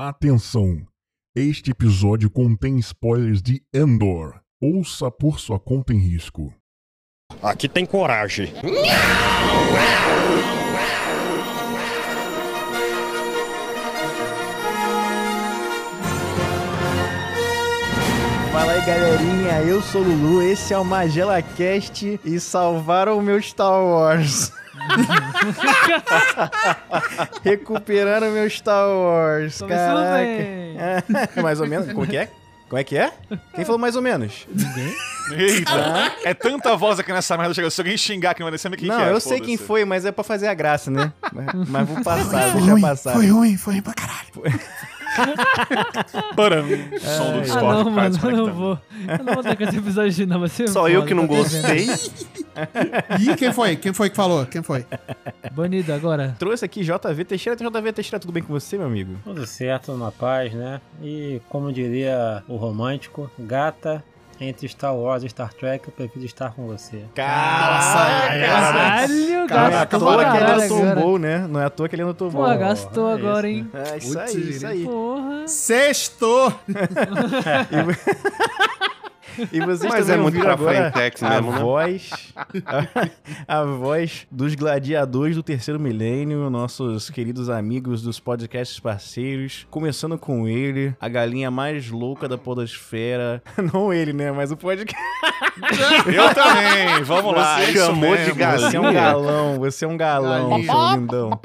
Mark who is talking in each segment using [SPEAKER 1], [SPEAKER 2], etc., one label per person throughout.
[SPEAKER 1] Atenção! Este episódio contém spoilers de Endor. Ouça por sua conta em risco.
[SPEAKER 2] Aqui tem coragem.
[SPEAKER 3] Fala aí galerinha, eu sou o Lulu, esse é o Magela Cast e salvaram o meu Star Wars. Recuperando meu Star Wars. É, mais ou menos, como que é? Como é que é? Quem falou mais ou menos?
[SPEAKER 4] Eita! É tanta voz aqui nessa merda. Chega, se alguém xingar aqui, não vai descer, quem
[SPEAKER 3] Não,
[SPEAKER 4] que é?
[SPEAKER 3] eu sei quem foi, mas é pra fazer a graça, né? Mas, mas vou passar, deixa passar.
[SPEAKER 5] ruim, foi ruim pra caralho.
[SPEAKER 4] Param. Som do
[SPEAKER 6] Ah,
[SPEAKER 4] Discord.
[SPEAKER 6] não,
[SPEAKER 4] cara,
[SPEAKER 6] mano, eu não vou. Eu não vou ter com esse episódio de não, vai ser
[SPEAKER 7] Só eu que não
[SPEAKER 6] tá
[SPEAKER 7] gostei.
[SPEAKER 5] Ih, quem foi? Quem foi que falou? Quem foi?
[SPEAKER 6] Banido agora.
[SPEAKER 3] Trouxe aqui JV Teixeira. JV Teixeira, tudo bem com você, meu amigo?
[SPEAKER 8] Tudo certo, na paz, né? E como diria o romântico, gata, entre Star Wars e Star Trek, eu prefiro estar com você.
[SPEAKER 3] Caralho!
[SPEAKER 6] Caralho,
[SPEAKER 3] Não é à toa que ele não tombou, né? Não é à toa que ele não tombou.
[SPEAKER 6] Pô, gastou
[SPEAKER 8] é
[SPEAKER 6] agora,
[SPEAKER 8] isso,
[SPEAKER 6] hein?
[SPEAKER 3] É isso
[SPEAKER 5] Putz,
[SPEAKER 3] aí, isso aí.
[SPEAKER 6] Porra.
[SPEAKER 5] Sexto!
[SPEAKER 3] E vocês
[SPEAKER 7] Mas é muito pra
[SPEAKER 3] agora
[SPEAKER 7] Frentex
[SPEAKER 3] a
[SPEAKER 7] mesmo, né?
[SPEAKER 3] voz, a, a voz dos gladiadores do terceiro milênio, nossos queridos amigos dos podcasts parceiros, começando com ele, a galinha mais louca da podosfera, não ele, né, mas o podcast.
[SPEAKER 4] Eu também. Vamos lá.
[SPEAKER 7] Você
[SPEAKER 4] é
[SPEAKER 7] chamou de galinha?
[SPEAKER 3] Você é um galão, você é um galão, seu lindão.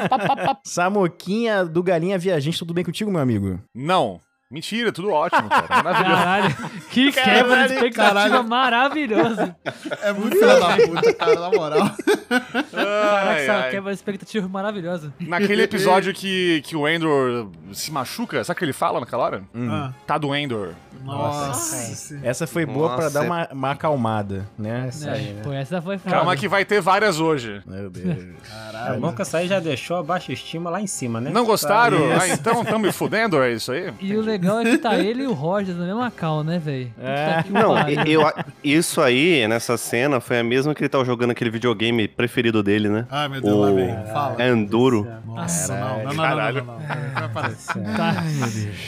[SPEAKER 3] Samoquinha do Galinha Viajante, tudo bem contigo, meu amigo?
[SPEAKER 4] Não. Mentira, tudo ótimo, cara. Maravilhoso.
[SPEAKER 6] Caralho. Que quebra de expectativa
[SPEAKER 5] caralho.
[SPEAKER 6] maravilhosa.
[SPEAKER 5] É muito filha da puta, cara, na moral.
[SPEAKER 6] Caraca,
[SPEAKER 4] Ai,
[SPEAKER 6] essa
[SPEAKER 4] ai.
[SPEAKER 6] quebra de expectativa maravilhosa.
[SPEAKER 4] Naquele episódio que, que o Endor se machuca, sabe o que ele fala naquela hora?
[SPEAKER 5] Ah,
[SPEAKER 4] Tá do Endor.
[SPEAKER 5] nossa. senhora.
[SPEAKER 3] Essa foi boa pra
[SPEAKER 7] Nossa,
[SPEAKER 3] dar
[SPEAKER 7] é-
[SPEAKER 3] uma, uma acalmada, né?
[SPEAKER 8] Isso aí, né?
[SPEAKER 6] Pô, essa foi foda.
[SPEAKER 4] Calma que vai ter várias hoje.
[SPEAKER 3] Meu Deus.
[SPEAKER 8] É bom que essa aí já deixou a baixa estima lá em cima, né?
[SPEAKER 4] Não gostaram?
[SPEAKER 5] Isso.
[SPEAKER 4] Ah, então tamo me fudendo, é isso aí?
[SPEAKER 6] E o legal é que tá ele e o Rogers na mesma cal, né, velho?
[SPEAKER 3] É.
[SPEAKER 7] Não, eu, isso aí, nessa cena, foi a mesma que ele tava jogando aquele videogame preferido dele, né?
[SPEAKER 5] Ai, meu Deus, lá
[SPEAKER 7] O
[SPEAKER 5] vem. Fala.
[SPEAKER 7] é Enduro.
[SPEAKER 5] Nossa, não, não, não, não,
[SPEAKER 4] Caralho.
[SPEAKER 5] não, não, não. Vai aparecer.
[SPEAKER 6] Tá.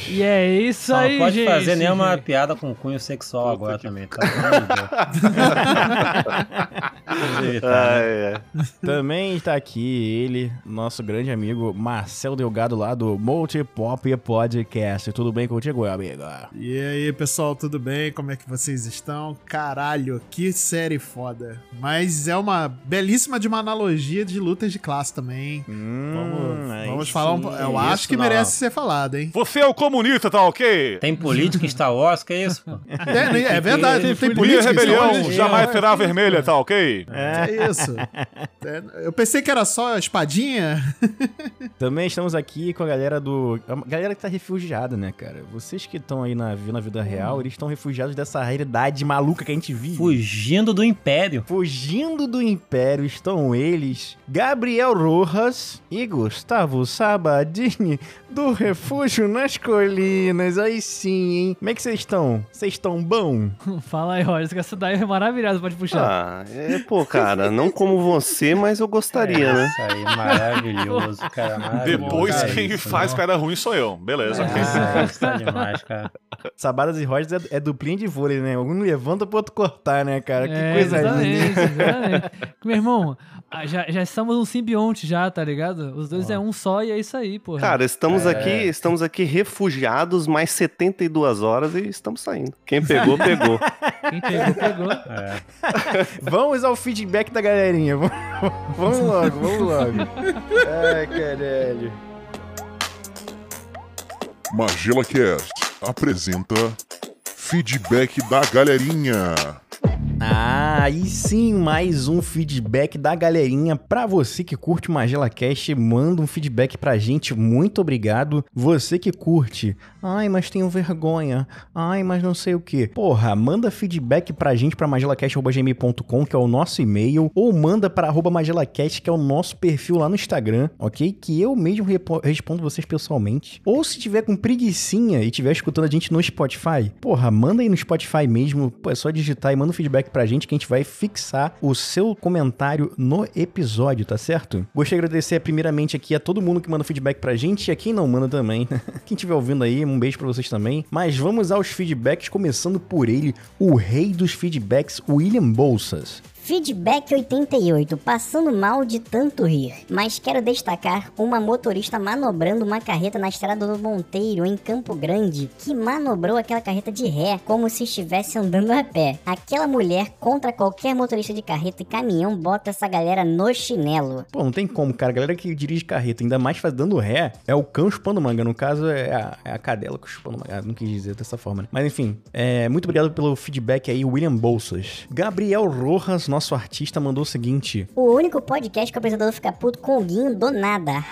[SPEAKER 6] E é isso
[SPEAKER 8] Só
[SPEAKER 6] aí,
[SPEAKER 8] não pode
[SPEAKER 6] gente.
[SPEAKER 8] fazer nenhuma piada com cunho sexual agora também, tá? Né?
[SPEAKER 7] Ah, é.
[SPEAKER 3] Também está aqui ele, nosso grande amigo Marcel Delgado lá do Multipop Podcast. Tudo bem contigo, meu amigo?
[SPEAKER 5] E aí, pessoal, tudo bem? Como é que vocês estão? Caralho, que série foda. Mas é uma belíssima de uma analogia de lutas de classe também. Vamos,
[SPEAKER 3] aí
[SPEAKER 5] vamos falar um pouco. Eu
[SPEAKER 8] Isso,
[SPEAKER 5] acho que
[SPEAKER 8] não.
[SPEAKER 5] merece ser falado, hein?
[SPEAKER 4] Você é o comunista, tá ok?
[SPEAKER 8] Tem política em Star Wars, que é isso?
[SPEAKER 5] É, é verdade, tem, tem política. é
[SPEAKER 4] rebelião jamais será vermelha, tá ok?
[SPEAKER 5] É isso. É, Eu pensei que era só a espadinha.
[SPEAKER 3] Também estamos aqui com a galera do. A galera que tá refugiada, né, cara? Vocês que estão aí na, na vida real, eles estão refugiados dessa realidade maluca que a gente vive.
[SPEAKER 8] Fugindo do Império.
[SPEAKER 3] Fugindo do Império estão eles, Gabriel Rojas e Gustavo Sabadini do Refúgio nas Colinas. Aí sim, hein? Como é que vocês estão? Vocês estão bom?
[SPEAKER 6] Fala aí, Rogers, que essa daí é maravilhosa, pode puxar.
[SPEAKER 7] Ah, é, pô, cara, não como você, mas eu gostaria, né?
[SPEAKER 8] Isso aí, maravilhoso, cara. Maravilhoso.
[SPEAKER 4] Depois
[SPEAKER 8] Cara,
[SPEAKER 4] quem
[SPEAKER 8] isso,
[SPEAKER 4] faz
[SPEAKER 8] não.
[SPEAKER 4] piada ruim sou eu. Beleza, ok.
[SPEAKER 8] Tá demais, cara.
[SPEAKER 3] Sabadas e Rogers é, é duplinha de vôlei, né? Um levanta pro outro cortar, né, cara? Que
[SPEAKER 6] É,
[SPEAKER 3] coisa
[SPEAKER 6] exatamente,
[SPEAKER 3] linda.
[SPEAKER 6] exatamente. Meu irmão, já, já estamos um simbionte já, tá ligado? Os dois é um só e é isso aí, porra.
[SPEAKER 7] Cara, estamos
[SPEAKER 8] É.
[SPEAKER 7] aqui, estamos aqui refugiados mais 72 horas e estamos saindo. Quem pegou, pegou.
[SPEAKER 6] Quem pegou, pegou.
[SPEAKER 8] É.
[SPEAKER 3] Vamos ao feedback da galerinha. Vamos vamos logo, vamos logo. Ai, caralho.
[SPEAKER 1] Magela Cast apresenta feedback da galerinha.
[SPEAKER 3] Ah, aí sim, mais um feedback da galerinha. Pra você que curte o Magela Cast, manda um feedback pra gente. Muito obrigado. Você que curte. Ai, mas tenho vergonha. Ai, mas não sei o que. Porra, manda feedback pra gente pra magelacast.gmail.com, que é o nosso e-mail, ou manda pra arroba magelacast, que é o nosso perfil lá no Instagram, ok? Que eu mesmo respondo vocês pessoalmente. Ou se tiver com preguicinha e tiver escutando a gente no Spotify, porra, manda aí no Spotify mesmo. Pô, é só digitar e manda um feedback pra gente que a gente vai fixar o seu comentário no episódio, tá certo? Gostaria de agradecer primeiramente aqui a todo mundo que manda feedback pra gente e a quem não manda também. quem estiver ouvindo aí, um beijo pra vocês também. Mas vamos aos feedbacks, começando por ele, o rei dos feedbacks, William Bolsas.
[SPEAKER 9] Feedback 88, passando mal de tanto rir. Mas quero destacar uma motorista manobrando uma carreta na estrada do Monteiro, em Campo Grande, que manobrou aquela carreta de ré, como se estivesse andando a pé. Aquela mulher, contra qualquer motorista de carreta e caminhão, bota essa galera no chinelo.
[SPEAKER 3] Pô, não tem como, cara. A galera que dirige carreta, ainda mais faz dando ré, é o cão chupando manga. No caso, é a, é a cadela chupando manga. Ah, não quis dizer dessa forma, né? Mas enfim, é, muito obrigado pelo feedback aí, William Bolsas. Gabriel Rojas, nosso artista, mandou o seguinte:
[SPEAKER 9] O único podcast que o apresentador fica puto com o Guinho do nada.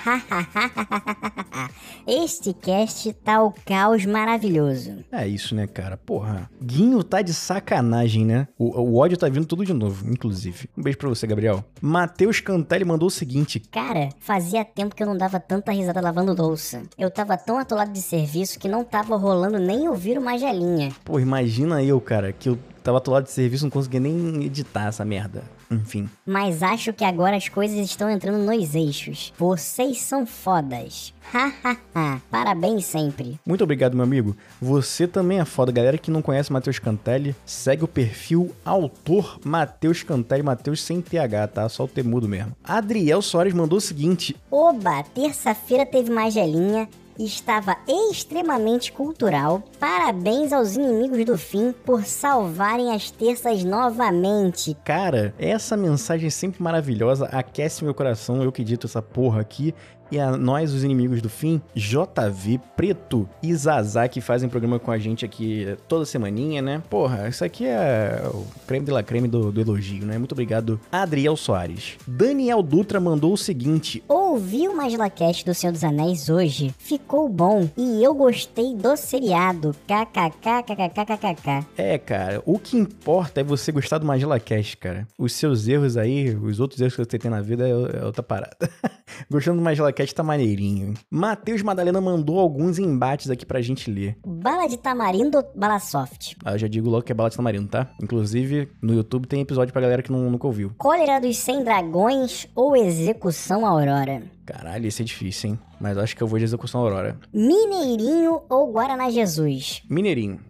[SPEAKER 9] este cast tá o caos maravilhoso.
[SPEAKER 3] É isso, né, cara? Porra. Guinho tá de sacanagem, né? O, o ódio tá vindo tudo de novo, inclusive. Um beijo pra você, Gabriel. Matheus Cantelli mandou o seguinte:
[SPEAKER 9] Cara, fazia tempo que eu não dava tanta risada lavando louça. Eu tava tão atolado de serviço que não tava rolando nem ouvir uma gelinha.
[SPEAKER 3] Pô, imagina eu, cara, que eu tava atolado de serviço, não conseguia nem editar essa merda. Enfim.
[SPEAKER 9] Mas acho que agora as coisas estão entrando nos eixos. Vocês são fodas. Hahaha. Parabéns sempre.
[SPEAKER 3] Muito obrigado, meu amigo. Você também é foda. Galera que não conhece Matheus Cantelli, segue o perfil autor Matheus Cantelli, Matheus sem TH, tá? Só o temudo mesmo. Adriel Soares mandou o seguinte:
[SPEAKER 9] Oba, terça-feira teve mais gelinha estava extremamente cultural. Parabéns aos inimigos do fim por salvarem as terças novamente.
[SPEAKER 3] Cara, essa mensagem é sempre maravilhosa, aquece meu coração, eu que dito essa porra aqui. E a nós, os inimigos do fim, JV, Preto e Zazá, que fazem programa com a gente aqui toda semaninha, né? Porra, isso aqui é o creme de la creme do, do elogio, né? Muito obrigado, Adriel Soares. Daniel Dutra mandou o seguinte:
[SPEAKER 9] Ouvi o MagilaCast do Senhor dos Anéis hoje, ficou bom e eu gostei do seriado. KKKKKKKK.
[SPEAKER 3] É, cara, o que importa é você gostar do MagilaCast, cara. Os seus erros aí, os outros erros que você tem na vida é, é outra parada. Gostando do MagilaCast tá maneirinho. Matheus Madalena mandou alguns embates aqui pra gente ler.
[SPEAKER 9] Bala de tamarindo ou bala soft?
[SPEAKER 3] Ah, eu já digo logo que é bala de tamarindo, tá? Inclusive, no YouTube tem episódio pra galera que não, nunca ouviu.
[SPEAKER 9] Cólera dos 100 dragões ou execução aurora?
[SPEAKER 3] Caralho, esse é difícil, hein? Mas acho que eu vou de execução aurora.
[SPEAKER 9] Mineirinho ou Guaraná Jesus?
[SPEAKER 3] Mineirinho.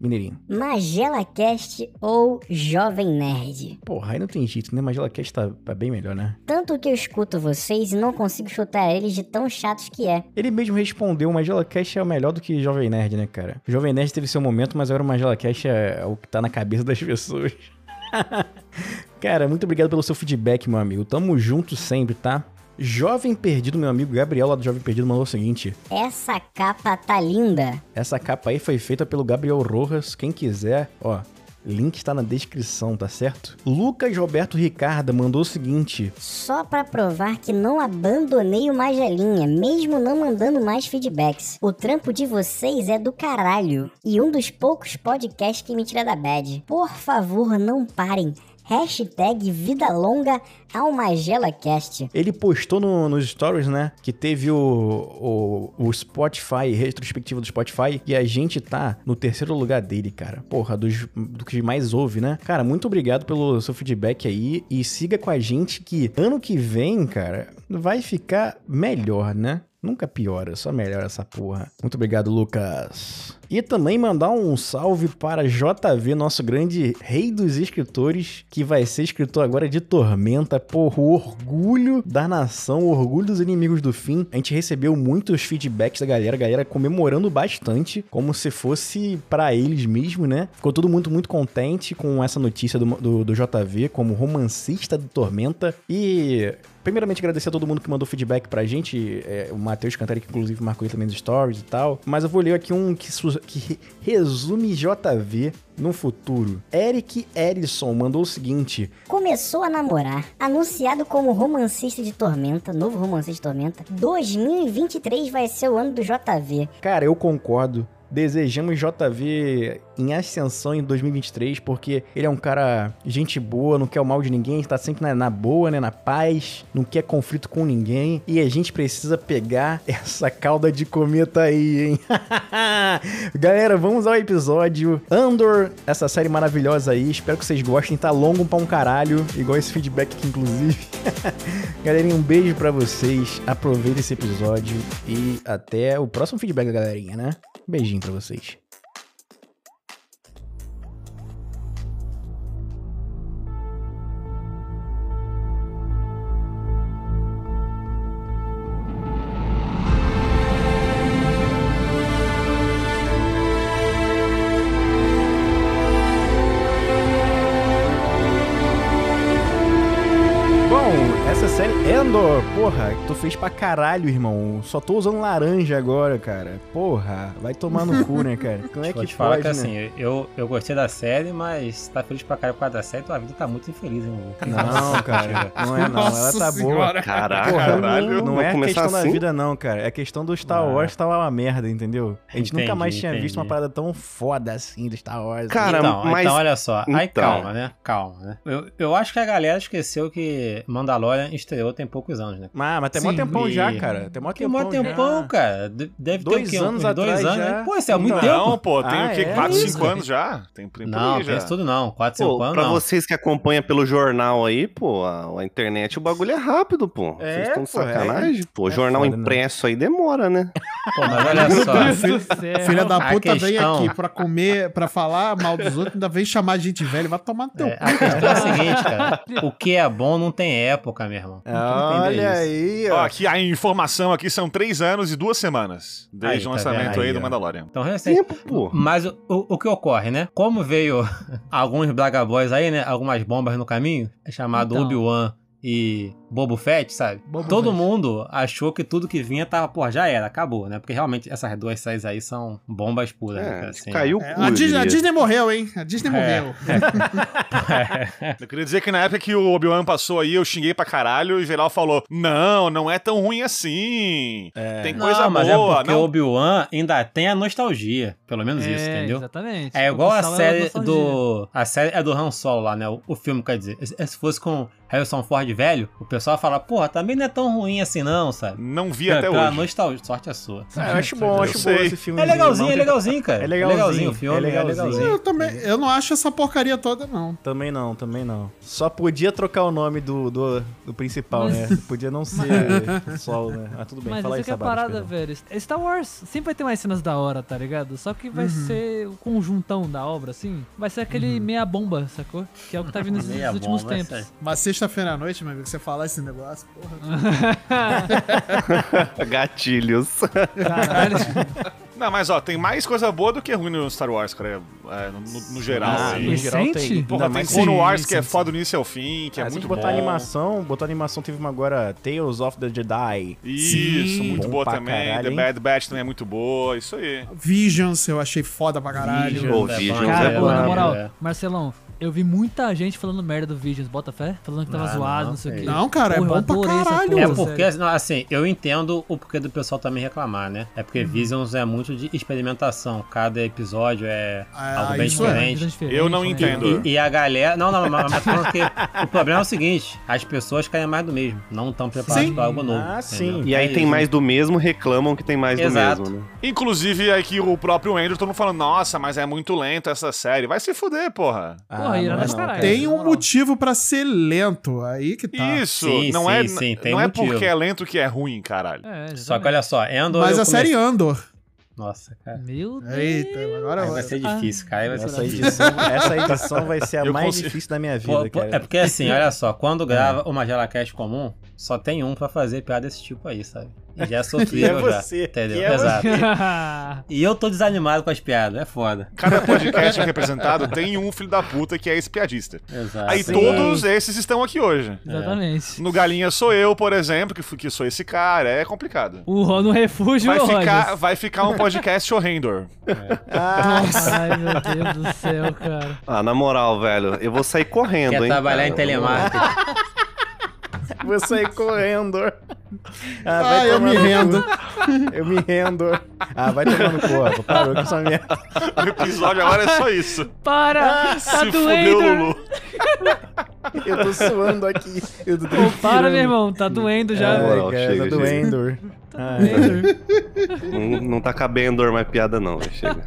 [SPEAKER 3] Mineirinho.
[SPEAKER 9] Magela Cast ou Jovem Nerd?
[SPEAKER 3] Porra, aí não tem jeito, né? Magela Cast tá, tá bem melhor, né?
[SPEAKER 9] Tanto que eu escuto vocês e não consigo chutar eles de tão chatos que é.
[SPEAKER 3] Ele mesmo respondeu, o Magela Cast é o melhor do que Jovem Nerd, né, cara? Jovem Nerd teve seu momento, mas agora o Magela Cast é o que tá na cabeça das pessoas. cara, muito obrigado pelo seu feedback, meu amigo. Tamo junto sempre, tá? Jovem Perdido, meu amigo Gabriel lá do Jovem Perdido mandou o seguinte:
[SPEAKER 9] Essa capa tá linda.
[SPEAKER 3] Essa capa aí foi feita pelo Gabriel Rojas. Quem quiser, ó, link está na descrição, tá certo? Lucas Roberto Ricardo mandou o seguinte:
[SPEAKER 9] Só pra provar que não abandonei o Magelinha, mesmo não mandando mais feedbacks. O trampo de vocês é do caralho. E um dos poucos podcasts que me tira da bad. Por favor, não parem. Hashtag Vida Longa ao MagelaCast.
[SPEAKER 3] Ele postou no, nos stories, né? Que teve o, o, o Spotify, retrospectiva do Spotify, e a gente tá no terceiro lugar dele, cara. Porra, dos, do que mais ouve, né? Cara, muito obrigado pelo seu feedback aí. E siga com a gente que ano que vem, cara, vai ficar melhor, né? Nunca piora, só melhora essa porra. Muito obrigado, Lucas. E também mandar um salve para JV, nosso grande rei dos escritores, que vai ser escritor agora de Tormenta. Porra, o orgulho da nação, o orgulho dos inimigos do fim. A gente recebeu muitos feedbacks da galera, galera comemorando bastante, como se fosse para eles mesmo, né? Ficou todo mundo muito contente com essa notícia do, do, do JV como romancista de Tormenta. E Primeiramente, agradecer a todo mundo que mandou feedback pra gente. É, o Matheus Cantari, que inclusive marcou ele também nos stories e tal. Mas eu vou ler aqui um que, que resume JV no futuro. Eric Erison mandou o seguinte:
[SPEAKER 9] Começou a namorar, anunciado como romancista de Tormenta, novo romancista de Tormenta. 2023 vai ser o ano do JV.
[SPEAKER 3] Cara, eu concordo. Desejamos JV em ascensão em 2023, porque ele é um cara gente boa, não quer o mal de ninguém, tá sempre na, na boa, né? Na paz, não quer conflito com ninguém. E a gente precisa pegar essa cauda de cometa aí, hein? Galera, vamos ao episódio Andor, essa série maravilhosa aí. Espero que vocês gostem. Tá longo pra um caralho, igual esse feedback aqui, inclusive. galerinha, um beijo pra vocês. Aproveitem esse episódio e até o próximo feedback, galerinha, né? Beijinho pra vocês. Essa série Endor, porra, tu fez pra caralho, irmão. Só tô usando laranja agora, cara. Porra, vai tomar no cu, né, cara? Como é
[SPEAKER 8] Vou
[SPEAKER 3] que
[SPEAKER 8] te falar
[SPEAKER 3] pode,
[SPEAKER 8] que
[SPEAKER 3] né?
[SPEAKER 8] assim, eu, eu gostei da série, mas tá feliz pra caralho por causa da série, tua vida tá muito infeliz, hein?
[SPEAKER 3] Não, cara, não é não, ela tá boa.
[SPEAKER 7] Caraca,
[SPEAKER 3] Porra,
[SPEAKER 7] caralho.
[SPEAKER 3] não
[SPEAKER 7] vou
[SPEAKER 3] é questão da
[SPEAKER 7] assim?
[SPEAKER 3] vida, não, cara. É questão do Star
[SPEAKER 8] Ah.
[SPEAKER 3] Wars tá uma merda, entendeu? A gente nunca
[SPEAKER 8] Entendi,
[SPEAKER 3] mais tinha visto uma
[SPEAKER 8] entendi.
[SPEAKER 3] parada tão foda assim do Star Wars.
[SPEAKER 7] Cara,
[SPEAKER 8] então,
[SPEAKER 7] mas-
[SPEAKER 8] então, olha só. Aí
[SPEAKER 7] então.
[SPEAKER 8] calma, né? Calma, né? Eu, eu acho que a galera esqueceu que Mandalorian estreou tem poucos anos, né?
[SPEAKER 3] Mas, mas tem mó tempão
[SPEAKER 8] e-
[SPEAKER 3] já, cara. Tem mó tempão
[SPEAKER 8] mó tempão,
[SPEAKER 3] já.
[SPEAKER 8] cara. De- Deve
[SPEAKER 3] Dois
[SPEAKER 8] ter o quê?
[SPEAKER 3] anos
[SPEAKER 8] dois
[SPEAKER 3] atrás
[SPEAKER 8] anos,
[SPEAKER 3] já.
[SPEAKER 8] né? Pô, isso é muito
[SPEAKER 4] Não,
[SPEAKER 8] tempo.
[SPEAKER 4] pô, tem
[SPEAKER 3] Ah,
[SPEAKER 4] o quê?
[SPEAKER 3] é?
[SPEAKER 4] 4,
[SPEAKER 8] Isso.
[SPEAKER 4] 5 anos já? Tem por
[SPEAKER 8] Não,
[SPEAKER 4] já.
[SPEAKER 8] tudo não. 4, 5
[SPEAKER 7] Pô,
[SPEAKER 8] anos
[SPEAKER 7] pra
[SPEAKER 8] não.
[SPEAKER 7] vocês que acompanham pelo jornal aí, pô, a, a internet, o bagulho é rápido, pô.
[SPEAKER 3] É,
[SPEAKER 7] Vocês estão de
[SPEAKER 3] é.
[SPEAKER 7] sacanagem? Pô,
[SPEAKER 3] É
[SPEAKER 7] jornal
[SPEAKER 3] foda, né?
[SPEAKER 7] impresso aí demora, né?
[SPEAKER 8] Pô, mas olha só.
[SPEAKER 5] Filha da puta vem aqui pra comer, pra falar mal dos outros, ainda vem chamar de gente velha, vai tomar no teu
[SPEAKER 8] É,
[SPEAKER 5] cu.
[SPEAKER 8] a questão é a seguinte, cara. O que é bom não tem época, meu irmão.
[SPEAKER 3] Olha
[SPEAKER 8] isso.
[SPEAKER 3] aí,
[SPEAKER 4] Ó,
[SPEAKER 3] ó.
[SPEAKER 4] aqui a informação aqui são 3 anos e 2 semanas. Desde
[SPEAKER 8] Aí,
[SPEAKER 4] o
[SPEAKER 8] tá
[SPEAKER 4] lançamento
[SPEAKER 3] vendo?
[SPEAKER 4] aí,
[SPEAKER 3] Aí,
[SPEAKER 4] do. Mandalorian.
[SPEAKER 8] Então, recente.
[SPEAKER 7] Tempo, pô.
[SPEAKER 8] Mas o, o, o que ocorre, né? Como veio alguns Blaga Boys aí, né? Algumas bombas no caminho, é chamado
[SPEAKER 6] Então.
[SPEAKER 8] Obi-Wan e Bobo Fett, sabe?
[SPEAKER 6] Boba
[SPEAKER 8] Todo
[SPEAKER 6] Fett.
[SPEAKER 8] mundo achou que tudo que vinha tava, pô, já era, acabou, né? Porque realmente essas duas séries aí são bombas puras, né?
[SPEAKER 7] É,
[SPEAKER 8] cara? Assim,
[SPEAKER 7] caiu o
[SPEAKER 5] É,
[SPEAKER 7] cu,
[SPEAKER 5] a, Disney, a. Disney morreu, hein? A Disney
[SPEAKER 8] É.
[SPEAKER 5] morreu.
[SPEAKER 4] Eu queria dizer que na época que o Obi-Wan passou aí, eu xinguei pra caralho e o geral falou: Não, não é tão ruim assim. Tem
[SPEAKER 8] Não,
[SPEAKER 4] coisa
[SPEAKER 8] mas
[SPEAKER 4] boa.
[SPEAKER 8] é porque
[SPEAKER 4] não...
[SPEAKER 8] o Obi-Wan ainda tem a nostalgia. Pelo menos isso,
[SPEAKER 6] É,
[SPEAKER 8] entendeu?
[SPEAKER 6] Exatamente.
[SPEAKER 8] É igual a série do. A série é do Han Solo lá, né? O, o filme, quer dizer. Se se fosse com Harrison Ford velho, o pessoal fala, porra, também não é tão ruim assim, não, sabe?
[SPEAKER 4] Não vi até
[SPEAKER 8] Pela
[SPEAKER 4] hoje.
[SPEAKER 8] nostalgia. Sorte é sua.
[SPEAKER 3] Ah, eu acho bom,
[SPEAKER 4] Eu
[SPEAKER 3] acho bom esse filme.
[SPEAKER 8] É legalzinho, é legalzinho, cara.
[SPEAKER 3] É legalzinho,
[SPEAKER 8] o filme,
[SPEAKER 3] é
[SPEAKER 8] é
[SPEAKER 3] legalzinho.
[SPEAKER 8] legalzinho.
[SPEAKER 5] Eu também, eu não acho essa porcaria toda, não.
[SPEAKER 3] Também não, também não. Só podia trocar o nome do, do, do principal, né? Podia não ser Sol, né? Mas tudo bem,
[SPEAKER 6] Mas
[SPEAKER 3] fala aí,
[SPEAKER 6] isso que é a
[SPEAKER 3] Sabados,
[SPEAKER 6] parada,
[SPEAKER 3] perdão.
[SPEAKER 6] velho. Star Wars sempre vai ter umas cenas da hora, tá ligado? Só que vai ser o conjuntão da obra, assim. Vai ser aquele meia bomba, sacou? Que é o que tá vindo nesses
[SPEAKER 8] Meia
[SPEAKER 6] últimos
[SPEAKER 8] bomba,
[SPEAKER 6] tempos.
[SPEAKER 5] Mas sexta-feira à noite, meu amigo, você falar esse negócio, porra.
[SPEAKER 7] Gatilhos.
[SPEAKER 6] Caralho.
[SPEAKER 4] Não, mas ó, tem mais coisa boa do que ruim no Star Wars, cara. É, no, no- no geral.
[SPEAKER 3] Ah,
[SPEAKER 4] assim.
[SPEAKER 3] no geral tem.
[SPEAKER 4] Porra, tem Clone
[SPEAKER 5] sim,
[SPEAKER 4] Wars que é
[SPEAKER 5] sim,
[SPEAKER 4] foda do início ao fim, que é
[SPEAKER 3] Ah, se
[SPEAKER 4] muito
[SPEAKER 3] botar
[SPEAKER 4] bom.
[SPEAKER 3] animação, botar animação, teve uma agora Tales of the Jedi.
[SPEAKER 4] Isso,
[SPEAKER 5] Sim.
[SPEAKER 4] muito
[SPEAKER 3] Bom
[SPEAKER 4] boa também.
[SPEAKER 3] caralho,
[SPEAKER 4] The? Bad Batch também é muito boa, isso aí.
[SPEAKER 5] Visions, eu achei foda pra caralho.
[SPEAKER 3] Visions.
[SPEAKER 8] É
[SPEAKER 7] Visions
[SPEAKER 8] bom,
[SPEAKER 6] Cara,
[SPEAKER 7] é
[SPEAKER 6] pô,
[SPEAKER 7] bom.
[SPEAKER 6] na moral,
[SPEAKER 8] é.
[SPEAKER 6] Marcelão, eu vi muita gente falando merda do Visions, bota fé? Falando que tava
[SPEAKER 8] Ah,
[SPEAKER 6] zoado,
[SPEAKER 8] não,
[SPEAKER 6] não sei o
[SPEAKER 8] sei.
[SPEAKER 6] quê.
[SPEAKER 5] Não, cara, é
[SPEAKER 6] Porra, eu
[SPEAKER 5] bom pra caralho.
[SPEAKER 6] porra,
[SPEAKER 8] É porque, não, assim, eu entendo o porquê do pessoal também reclamar, né? É porque Visions é muito de experimentação. Cada episódio é
[SPEAKER 5] Ah,
[SPEAKER 8] algo bem
[SPEAKER 5] isso é.
[SPEAKER 8] diferente.
[SPEAKER 6] diferente,
[SPEAKER 4] Eu não
[SPEAKER 6] né?
[SPEAKER 4] entendo.
[SPEAKER 8] E, e a galera. Não, não, mas, mas falando que o problema é o seguinte: as pessoas caem mais do mesmo. Não estão preparadas
[SPEAKER 5] Sim.
[SPEAKER 8] para algo novo.
[SPEAKER 3] Ah,
[SPEAKER 8] entendeu?
[SPEAKER 3] sim.
[SPEAKER 7] E aí
[SPEAKER 8] É
[SPEAKER 7] tem
[SPEAKER 8] isso.
[SPEAKER 7] mais do mesmo, reclamam que tem mais
[SPEAKER 8] Exato.
[SPEAKER 7] do mesmo, né?
[SPEAKER 4] Inclusive, aqui o próprio Andrew, todo mundo falando, nossa, mas é muito lento essa série. Vai se fuder, porra.
[SPEAKER 6] Porra,
[SPEAKER 3] Ah,
[SPEAKER 6] irado
[SPEAKER 3] não é
[SPEAKER 6] pra
[SPEAKER 3] não,
[SPEAKER 6] caralho.
[SPEAKER 3] cara.
[SPEAKER 5] Tem um motivo pra ser lento, aí que tá.
[SPEAKER 4] Isso,
[SPEAKER 8] Sim,
[SPEAKER 4] não
[SPEAKER 8] sim,
[SPEAKER 4] é,
[SPEAKER 8] sim, tem
[SPEAKER 4] não é
[SPEAKER 8] motivo.
[SPEAKER 4] porque é lento que é ruim, caralho.
[SPEAKER 6] É,
[SPEAKER 8] Só que olha só, Endor.
[SPEAKER 5] Mas a série
[SPEAKER 8] comecei-
[SPEAKER 5] Andor.
[SPEAKER 8] Nossa, cara.
[SPEAKER 6] Meu Deus.
[SPEAKER 5] Eita, agora vai.
[SPEAKER 8] vai ser difícil, cara. Vai ser
[SPEAKER 3] Essa
[SPEAKER 8] difícil.
[SPEAKER 3] edição, essa edição vai ser a
[SPEAKER 4] Eu
[SPEAKER 3] mais
[SPEAKER 4] consigo-
[SPEAKER 3] difícil da minha vida,
[SPEAKER 8] pô,
[SPEAKER 3] cara.
[SPEAKER 8] é porque assim, olha só, quando grava uma GelaCast comum, só tem um pra fazer piada desse tipo aí, sabe? E já é
[SPEAKER 3] é
[SPEAKER 8] já.
[SPEAKER 3] você,
[SPEAKER 8] Entendeu?
[SPEAKER 3] que é
[SPEAKER 8] Exato. E eu tô desanimado com as piadas, é foda.
[SPEAKER 4] Cada podcast representado tem um filho da puta que é esse piadista.
[SPEAKER 8] Exato.
[SPEAKER 4] Aí
[SPEAKER 3] Sim.
[SPEAKER 4] todos esses estão aqui hoje.
[SPEAKER 6] Exatamente.
[SPEAKER 4] No Galinha sou eu, por exemplo, que, fui- que sou esse cara. É complicado.
[SPEAKER 6] O Ro no refúgio,
[SPEAKER 4] Vai ficar,
[SPEAKER 6] Rogers.
[SPEAKER 4] vai ficar um podcast horrendor.
[SPEAKER 6] Ai, meu Deus do céu, cara.
[SPEAKER 7] Ah, na moral, velho, eu vou sair correndo,
[SPEAKER 8] Quer
[SPEAKER 7] hein?
[SPEAKER 8] trabalhar
[SPEAKER 7] cara.
[SPEAKER 8] em telemarketing.
[SPEAKER 3] Vou sair correndo. Ah,
[SPEAKER 5] Ah, eu
[SPEAKER 3] tomar
[SPEAKER 5] me
[SPEAKER 3] no cu.
[SPEAKER 5] rendo.
[SPEAKER 3] Eu me rendo. Ah, vai cu, Rafa. Parou com essa merda.
[SPEAKER 4] O episódio agora é só isso.
[SPEAKER 6] Para! tá
[SPEAKER 4] Se fudeu,
[SPEAKER 6] doendo!
[SPEAKER 4] Lulu.
[SPEAKER 3] Eu tô suando aqui. Eu tô
[SPEAKER 6] Pô, para, meu irmão. Tá doendo já.
[SPEAKER 7] Moral,
[SPEAKER 3] cara,
[SPEAKER 7] chega,
[SPEAKER 3] tá doendo.
[SPEAKER 6] Tá doendo.
[SPEAKER 7] Não, não tá cabendo mais piada, não, velho. Chega.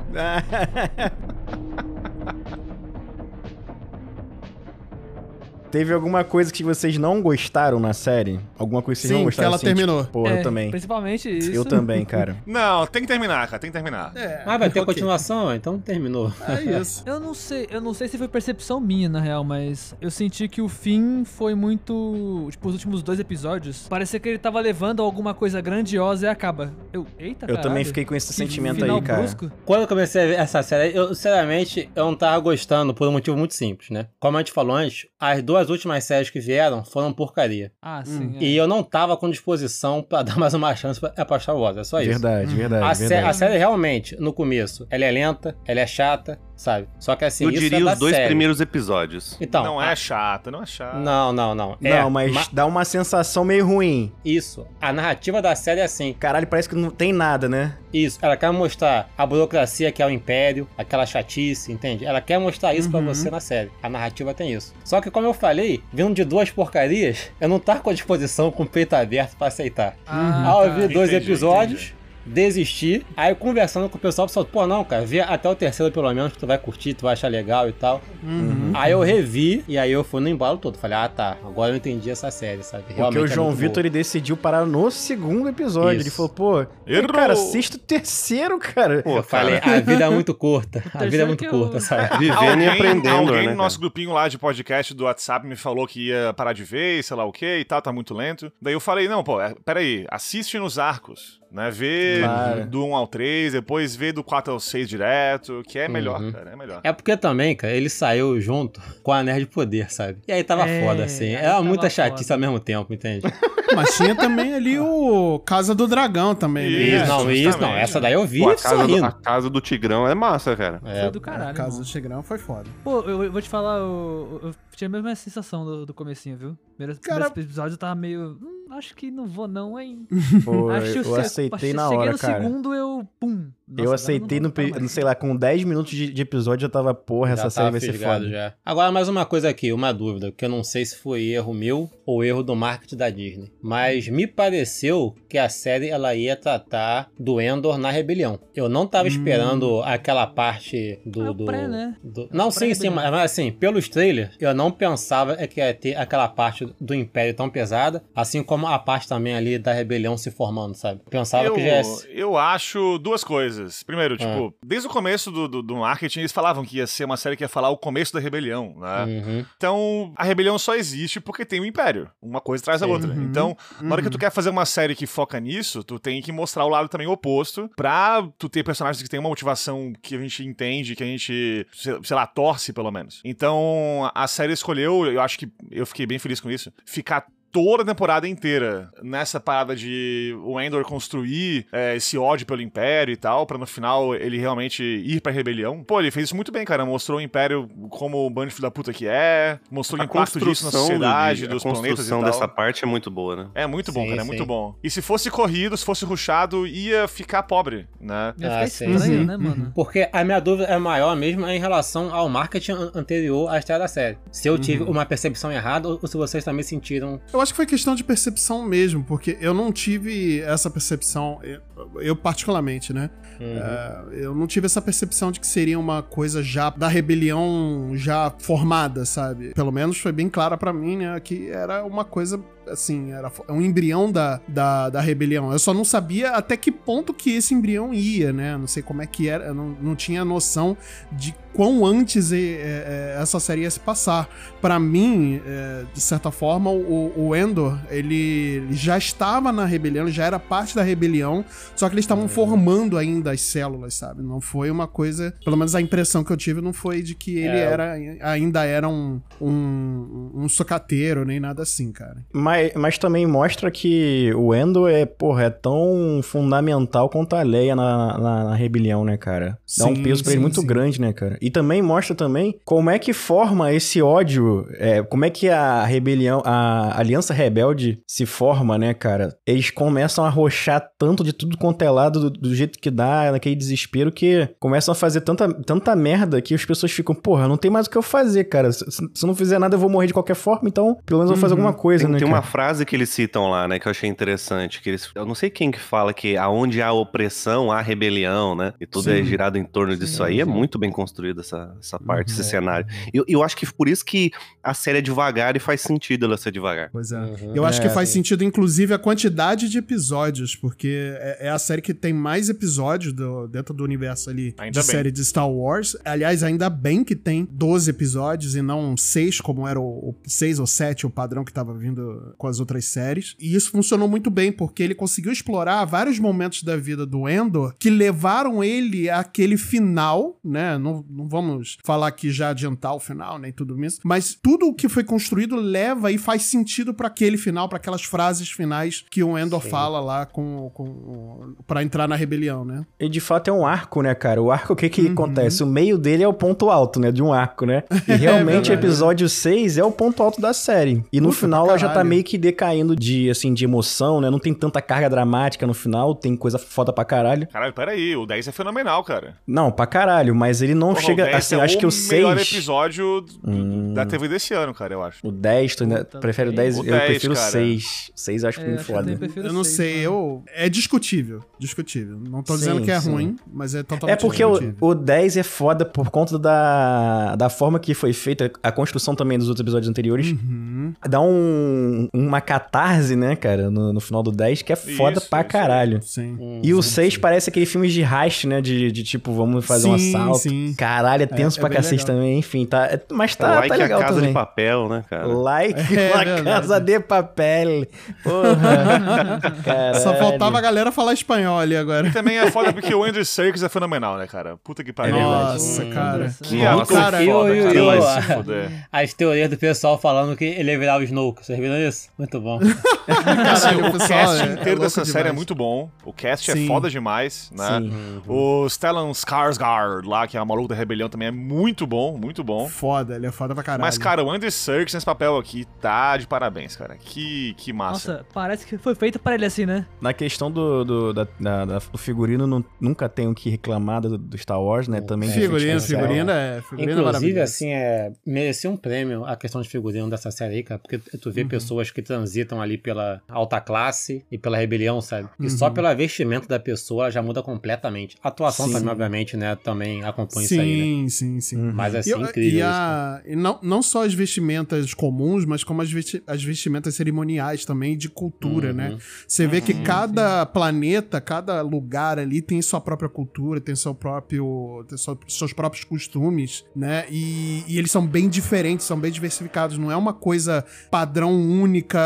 [SPEAKER 3] Teve alguma coisa que vocês não gostaram na série? Alguma coisa que vocês
[SPEAKER 5] Sim,
[SPEAKER 3] não
[SPEAKER 5] que
[SPEAKER 3] gostaram?
[SPEAKER 5] ela
[SPEAKER 3] assim,
[SPEAKER 5] terminou.
[SPEAKER 3] tipo, Pô,
[SPEAKER 6] É,
[SPEAKER 3] eu também.
[SPEAKER 6] Principalmente isso.
[SPEAKER 3] Eu também, cara.
[SPEAKER 4] Não, tem que terminar, cara. Tem que terminar.
[SPEAKER 5] É,
[SPEAKER 8] Ah, vai ter
[SPEAKER 5] ok.
[SPEAKER 8] continuação? Então terminou.
[SPEAKER 5] É isso.
[SPEAKER 6] Eu não sei, eu não sei se foi percepção minha, na real, mas eu senti que o fim foi muito. Tipo, os últimos dois episódios. Parecia que ele tava levando a alguma coisa grandiosa e acaba. Eu. Eita,
[SPEAKER 3] Eu também
[SPEAKER 6] caralho.
[SPEAKER 3] fiquei com esse
[SPEAKER 6] Que
[SPEAKER 3] sentimento
[SPEAKER 6] final
[SPEAKER 3] aí, cara.
[SPEAKER 6] brusco.
[SPEAKER 8] Quando eu comecei a ver essa série, eu, sinceramente, eu não tava gostando por um motivo muito simples, né? Como a gente falou antes, as duas últimas séries que vieram foram porcaria.
[SPEAKER 6] Ah, sim. é.
[SPEAKER 8] E eu não tava com disposição pra dar mais uma chance pra, é pra Star Wars, é só isso.
[SPEAKER 3] Verdade, verdade,
[SPEAKER 8] A, sé-
[SPEAKER 3] verdade.
[SPEAKER 8] a série realmente, no começo, ela é lenta, ela é chata, sabe? Só que assim,
[SPEAKER 7] Eu
[SPEAKER 8] isso
[SPEAKER 7] diria
[SPEAKER 8] é da
[SPEAKER 7] os dois
[SPEAKER 8] série.
[SPEAKER 7] primeiros episódios.
[SPEAKER 8] Então,
[SPEAKER 4] não
[SPEAKER 8] a-
[SPEAKER 4] é chata, não é chata.
[SPEAKER 8] Não, não, não.
[SPEAKER 3] Não,
[SPEAKER 8] É,
[SPEAKER 3] mas
[SPEAKER 8] ma-
[SPEAKER 3] dá uma sensação meio ruim.
[SPEAKER 8] Isso. A narrativa da série é assim.
[SPEAKER 3] Caralho, parece que não tem nada, né?
[SPEAKER 8] Isso. Ela quer mostrar a burocracia que é o Império, aquela chatice, entende? Ela quer mostrar isso pra você na série. A narrativa tem isso. Só que, como eu falei, vindo de duas porcarias, eu não tava com a disposição com o peito aberto pra aceitar.
[SPEAKER 6] Ah,
[SPEAKER 8] Aí eu
[SPEAKER 6] tá.
[SPEAKER 8] vi dois
[SPEAKER 4] Entendi,
[SPEAKER 8] episódios. Desisti, aí conversando com o pessoal, o pessoal, pô, não, cara, vê até o terceiro pelo menos, que tu vai curtir, tu vai achar legal e tal.
[SPEAKER 5] Uhum.
[SPEAKER 8] Aí eu revi, e aí eu fui no embalo todo. Falei, ah tá, agora eu entendi essa série, sabe?
[SPEAKER 3] Porque
[SPEAKER 8] Realmente
[SPEAKER 3] o
[SPEAKER 8] é
[SPEAKER 3] João Vitor ele decidiu parar no segundo episódio. Ele
[SPEAKER 8] Isso.
[SPEAKER 3] falou, pô,
[SPEAKER 4] Errou!
[SPEAKER 3] cara, assista o terceiro, cara.
[SPEAKER 7] Pô,
[SPEAKER 8] Eu falei,
[SPEAKER 7] cara,
[SPEAKER 8] a vida é muito curta. A vida é muito curta,
[SPEAKER 6] eu-
[SPEAKER 8] sabe?
[SPEAKER 7] vivendo e aprendendo,
[SPEAKER 4] alguém
[SPEAKER 7] né,
[SPEAKER 4] no
[SPEAKER 7] cara?
[SPEAKER 4] nosso grupinho lá de podcast do WhatsApp me falou que ia parar de ver, sei lá o que e tal, tá muito lento. Daí eu falei, não, pô, é, peraí, assiste nos arcos, né? Vê
[SPEAKER 3] Claro.
[SPEAKER 4] do 1 ao 3, depois vê do 4 ao 6 direto, que é melhor,
[SPEAKER 8] Uhum.
[SPEAKER 4] cara, é melhor.
[SPEAKER 8] É porque também, cara, ele saiu junto com a Nerd Poder, sabe? E aí tava
[SPEAKER 6] É,
[SPEAKER 8] foda, assim. Era
[SPEAKER 6] tava
[SPEAKER 8] muita
[SPEAKER 6] foda.
[SPEAKER 8] chatice ao mesmo tempo, entende?
[SPEAKER 5] Mas tinha também ali o Casa do Dragão também. né?
[SPEAKER 4] Isso,
[SPEAKER 8] Isso, não, isso não. Essa daí eu vi
[SPEAKER 7] Pô, a, casa do, a casa do Tigrão é massa, cara.
[SPEAKER 8] É,
[SPEAKER 6] Foi do
[SPEAKER 5] A
[SPEAKER 6] caralho.
[SPEAKER 5] Casa
[SPEAKER 6] irmão.
[SPEAKER 5] do Tigrão foi foda.
[SPEAKER 6] Pô, eu, eu vou te falar, eu, eu tinha a mesma sensação do, do comecinho, viu? Primeiros,
[SPEAKER 5] Cara-
[SPEAKER 6] primeiros episódios eu tava meio. "Hum, acho que não vou, não, hein?
[SPEAKER 3] Pô,
[SPEAKER 6] acho que
[SPEAKER 3] eu
[SPEAKER 6] se-
[SPEAKER 3] aceitei
[SPEAKER 6] che-
[SPEAKER 3] na
[SPEAKER 6] cheguei
[SPEAKER 3] hora,
[SPEAKER 6] no
[SPEAKER 3] cara.
[SPEAKER 6] segundo, eu. Pum. Nossa,
[SPEAKER 3] eu aceitei
[SPEAKER 6] não
[SPEAKER 3] no,
[SPEAKER 6] mais.
[SPEAKER 3] sei lá, com 10 minutos de, de episódio eu tava, porra,
[SPEAKER 8] já
[SPEAKER 3] essa série vai ser foda.
[SPEAKER 8] já. Agora, mais uma coisa aqui, uma dúvida, que eu não sei se foi erro meu ou erro do marketing da Disney. Mas me pareceu que a série ela ia tratar do Endor na rebelião. Eu não tava esperando aquela parte do.
[SPEAKER 6] É o
[SPEAKER 8] do-
[SPEAKER 6] pré, né?
[SPEAKER 8] do-
[SPEAKER 6] É
[SPEAKER 8] Não,
[SPEAKER 6] o
[SPEAKER 8] sim, sim, mas mas, assim, pelos trailers, eu não pensava é que ia ter aquela parte do Império tão pesada, assim como a parte também ali da rebelião se formando, sabe? Pensava
[SPEAKER 4] eu,
[SPEAKER 8] que já ia.
[SPEAKER 4] eu acho duas coisas.
[SPEAKER 8] Ah.
[SPEAKER 4] Primeiro, tipo, desde o começo do, do, do marketing, eles falavam que ia ser uma série que ia falar o começo da rebelião, né?
[SPEAKER 8] Uhum.
[SPEAKER 4] Então, a rebelião só existe porque tem o Império. Uma coisa traz a outra.
[SPEAKER 5] Uhum.
[SPEAKER 4] Então, na hora que tu quer fazer uma série que foca nisso, tu tem que mostrar o lado também oposto pra tu ter personagens que têm uma motivação que a gente entende, que a gente, sei lá, torce pelo menos. Então, a série escolheu, eu acho que eu fiquei bem feliz com isso, ficar toda a temporada inteira nessa parada de o Endor construir é, esse ódio pelo Império e tal, pra no final ele realmente ir pra rebelião. Pô, ele fez isso muito bem, cara. Mostrou o Império como o bando da puta que é, mostrou o
[SPEAKER 7] A
[SPEAKER 4] impacto disso na
[SPEAKER 7] construção,
[SPEAKER 4] sociedade,
[SPEAKER 7] Luigi,
[SPEAKER 4] dos
[SPEAKER 7] a
[SPEAKER 4] planetas e
[SPEAKER 7] construção
[SPEAKER 4] tal.
[SPEAKER 7] dessa parte é muito boa, né?
[SPEAKER 4] É muito bom,
[SPEAKER 8] Sim,
[SPEAKER 4] cara, é
[SPEAKER 8] sim.
[SPEAKER 4] muito bom. E se fosse corrido, se fosse rushado, ia ficar pobre, né?
[SPEAKER 6] Ia ficar
[SPEAKER 8] Ah, sim,
[SPEAKER 6] estranho,
[SPEAKER 5] sim.
[SPEAKER 6] né, mano?
[SPEAKER 8] Porque a minha dúvida é maior mesmo em relação ao marketing an- anterior à estreia da série. Se eu tive uma percepção errada ou se vocês também sentiram.
[SPEAKER 5] Eu acho que foi questão de percepção mesmo, porque eu não tive essa percepção, eu, eu particularmente, né? É, eu não tive essa percepção de que seria uma coisa já da rebelião já formada, sabe? Pelo menos foi bem clara pra mim, né? Que era uma coisa assim, era um embrião da, da, da rebelião. Eu só não sabia até que ponto que esse embrião ia, né? Não sei como é que era, eu não, não tinha noção de quão antes é, é, essa série ia se passar. Pra mim, é, de certa forma, o, Endor, ele, ele já estava na rebelião, ele já era parte da rebelião, só que eles estavam formando ainda as células, sabe? Não foi uma coisa, pelo menos a impressão que eu tive não foi de que ele
[SPEAKER 8] É,
[SPEAKER 5] era, ainda era um, um, um socateiro, nem nada assim, cara.
[SPEAKER 3] Mas, mas também mostra que o Endo é, porra, é tão fundamental quanto a Leia na, na, na rebelião, né, cara? Dá um
[SPEAKER 5] Sim,
[SPEAKER 3] peso pra ele
[SPEAKER 5] sim,
[SPEAKER 3] muito
[SPEAKER 5] sim.
[SPEAKER 3] grande, né, cara? E também mostra também como é que forma esse ódio, é, como é que a rebelião, a Aliança Rebelde se forma, né, cara? Eles começam a rochar tanto de tudo quanto é lado, do, do jeito que dá, naquele desespero, que começam a fazer tanta, tanta merda que as pessoas ficam, porra, não tem mais o que eu fazer, cara. Se, se não fizer nada, eu vou morrer de qualquer forma, então pelo menos eu vou fazer alguma coisa,
[SPEAKER 7] Tem,
[SPEAKER 3] né?
[SPEAKER 7] tem uma
[SPEAKER 3] cara?
[SPEAKER 7] frase que eles citam lá, né, que eu achei interessante, que eles, eu não sei quem que fala que aonde há opressão, há rebelião, né, e tudo é
[SPEAKER 5] Sim.
[SPEAKER 7] girado em torno disso aí, é muito bem construído essa, essa parte, esse cenário. E eu, eu acho que por isso que a série é devagar e faz sentido ela ser devagar.
[SPEAKER 5] Pois é.
[SPEAKER 8] Uhum.
[SPEAKER 5] Eu acho que
[SPEAKER 3] É,
[SPEAKER 5] faz sentido, inclusive, a quantidade de episódios, porque é, é a série que tem mais episódios do- dentro do universo ali
[SPEAKER 4] Ainda
[SPEAKER 5] de
[SPEAKER 4] bem.
[SPEAKER 5] série de Star Wars. Aliás, ainda bem que tem 12 episódios e não 6, como era o, o 6 ou 7, o padrão que tava vindo com as outras séries. E isso funcionou muito bem, porque ele conseguiu explorar vários momentos da vida do Endor que levaram ele àquele final, né? Não, não vamos falar aqui já adiantar o final, nem tudo isso, mas tudo o que foi construído leva e faz sentido pra aquele final, pra aquelas frases finais que o Endor fala lá com, com para entrar na rebelião, né?
[SPEAKER 3] E de fato é um arco, né, cara? O arco, o que que
[SPEAKER 5] Uhum.
[SPEAKER 3] acontece? O meio dele é o ponto alto, né, de um arco, né? E realmente o
[SPEAKER 5] verdade.
[SPEAKER 3] episódio 6 é o ponto alto da série. E no
[SPEAKER 5] Puta,
[SPEAKER 3] final ela já tá meio que decaindo de, assim, de emoção, né? Não tem tanta carga dramática no final, tem coisa foda pra caralho.
[SPEAKER 4] Caralho, peraí, o 10 é fenomenal, cara.
[SPEAKER 3] Não, pra caralho, mas ele não
[SPEAKER 4] Porra,
[SPEAKER 3] chega,
[SPEAKER 4] o 10
[SPEAKER 3] assim,
[SPEAKER 4] é
[SPEAKER 3] acho que o
[SPEAKER 4] melhor
[SPEAKER 3] 6...
[SPEAKER 4] episódio do-
[SPEAKER 3] Hum.
[SPEAKER 4] da TV desse ano, cara, eu acho.
[SPEAKER 3] O 10, tu ainda prefere o
[SPEAKER 6] bem.
[SPEAKER 3] 10?
[SPEAKER 4] O
[SPEAKER 3] eu
[SPEAKER 4] 10,
[SPEAKER 3] prefiro o
[SPEAKER 4] cara.
[SPEAKER 3] 6. 6 eu acho
[SPEAKER 6] É,
[SPEAKER 3] muito
[SPEAKER 6] eu
[SPEAKER 3] foda.
[SPEAKER 5] Eu não sei,
[SPEAKER 6] mano.
[SPEAKER 5] eu é discutível, discutível. Não tô dizendo que é
[SPEAKER 3] sim.
[SPEAKER 5] ruim, mas é totalmente
[SPEAKER 3] É porque o,
[SPEAKER 5] discutível.
[SPEAKER 3] o 10 é foda por conta da, da forma que foi feita, a construção também dos outros episódios anteriores.
[SPEAKER 5] Uhum.
[SPEAKER 3] Dá um, uma catarse, né, cara, no, no final do 10, que é foda
[SPEAKER 4] Isso,
[SPEAKER 3] pra
[SPEAKER 4] isso
[SPEAKER 3] caralho.
[SPEAKER 5] Sim.
[SPEAKER 3] E o 6 parece aquele filme de heist, né? De, de tipo, vamos fazer um assalto.
[SPEAKER 5] sim.
[SPEAKER 3] Caralho, é tenso
[SPEAKER 5] é
[SPEAKER 3] pra
[SPEAKER 5] bem
[SPEAKER 3] cacete
[SPEAKER 5] legal.
[SPEAKER 3] também, enfim, tá. é- mas tá,
[SPEAKER 7] like
[SPEAKER 3] tá legal
[SPEAKER 7] a casa
[SPEAKER 3] também.
[SPEAKER 7] de papel, né, cara?
[SPEAKER 3] Like
[SPEAKER 5] É
[SPEAKER 3] a casa de papel. Porra. Caralho.
[SPEAKER 5] Só faltava a galera falar espanhol ali agora.
[SPEAKER 4] E também é foda porque o Andrew Serkis é fenomenal, né, cara? Puta que pariu.
[SPEAKER 3] verdade.
[SPEAKER 5] Nossa,
[SPEAKER 6] Hum,
[SPEAKER 5] cara.
[SPEAKER 4] Que
[SPEAKER 5] Nossa,
[SPEAKER 4] ator
[SPEAKER 5] cara,
[SPEAKER 8] eu-
[SPEAKER 4] foda,
[SPEAKER 8] eu-
[SPEAKER 4] cara.
[SPEAKER 8] eu- eu-
[SPEAKER 4] fuder.
[SPEAKER 8] As teorias do pessoal falando que ele ia virar o Snoke. Vocês viram isso? Muito bom.
[SPEAKER 5] Caralho,
[SPEAKER 4] o
[SPEAKER 5] pessoal
[SPEAKER 4] cast
[SPEAKER 5] é- é
[SPEAKER 4] inteiro dessa série é
[SPEAKER 5] demais.
[SPEAKER 4] muito bom. O cast é
[SPEAKER 5] Sim.
[SPEAKER 4] foda demais, né?
[SPEAKER 3] Sim.
[SPEAKER 4] O Stellan Skarsgård lá, que é o maluco da rebelião, também é muito bom, muito bom.
[SPEAKER 5] Foda, ele é foda pra caralho.
[SPEAKER 4] Mas, cara, o Andy Serkis nesse papel aqui tá de parabéns, cara. Que, que massa.
[SPEAKER 6] Nossa, parece que foi feito pra ele assim, né?
[SPEAKER 3] Na questão do, do, da- da- da- do figurino, não- nunca tenho o que reclamar do, do Star Wars, né? Também de
[SPEAKER 5] Figurino, figurino é, figurino é
[SPEAKER 8] Inclusive, assim, é, merecia um prêmio a questão de figurino dessa série aí, cara, porque tu vê pessoas que transitam ali pela alta classe e pela rebelião, sabe? E só pela vestimenta da pessoa já muda completamente. A atuação
[SPEAKER 3] Sim.
[SPEAKER 8] também, obviamente, né, também acompanha isso aí, né?
[SPEAKER 5] Sim, sim, sim.
[SPEAKER 8] Mas
[SPEAKER 5] E,
[SPEAKER 8] assim,
[SPEAKER 5] eu-
[SPEAKER 8] incrível
[SPEAKER 5] e a- e não, não só as vestimentas comuns, mas como as, vesti- as vestimentas cerimoniais também de cultura,
[SPEAKER 8] Uhum.
[SPEAKER 5] né? Você vê que cada planeta, cada lugar ali tem sua própria cultura, tem seu próprio, tem seu- seus próprios costumes, né? E, e eles são bem diferentes, são bem diversificados. Não é uma coisa padrão única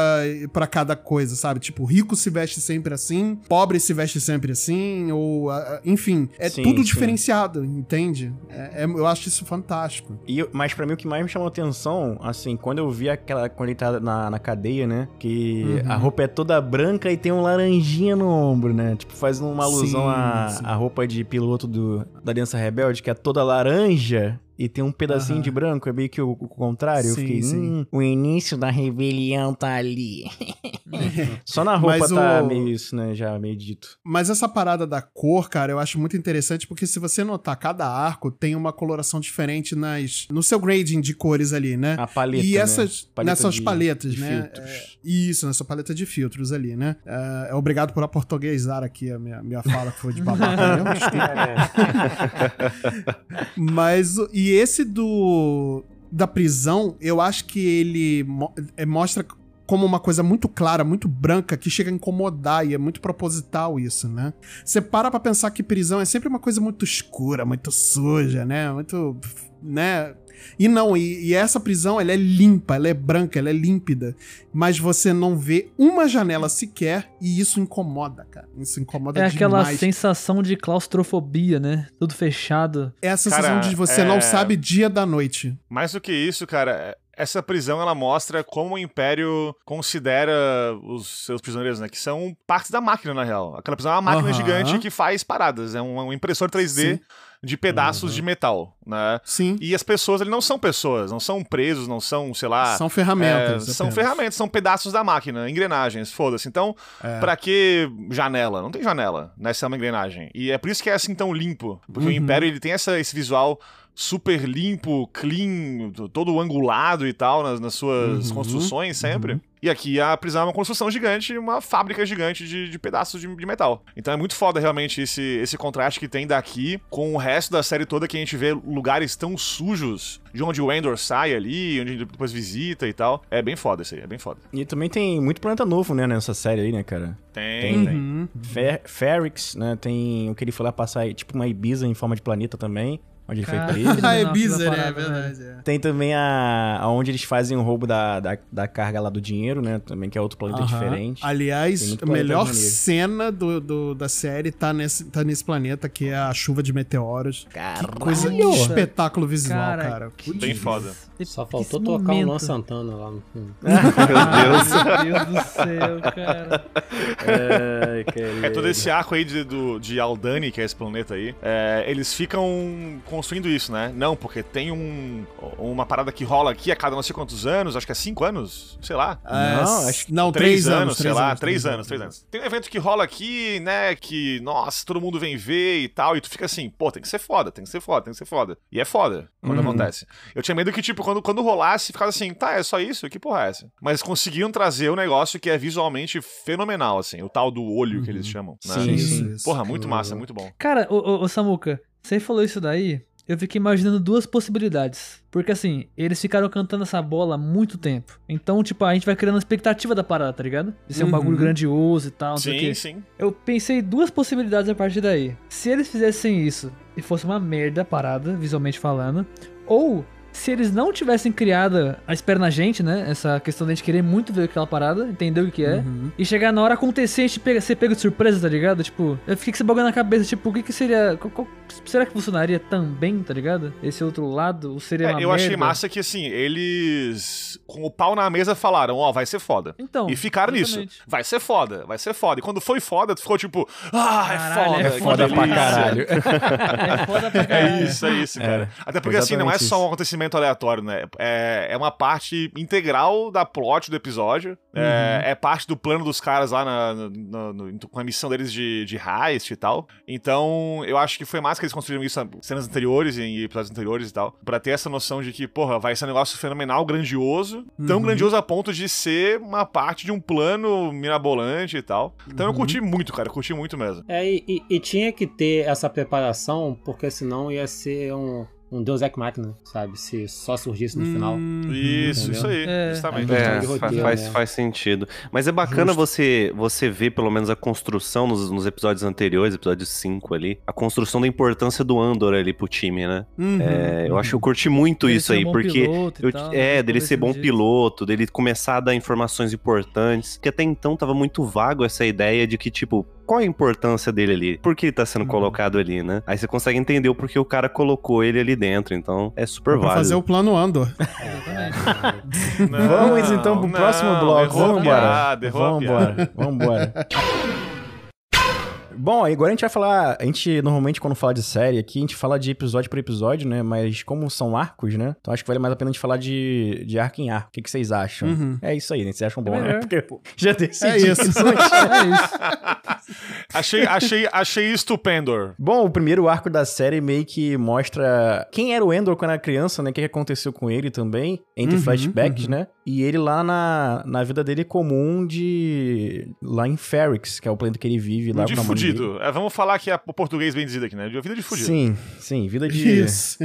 [SPEAKER 5] pra cada coisa, sabe? Tipo, rico se veste sempre assim, pobre se veste sempre assim, ou enfim, é
[SPEAKER 3] Sim,
[SPEAKER 5] tudo
[SPEAKER 3] sim.
[SPEAKER 5] diferenciado, entende? É- é- eu acho isso fantástico.
[SPEAKER 3] E, mas pra mim o que mais me chamou atenção, assim, quando eu vi aquela. Quando ele tá na, na cadeia, né? Que
[SPEAKER 5] Uhum.
[SPEAKER 3] a roupa é toda branca e tem um laranjinha no ombro, né? Tipo, faz uma alusão à roupa de piloto do, da Aliança Rebelde, que é toda laranja. E tem um pedacinho
[SPEAKER 5] Aham.
[SPEAKER 3] de branco, é meio que o, o contrário. eu
[SPEAKER 5] Sim,
[SPEAKER 3] fiquei,
[SPEAKER 5] sim.
[SPEAKER 3] hum, o início da rebelião tá ali. Só na roupa
[SPEAKER 5] Mas
[SPEAKER 3] tá
[SPEAKER 5] o-
[SPEAKER 3] meio isso, né? Já meio dito.
[SPEAKER 5] Mas essa parada da cor, cara, eu acho muito interessante porque se você notar, cada arco tem uma coloração diferente nas no seu grading de cores ali, né?
[SPEAKER 3] A paleta.
[SPEAKER 5] e
[SPEAKER 3] né?
[SPEAKER 5] essas
[SPEAKER 3] Paleta
[SPEAKER 5] nessas
[SPEAKER 3] de-
[SPEAKER 5] paletas,
[SPEAKER 3] de
[SPEAKER 5] né?
[SPEAKER 3] filtros.
[SPEAKER 5] É, isso, nessa paleta de filtros ali, né? É, é obrigado por aportuguesar aqui a minha, minha fala que foi de babaca mesmo. desculpa. Mas o- e esse do da prisão, eu acho que ele mo- é, mostra como uma coisa muito clara, muito branca, que chega a incomodar, e é muito proposital isso, né? Você para pra pensar que prisão é sempre uma coisa muito escura, muito suja, né? Muito. né? E não, e, e essa prisão, ela é limpa, ela é branca, ela é límpida, mas você não vê uma janela sequer, e isso incomoda, cara. Isso incomoda
[SPEAKER 6] É aquela
[SPEAKER 5] demais.
[SPEAKER 6] sensação de claustrofobia, né? Tudo fechado.
[SPEAKER 5] É a sensação
[SPEAKER 4] Cara,
[SPEAKER 5] de você
[SPEAKER 4] é-
[SPEAKER 5] não sabe dia da noite.
[SPEAKER 4] Mais do que isso, cara, é- essa prisão ela mostra como o Império considera os seus prisioneiros, né? Que são partes da máquina, na real. Aquela prisão é uma máquina
[SPEAKER 5] Aham.
[SPEAKER 4] gigante que faz paradas. É um, um impressor 3D
[SPEAKER 5] Sim.
[SPEAKER 4] De pedaços de metal, né?
[SPEAKER 5] Sim.
[SPEAKER 4] E as pessoas ali não são pessoas, não são presos, não são, sei lá.
[SPEAKER 5] São ferramentas.
[SPEAKER 4] é, são ferramentas, são pedaços da máquina, engrenagens, foda-se. Então,
[SPEAKER 5] É.
[SPEAKER 4] pra que janela? Não tem janela, né? Se é uma engrenagem. E é por isso que é assim tão limpo. Porque o
[SPEAKER 5] Uhum.
[SPEAKER 4] Império ele tem essa, esse visual super limpo, clean, todo angulado e tal nas, nas suas
[SPEAKER 5] Uhum,
[SPEAKER 4] construções sempre. E aqui a prisão é uma construção gigante, uma fábrica gigante de, de pedaços de, de metal. Então é muito foda realmente esse, esse contraste que tem daqui com o resto da série toda que a gente vê lugares tão sujos, de onde o Endor sai ali, onde ele depois visita e tal. É bem foda isso aí, é bem foda.
[SPEAKER 3] E também tem muito planeta novo, né, nessa série aí, né, cara?
[SPEAKER 4] Tem,
[SPEAKER 3] Tem,
[SPEAKER 4] tem.
[SPEAKER 5] Uhum.
[SPEAKER 3] Fer Ferrix, né? Tem o que ele foi lá passar, aí, tipo uma Ibiza em forma de planeta também, onde ele foi
[SPEAKER 6] Cara,
[SPEAKER 3] preso.
[SPEAKER 6] filho
[SPEAKER 5] Ah, é
[SPEAKER 6] nossa
[SPEAKER 5] Bizarre, é
[SPEAKER 6] parada,
[SPEAKER 5] verdade. é.
[SPEAKER 3] Tem também a, a onde eles fazem o roubo da, da, da carga lá do dinheiro, né? Também que é outro planeta
[SPEAKER 5] Aham.
[SPEAKER 3] diferente. Tem
[SPEAKER 5] Aliás, a melhor cena do, do- da série tá nesse, tá nesse planeta, que é a chuva de meteoros.
[SPEAKER 3] Caralho!
[SPEAKER 5] Que coisa, que espetáculo visual,
[SPEAKER 6] Cara,
[SPEAKER 5] cara.
[SPEAKER 4] Bem foda.
[SPEAKER 8] Só
[SPEAKER 6] Esse
[SPEAKER 8] faltou tocar o
[SPEAKER 6] momento.
[SPEAKER 8] Luan Santana lá no fundo.
[SPEAKER 6] Ah, Meu Deus do céu, cara.
[SPEAKER 3] Cara.
[SPEAKER 4] É todo esse arco aí de, do, de Aldani, que é esse planeta aí, é, eles ficam construindo isso, né? Não, porque tem um, uma parada que rola aqui a cada não sei quantos anos, acho que é cinco anos, sei lá.
[SPEAKER 5] É,
[SPEAKER 3] Não, acho que
[SPEAKER 5] não, três, anos,
[SPEAKER 4] sei
[SPEAKER 5] três
[SPEAKER 4] lá,
[SPEAKER 5] anos,
[SPEAKER 4] três anos, três anos. Tem um evento que rola aqui, né, que, nossa, todo mundo vem ver e tal, e tu fica assim, pô, tem que ser foda, tem que ser foda, tem que ser foda. E é foda quando
[SPEAKER 3] Uhum.
[SPEAKER 4] acontece. Eu tinha medo que, tipo, quando, quando rolasse, ficava assim, tá, é só isso? Que porra é essa? Mas conseguiram trazer um negócio que é visualmente fenomenal, assim, o tal do olho que eles chamam, né?
[SPEAKER 3] Sim, sim.
[SPEAKER 5] isso.
[SPEAKER 4] Porra, muito massa, muito bom.
[SPEAKER 6] Cara, ô, ô, ô, Samuca, você falou isso daí, eu fiquei imaginando duas possibilidades. Porque assim, eles ficaram cantando essa bola há muito tempo. Então, tipo, a gente vai criando a expectativa da parada, tá ligado? De ser um
[SPEAKER 5] Uhum.
[SPEAKER 6] bagulho grandioso e tal, não sei o
[SPEAKER 4] Sim,
[SPEAKER 6] quê.
[SPEAKER 4] sim.
[SPEAKER 6] Eu pensei duas possibilidades a partir daí. Se eles fizessem isso e fosse uma merda a parada, visualmente falando, ou se eles não tivessem criado a espera na gente, né? Essa questão de a gente querer muito ver aquela parada, entender o que, é,
[SPEAKER 5] Uhum.
[SPEAKER 6] e chegar na hora acontecer e a gente pega, ser pego de surpresa, tá ligado? Tipo, eu fiquei com esse bagulho na cabeça, tipo, o que que seria. qual- qual- será que funcionaria também, tá ligado? Esse outro lado? Ou seria
[SPEAKER 4] É,
[SPEAKER 6] uma
[SPEAKER 4] eu achei
[SPEAKER 6] merda?
[SPEAKER 4] massa que, assim, eles, com o pau na mesa, falaram, ó, vai ser foda.
[SPEAKER 6] Então.
[SPEAKER 4] E ficaram nisso.
[SPEAKER 6] exatamente.
[SPEAKER 4] Vai ser foda, vai ser foda. E quando foi foda, tu ficou tipo, ah, é
[SPEAKER 6] Caralho,
[SPEAKER 4] foda.
[SPEAKER 6] é
[SPEAKER 4] que
[SPEAKER 3] Foda pra
[SPEAKER 4] delícia."
[SPEAKER 3] caralho.
[SPEAKER 6] É foda pra caralho.
[SPEAKER 4] É isso, é isso, cara. Até porque, assim, não é só um acontecimento aleatório, né? É, é uma parte integral da plot do episódio. É, é parte do plano dos caras lá na, na- no- com a missão deles de, de heist e tal. Então, eu acho que foi massa que eles construíram isso em cenas anteriores e em episódios anteriores e tal. Pra ter essa noção de que, porra, vai ser um negócio fenomenal, grandioso. Tão
[SPEAKER 5] Uhum.
[SPEAKER 4] grandioso a ponto de ser uma parte de um plano mirabolante e tal. Então eu curti muito, cara. Eu curti muito mesmo.
[SPEAKER 8] É, e, e- e tinha que ter essa preparação, porque senão ia ser um, um Deus Ex Machina, sabe? Se só surgisse no final.
[SPEAKER 5] Uhum.
[SPEAKER 4] Isso, isso aí.
[SPEAKER 6] É.
[SPEAKER 4] Justamente.
[SPEAKER 8] É,
[SPEAKER 7] É,
[SPEAKER 8] roteiro,
[SPEAKER 7] faz,
[SPEAKER 8] né?
[SPEAKER 7] faz sentido. Mas é bacana você você ver pelo menos a construção nos, nos episódios anteriores, episódio 5 ali, a construção da importância do Andor ali pro time, né?
[SPEAKER 5] Uhum.
[SPEAKER 7] É, eu acho que eu curti muito
[SPEAKER 6] Ele
[SPEAKER 7] isso
[SPEAKER 6] um
[SPEAKER 7] aí, porque eu-
[SPEAKER 6] tal,
[SPEAKER 7] é,
[SPEAKER 6] né?
[SPEAKER 7] dele ser bom piloto, dele começar a dar informações importantes, que até então tava muito vago essa ideia de que, tipo, qual a importância dele ali? Por que ele tá sendo
[SPEAKER 5] Uhum.
[SPEAKER 7] colocado ali, né? Aí você consegue entender o porquê o cara colocou ele ali dentro, então é super
[SPEAKER 5] Pra
[SPEAKER 7] válido.
[SPEAKER 5] fazer o plano Andor.
[SPEAKER 6] Exatamente.
[SPEAKER 4] Não,
[SPEAKER 3] Vamos então pro
[SPEAKER 4] não,
[SPEAKER 3] próximo bloco. Vamos embora. Vamos embora. Vamos embora. Bom, agora a gente vai falar. A gente normalmente, quando fala de série aqui, a gente fala de episódio por episódio, né? Mas como são arcos, né? Então acho que vale mais a pena a gente falar de, de arco em arco. O que, que vocês acham?
[SPEAKER 5] Uhum.
[SPEAKER 3] É isso aí, né? Vocês acham bom, né?
[SPEAKER 6] melhor.
[SPEAKER 3] Porque já decidi.
[SPEAKER 5] É isso.
[SPEAKER 6] é isso.
[SPEAKER 4] Achei, achei, achei estupendo.
[SPEAKER 3] Bom, o primeiro arco da série meio que mostra quem era o Endor quando era criança, né? O que que aconteceu com ele também, entre
[SPEAKER 5] Uhum,
[SPEAKER 3] flashbacks,
[SPEAKER 5] uhum.
[SPEAKER 3] né? E ele lá na, na vida dele comum de... Lá em Ferrix, que é o planeta que ele vive lá
[SPEAKER 4] de
[SPEAKER 3] com a mãe dele.
[SPEAKER 4] Fudido. É, vamos falar que é o português bem dizido aqui, né? De vida de fudido.
[SPEAKER 3] Sim, sim, vida de...
[SPEAKER 5] Isso.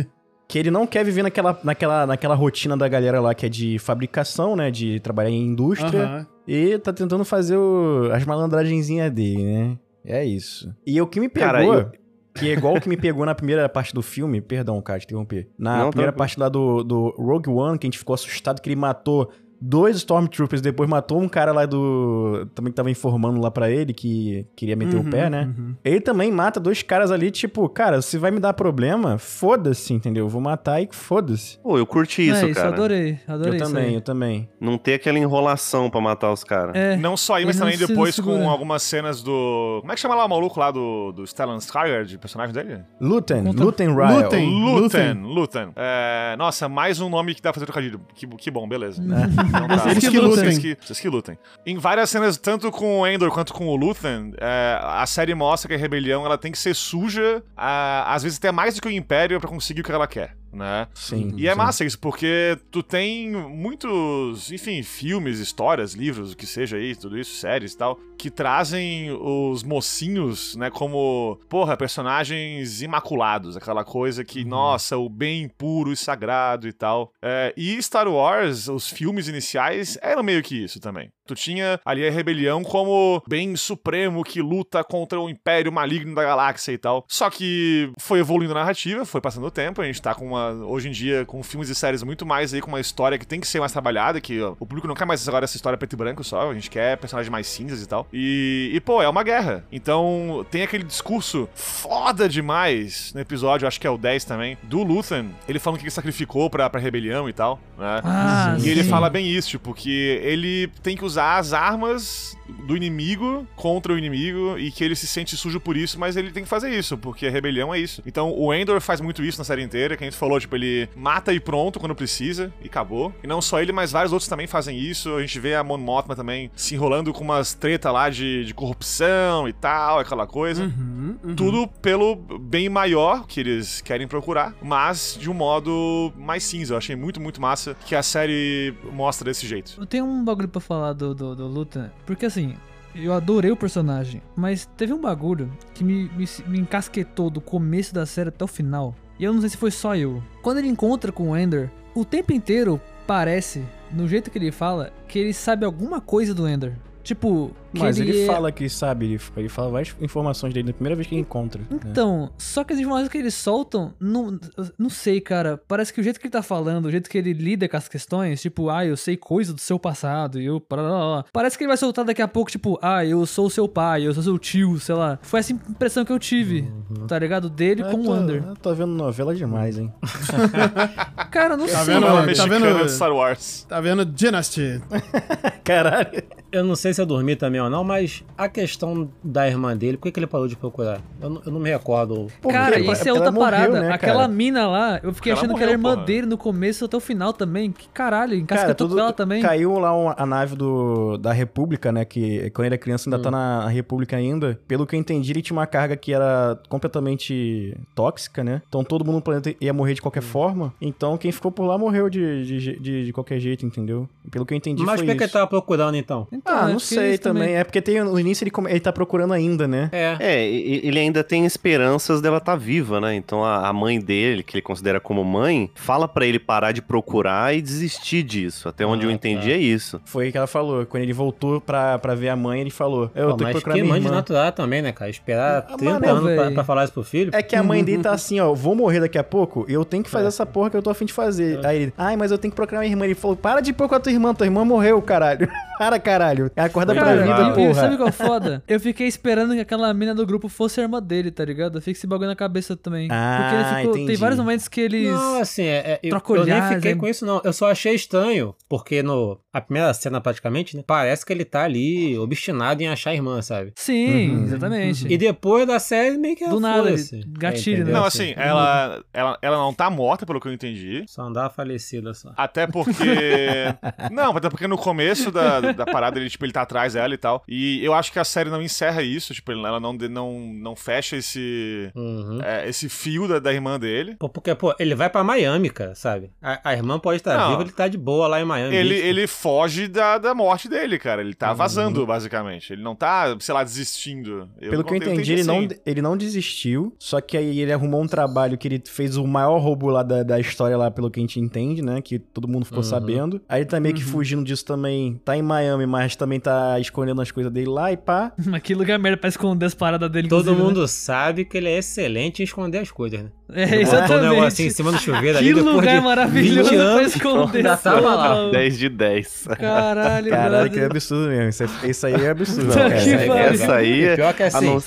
[SPEAKER 3] Que ele não quer viver naquela, naquela, naquela rotina da galera lá que é de fabricação, né? De trabalhar em indústria.
[SPEAKER 5] Aham.
[SPEAKER 3] E tá tentando fazer o- as malandragenzinhas dele, né? É isso. E o que me pegou...
[SPEAKER 7] Cara, eu-
[SPEAKER 3] Que é igual o que me pegou na primeira parte do filme. Perdão, cara, te interromper. Na
[SPEAKER 7] Não,
[SPEAKER 3] primeira
[SPEAKER 7] tranquilo.
[SPEAKER 3] parte lá do, do Rogue One, que a gente ficou assustado que ele matou dois Stormtroopers, depois matou um cara lá do. Também tava informando lá pra ele que queria meter
[SPEAKER 5] Uhum,
[SPEAKER 3] o pé, né? Ele também mata dois caras ali, tipo, cara, se vai me dar problema, foda-se, entendeu? Vou matar e foda-se.
[SPEAKER 7] Pô, eu curti isso,
[SPEAKER 6] é, isso,
[SPEAKER 7] cara.
[SPEAKER 6] adorei. Adorei
[SPEAKER 3] Eu
[SPEAKER 6] isso
[SPEAKER 3] também,
[SPEAKER 6] aí.
[SPEAKER 3] eu também.
[SPEAKER 7] Não ter aquela enrolação pra matar os caras.
[SPEAKER 6] É,
[SPEAKER 4] Não só aí, mas também depois
[SPEAKER 6] segura.
[SPEAKER 4] com algumas cenas do. Como é que chama lá o maluco lá do, do Stellan Skarsgård, personagem dele?
[SPEAKER 3] Luten,
[SPEAKER 6] Conta-
[SPEAKER 3] Luten Ryle.
[SPEAKER 5] Luten.
[SPEAKER 4] Luthen, Luthen. É, nossa, mais um nome que dá pra fazer trocadilho. Que, que bom, beleza. Então tá.
[SPEAKER 5] Vocês que lutem.
[SPEAKER 4] Vocês que, vocês que lutem. Em várias cenas, tanto com o Endor quanto com o Luthen, é, a série mostra que a rebelião ela tem que ser suja, a- às vezes até mais do que o Império, pra conseguir o que ela quer. Né?
[SPEAKER 3] Sim.
[SPEAKER 4] E é
[SPEAKER 3] sim.
[SPEAKER 4] massa isso, porque tu tem muitos, enfim, filmes, histórias, livros, o que seja aí, tudo isso, séries e tal, que trazem os mocinhos, né, como, porra, personagens imaculados, aquela coisa que, nossa, o bem puro e sagrado e tal. É, e Star Wars, os filmes iniciais, eram meio que isso também. Tu tinha ali a rebelião como bem supremo que luta contra o império maligno da galáxia e tal. Só que foi evoluindo a narrativa, foi passando o tempo, a gente tá com uma, hoje em dia, com filmes e séries muito mais aí, com uma história que tem que ser mais trabalhada, que ó, o público não quer mais agora essa história preto e branco só, a gente quer personagens mais cinzas e tal. E, e, pô, é uma guerra. Então, tem aquele discurso foda demais no episódio, acho que é o 10 também, do Luthen, ele falando que ele sacrificou pra, pra rebelião e tal, né?
[SPEAKER 6] Ah,
[SPEAKER 4] E ele
[SPEAKER 6] sim.
[SPEAKER 4] fala bem isso, tipo, que ele tem que usar as armas do inimigo contra o inimigo e que ele se sente sujo por isso, mas ele tem que fazer isso, porque a rebelião é isso. Então o Endor faz muito isso na série inteira, que a gente falou, tipo, ele mata e pronto quando precisa e acabou. E não só ele, mas vários outros também fazem isso. A gente vê a Mon Mothma também se enrolando com umas treta lá de, de corrupção e tal, aquela coisa.
[SPEAKER 5] Uhum, uhum.
[SPEAKER 4] Tudo pelo bem maior que eles querem procurar, mas de um modo mais cinza. Eu achei muito, muito massa que a série mostra desse jeito.
[SPEAKER 6] Eu tenho um bagulho pra falar do, do, do Luta, porque assim, eu adorei o personagem, mas teve um bagulho que me, me, me encasquetou do começo da série até o final. E eu não sei se foi só eu. Quando ele encontra com o Ender, o tempo inteiro parece, no jeito que ele fala, que ele sabe alguma coisa do Ender. Tipo, que
[SPEAKER 3] Mas ele,
[SPEAKER 6] é-
[SPEAKER 3] fala que sabe, ele, ele fala várias informações dele na primeira vez que ele encontra. né?
[SPEAKER 6] Então, só que as informações que eles soltam, não, não sei, cara. Parece que o jeito que ele tá falando, o jeito que ele lida com as questões, tipo, ah, eu sei coisa do seu passado, e eu. blá, blá, blá. Parece que ele vai soltar daqui a pouco, tipo, ah, eu sou seu pai, eu sou seu tio, sei lá. Foi essa impressão que eu tive, tá ligado? Dele
[SPEAKER 3] Eu
[SPEAKER 6] com
[SPEAKER 3] tô,
[SPEAKER 6] o Under.
[SPEAKER 3] eu tô vendo novela demais, hein?
[SPEAKER 6] Cara, não
[SPEAKER 5] Tá
[SPEAKER 6] sei.
[SPEAKER 5] vendo? Tá vendo?
[SPEAKER 4] Star Wars.
[SPEAKER 5] Tá vendo Dynasty?
[SPEAKER 3] Caralho.
[SPEAKER 8] Eu não sei se eu dormi também ou não, mas a questão da irmã dele, por que, que ele parou de procurar? Eu, não- eu não me recordo.
[SPEAKER 6] Cara,
[SPEAKER 3] Porque
[SPEAKER 6] isso é outra
[SPEAKER 3] morreu,
[SPEAKER 6] parada.
[SPEAKER 3] né,
[SPEAKER 6] Aquela
[SPEAKER 3] cara?
[SPEAKER 6] mina lá, eu fiquei
[SPEAKER 4] Ela
[SPEAKER 6] achando que era
[SPEAKER 4] morreu,
[SPEAKER 6] irmã
[SPEAKER 4] porra.
[SPEAKER 6] dele no começo até o final também. Que caralho,
[SPEAKER 3] Cara,
[SPEAKER 6] encasquetou
[SPEAKER 3] tudo
[SPEAKER 6] com ela também.
[SPEAKER 3] caiu lá uma- a nave do, da República, né? Que quando ele era criança ainda tá
[SPEAKER 6] Hum.
[SPEAKER 3] na República ainda. Pelo que eu entendi, ele tinha uma carga que era completamente tóxica, né? Então todo mundo no planeta ia morrer de
[SPEAKER 6] Hum.
[SPEAKER 3] qualquer forma. Então quem ficou por lá morreu de, de, de, de qualquer jeito, entendeu? Pelo que eu entendi
[SPEAKER 8] Mas
[SPEAKER 3] foi
[SPEAKER 8] por que, que ele tava procurando então?
[SPEAKER 6] Então,
[SPEAKER 3] Ah,
[SPEAKER 6] eu
[SPEAKER 3] não
[SPEAKER 6] fiquei
[SPEAKER 3] sei
[SPEAKER 6] isso
[SPEAKER 3] também. É porque tem, no início ele, come- ele tá procurando ainda, né?
[SPEAKER 8] É.
[SPEAKER 7] É, ele ainda tem esperanças dela estar viva, né? Então a, a mãe dele, que ele considera como mãe, fala pra ele parar de procurar e desistir disso. Até onde
[SPEAKER 8] Ah,
[SPEAKER 7] eu entendi
[SPEAKER 8] tá.
[SPEAKER 7] é isso.
[SPEAKER 3] Foi o que ela falou. Quando ele voltou pra, pra ver a mãe, ele falou: Eu
[SPEAKER 8] Pô,
[SPEAKER 3] tô
[SPEAKER 8] mas
[SPEAKER 3] procurando
[SPEAKER 8] que
[SPEAKER 3] minha
[SPEAKER 8] mãe
[SPEAKER 3] irmã.
[SPEAKER 8] desnaturada também, né, cara? Esperar
[SPEAKER 3] Ah,
[SPEAKER 8] 30
[SPEAKER 3] mano,
[SPEAKER 8] anos pra, pra falar isso pro filho.
[SPEAKER 3] É que a mãe dele tá assim, ó, vou morrer daqui a pouco, eu tenho que fazer essa porra que eu tô afim de fazer. Aí ele, ai, mas eu tenho que procurar minha irmã. Ele falou, para de procurar tua irmã, tua irmã morreu, caralho. para, caralho. Acorda pra
[SPEAKER 6] Cara,
[SPEAKER 3] vida,
[SPEAKER 6] e-
[SPEAKER 3] porra.
[SPEAKER 6] sabe qual é foda? Eu fiquei esperando que aquela mina do grupo fosse a irmã dele, tá ligado? Eu fiquei com esse bagulho na cabeça também.
[SPEAKER 3] Ah,
[SPEAKER 6] Porque ele ficou. Tem vários momentos que eles.
[SPEAKER 8] Não, assim, é, é, eu, eu nem fiquei
[SPEAKER 6] é-
[SPEAKER 8] com isso, não. Eu só achei estranho, porque no a primeira cena, praticamente, né? Parece que ele tá ali obstinado em achar a irmã, sabe?
[SPEAKER 6] Sim,
[SPEAKER 3] Uhum.
[SPEAKER 6] exatamente.
[SPEAKER 8] E depois da série, meio que
[SPEAKER 6] Do nada, ele- gatilho,
[SPEAKER 8] entendeu?
[SPEAKER 6] né?
[SPEAKER 4] Não, assim, ela, ela, ela não tá morta, pelo que eu entendi.
[SPEAKER 8] Só andava falecida só.
[SPEAKER 4] Até porque. não, até porque no começo da, da parada ele, tipo, ele tá atrás dela e tal. E eu acho que a série não encerra isso, tipo, ela não, não, não fecha esse.
[SPEAKER 8] Uhum.
[SPEAKER 4] é, esse fio da, da irmã dele.
[SPEAKER 8] Pô, porque, pô, ele vai pra Miami, cara, sabe? A, a irmã pode estar
[SPEAKER 4] Não.
[SPEAKER 8] viva, ele tá de boa lá em Miami.
[SPEAKER 4] Ele, ele foge da, da morte dele, cara. Ele tá
[SPEAKER 8] Uhum.
[SPEAKER 4] vazando, basicamente. Ele não tá, sei lá, desistindo.
[SPEAKER 3] Pelo que eu entendi, ele não,
[SPEAKER 4] assim.
[SPEAKER 3] ele não desistiu, só que aí ele arrumou um trabalho que ele fez o maior roubo lá da, da história lá, pelo que a gente entende, né? Que todo mundo ficou
[SPEAKER 8] Uhum.
[SPEAKER 3] sabendo. Aí ele tá meio que fugindo disso também. Tá em Miami, mas também tá escondendo as coisas dele lá e pá.
[SPEAKER 6] Mas que lugar merda pra esconder as paradas dele.
[SPEAKER 8] Todo
[SPEAKER 6] inclusive,
[SPEAKER 8] mundo sabe que ele é excelente em esconder as coisas, né?
[SPEAKER 6] Né? É,
[SPEAKER 8] Ele botou um
[SPEAKER 6] exatamente.
[SPEAKER 8] negocinho em cima do chuveiro
[SPEAKER 6] Que
[SPEAKER 8] ali depois
[SPEAKER 6] lugar
[SPEAKER 8] de
[SPEAKER 6] maravilhoso
[SPEAKER 8] 20
[SPEAKER 6] pra
[SPEAKER 8] anos.
[SPEAKER 6] esconder essa
[SPEAKER 8] tava lá.
[SPEAKER 6] porra.
[SPEAKER 7] 10 de 10.
[SPEAKER 6] Caralho,
[SPEAKER 3] Caralho, que
[SPEAKER 6] brother.
[SPEAKER 3] absurdo mesmo. Isso, é- isso aí é absurdo,
[SPEAKER 6] Puta
[SPEAKER 3] cara.
[SPEAKER 6] que
[SPEAKER 3] É-.
[SPEAKER 7] Essa aí.
[SPEAKER 8] E pior que
[SPEAKER 7] a
[SPEAKER 8] assim,
[SPEAKER 7] não-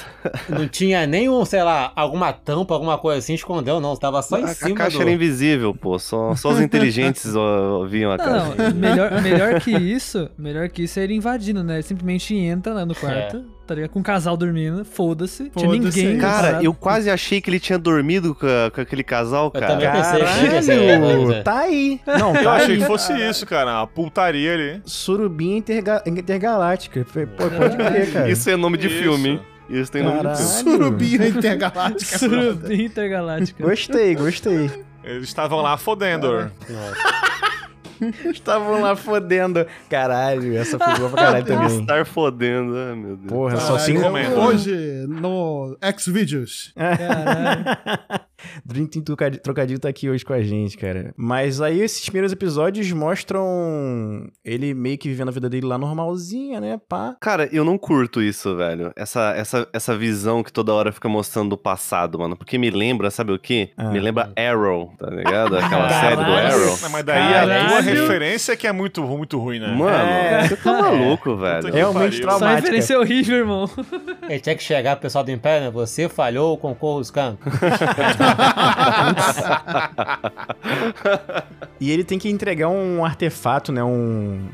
[SPEAKER 8] não tinha nenhum, sei lá, alguma tampa, alguma coisa assim, escondeu, não. Tava só em
[SPEAKER 7] a, a
[SPEAKER 8] cima
[SPEAKER 7] caixa
[SPEAKER 8] do...
[SPEAKER 7] era invisível, pô. Só, só os inteligentes ó, viam a caixa.
[SPEAKER 6] Não, melhor, melhor que isso, melhor que isso é ele invadindo, né? Ele simplesmente entra lá no quarto, tá ligado? Com o casal dormindo, foda-se. Tinha
[SPEAKER 5] Foda-se.
[SPEAKER 6] ninguém.
[SPEAKER 7] Cara, eu quase achei que ele tinha dormido com, a- com aquele casal,
[SPEAKER 8] Eu
[SPEAKER 7] cara.
[SPEAKER 8] também pensei, achei que ia ser,
[SPEAKER 3] Caralho,
[SPEAKER 8] é.
[SPEAKER 3] tá aí. Não,
[SPEAKER 4] Eu
[SPEAKER 3] tá
[SPEAKER 4] achei
[SPEAKER 3] aí.
[SPEAKER 4] que fosse isso, cara. A putaria ali.
[SPEAKER 3] Surubim interga- intergaláctica. Pô, pode crer, cara.
[SPEAKER 7] Isso é nome de
[SPEAKER 4] Isso.
[SPEAKER 7] filme, hein? Isso tem nome de.
[SPEAKER 5] Surubinha intergaláctica.
[SPEAKER 6] Surubim intergaláctica.
[SPEAKER 3] Gostei, gostei.
[SPEAKER 4] Eles estavam lá fodendo.
[SPEAKER 3] Estavam lá fodendo. Caralho, essa foi boa pra caralho também.
[SPEAKER 7] Estar fodendo, ai meu Deus.
[SPEAKER 3] Porra, só
[SPEAKER 5] Caralho,
[SPEAKER 3] cinco.
[SPEAKER 4] comendo.
[SPEAKER 5] Hoje, no Xvideos.
[SPEAKER 3] Dream Team Trocadilho, tá aqui hoje com a gente, cara. Mas aí esses primeiros episódios mostram ele meio que vivendo a vida dele lá normalzinha, né? Pá.
[SPEAKER 7] Cara, eu não curto isso, velho. Essa, essa, essa visão que toda hora fica mostrando do passado, mano. Porque me lembra, sabe o quê?
[SPEAKER 3] Ah.
[SPEAKER 7] Me lembra Arrow, tá ligado? Aquela
[SPEAKER 6] Caralho.
[SPEAKER 7] série do Arrow.
[SPEAKER 4] Não, mas daí a tua
[SPEAKER 6] Caralho.
[SPEAKER 4] referência é que é muito, muito ruim, né?
[SPEAKER 7] Mano,
[SPEAKER 3] É.
[SPEAKER 7] você tá maluco, velho.
[SPEAKER 3] Realmente traumática.
[SPEAKER 6] referência horrível, irmão.
[SPEAKER 8] Ele tinha que chegar pro pessoal do Império, né? Você falhou com o Coruscant.
[SPEAKER 3] E ele tem que entregar um artefato, né? Um,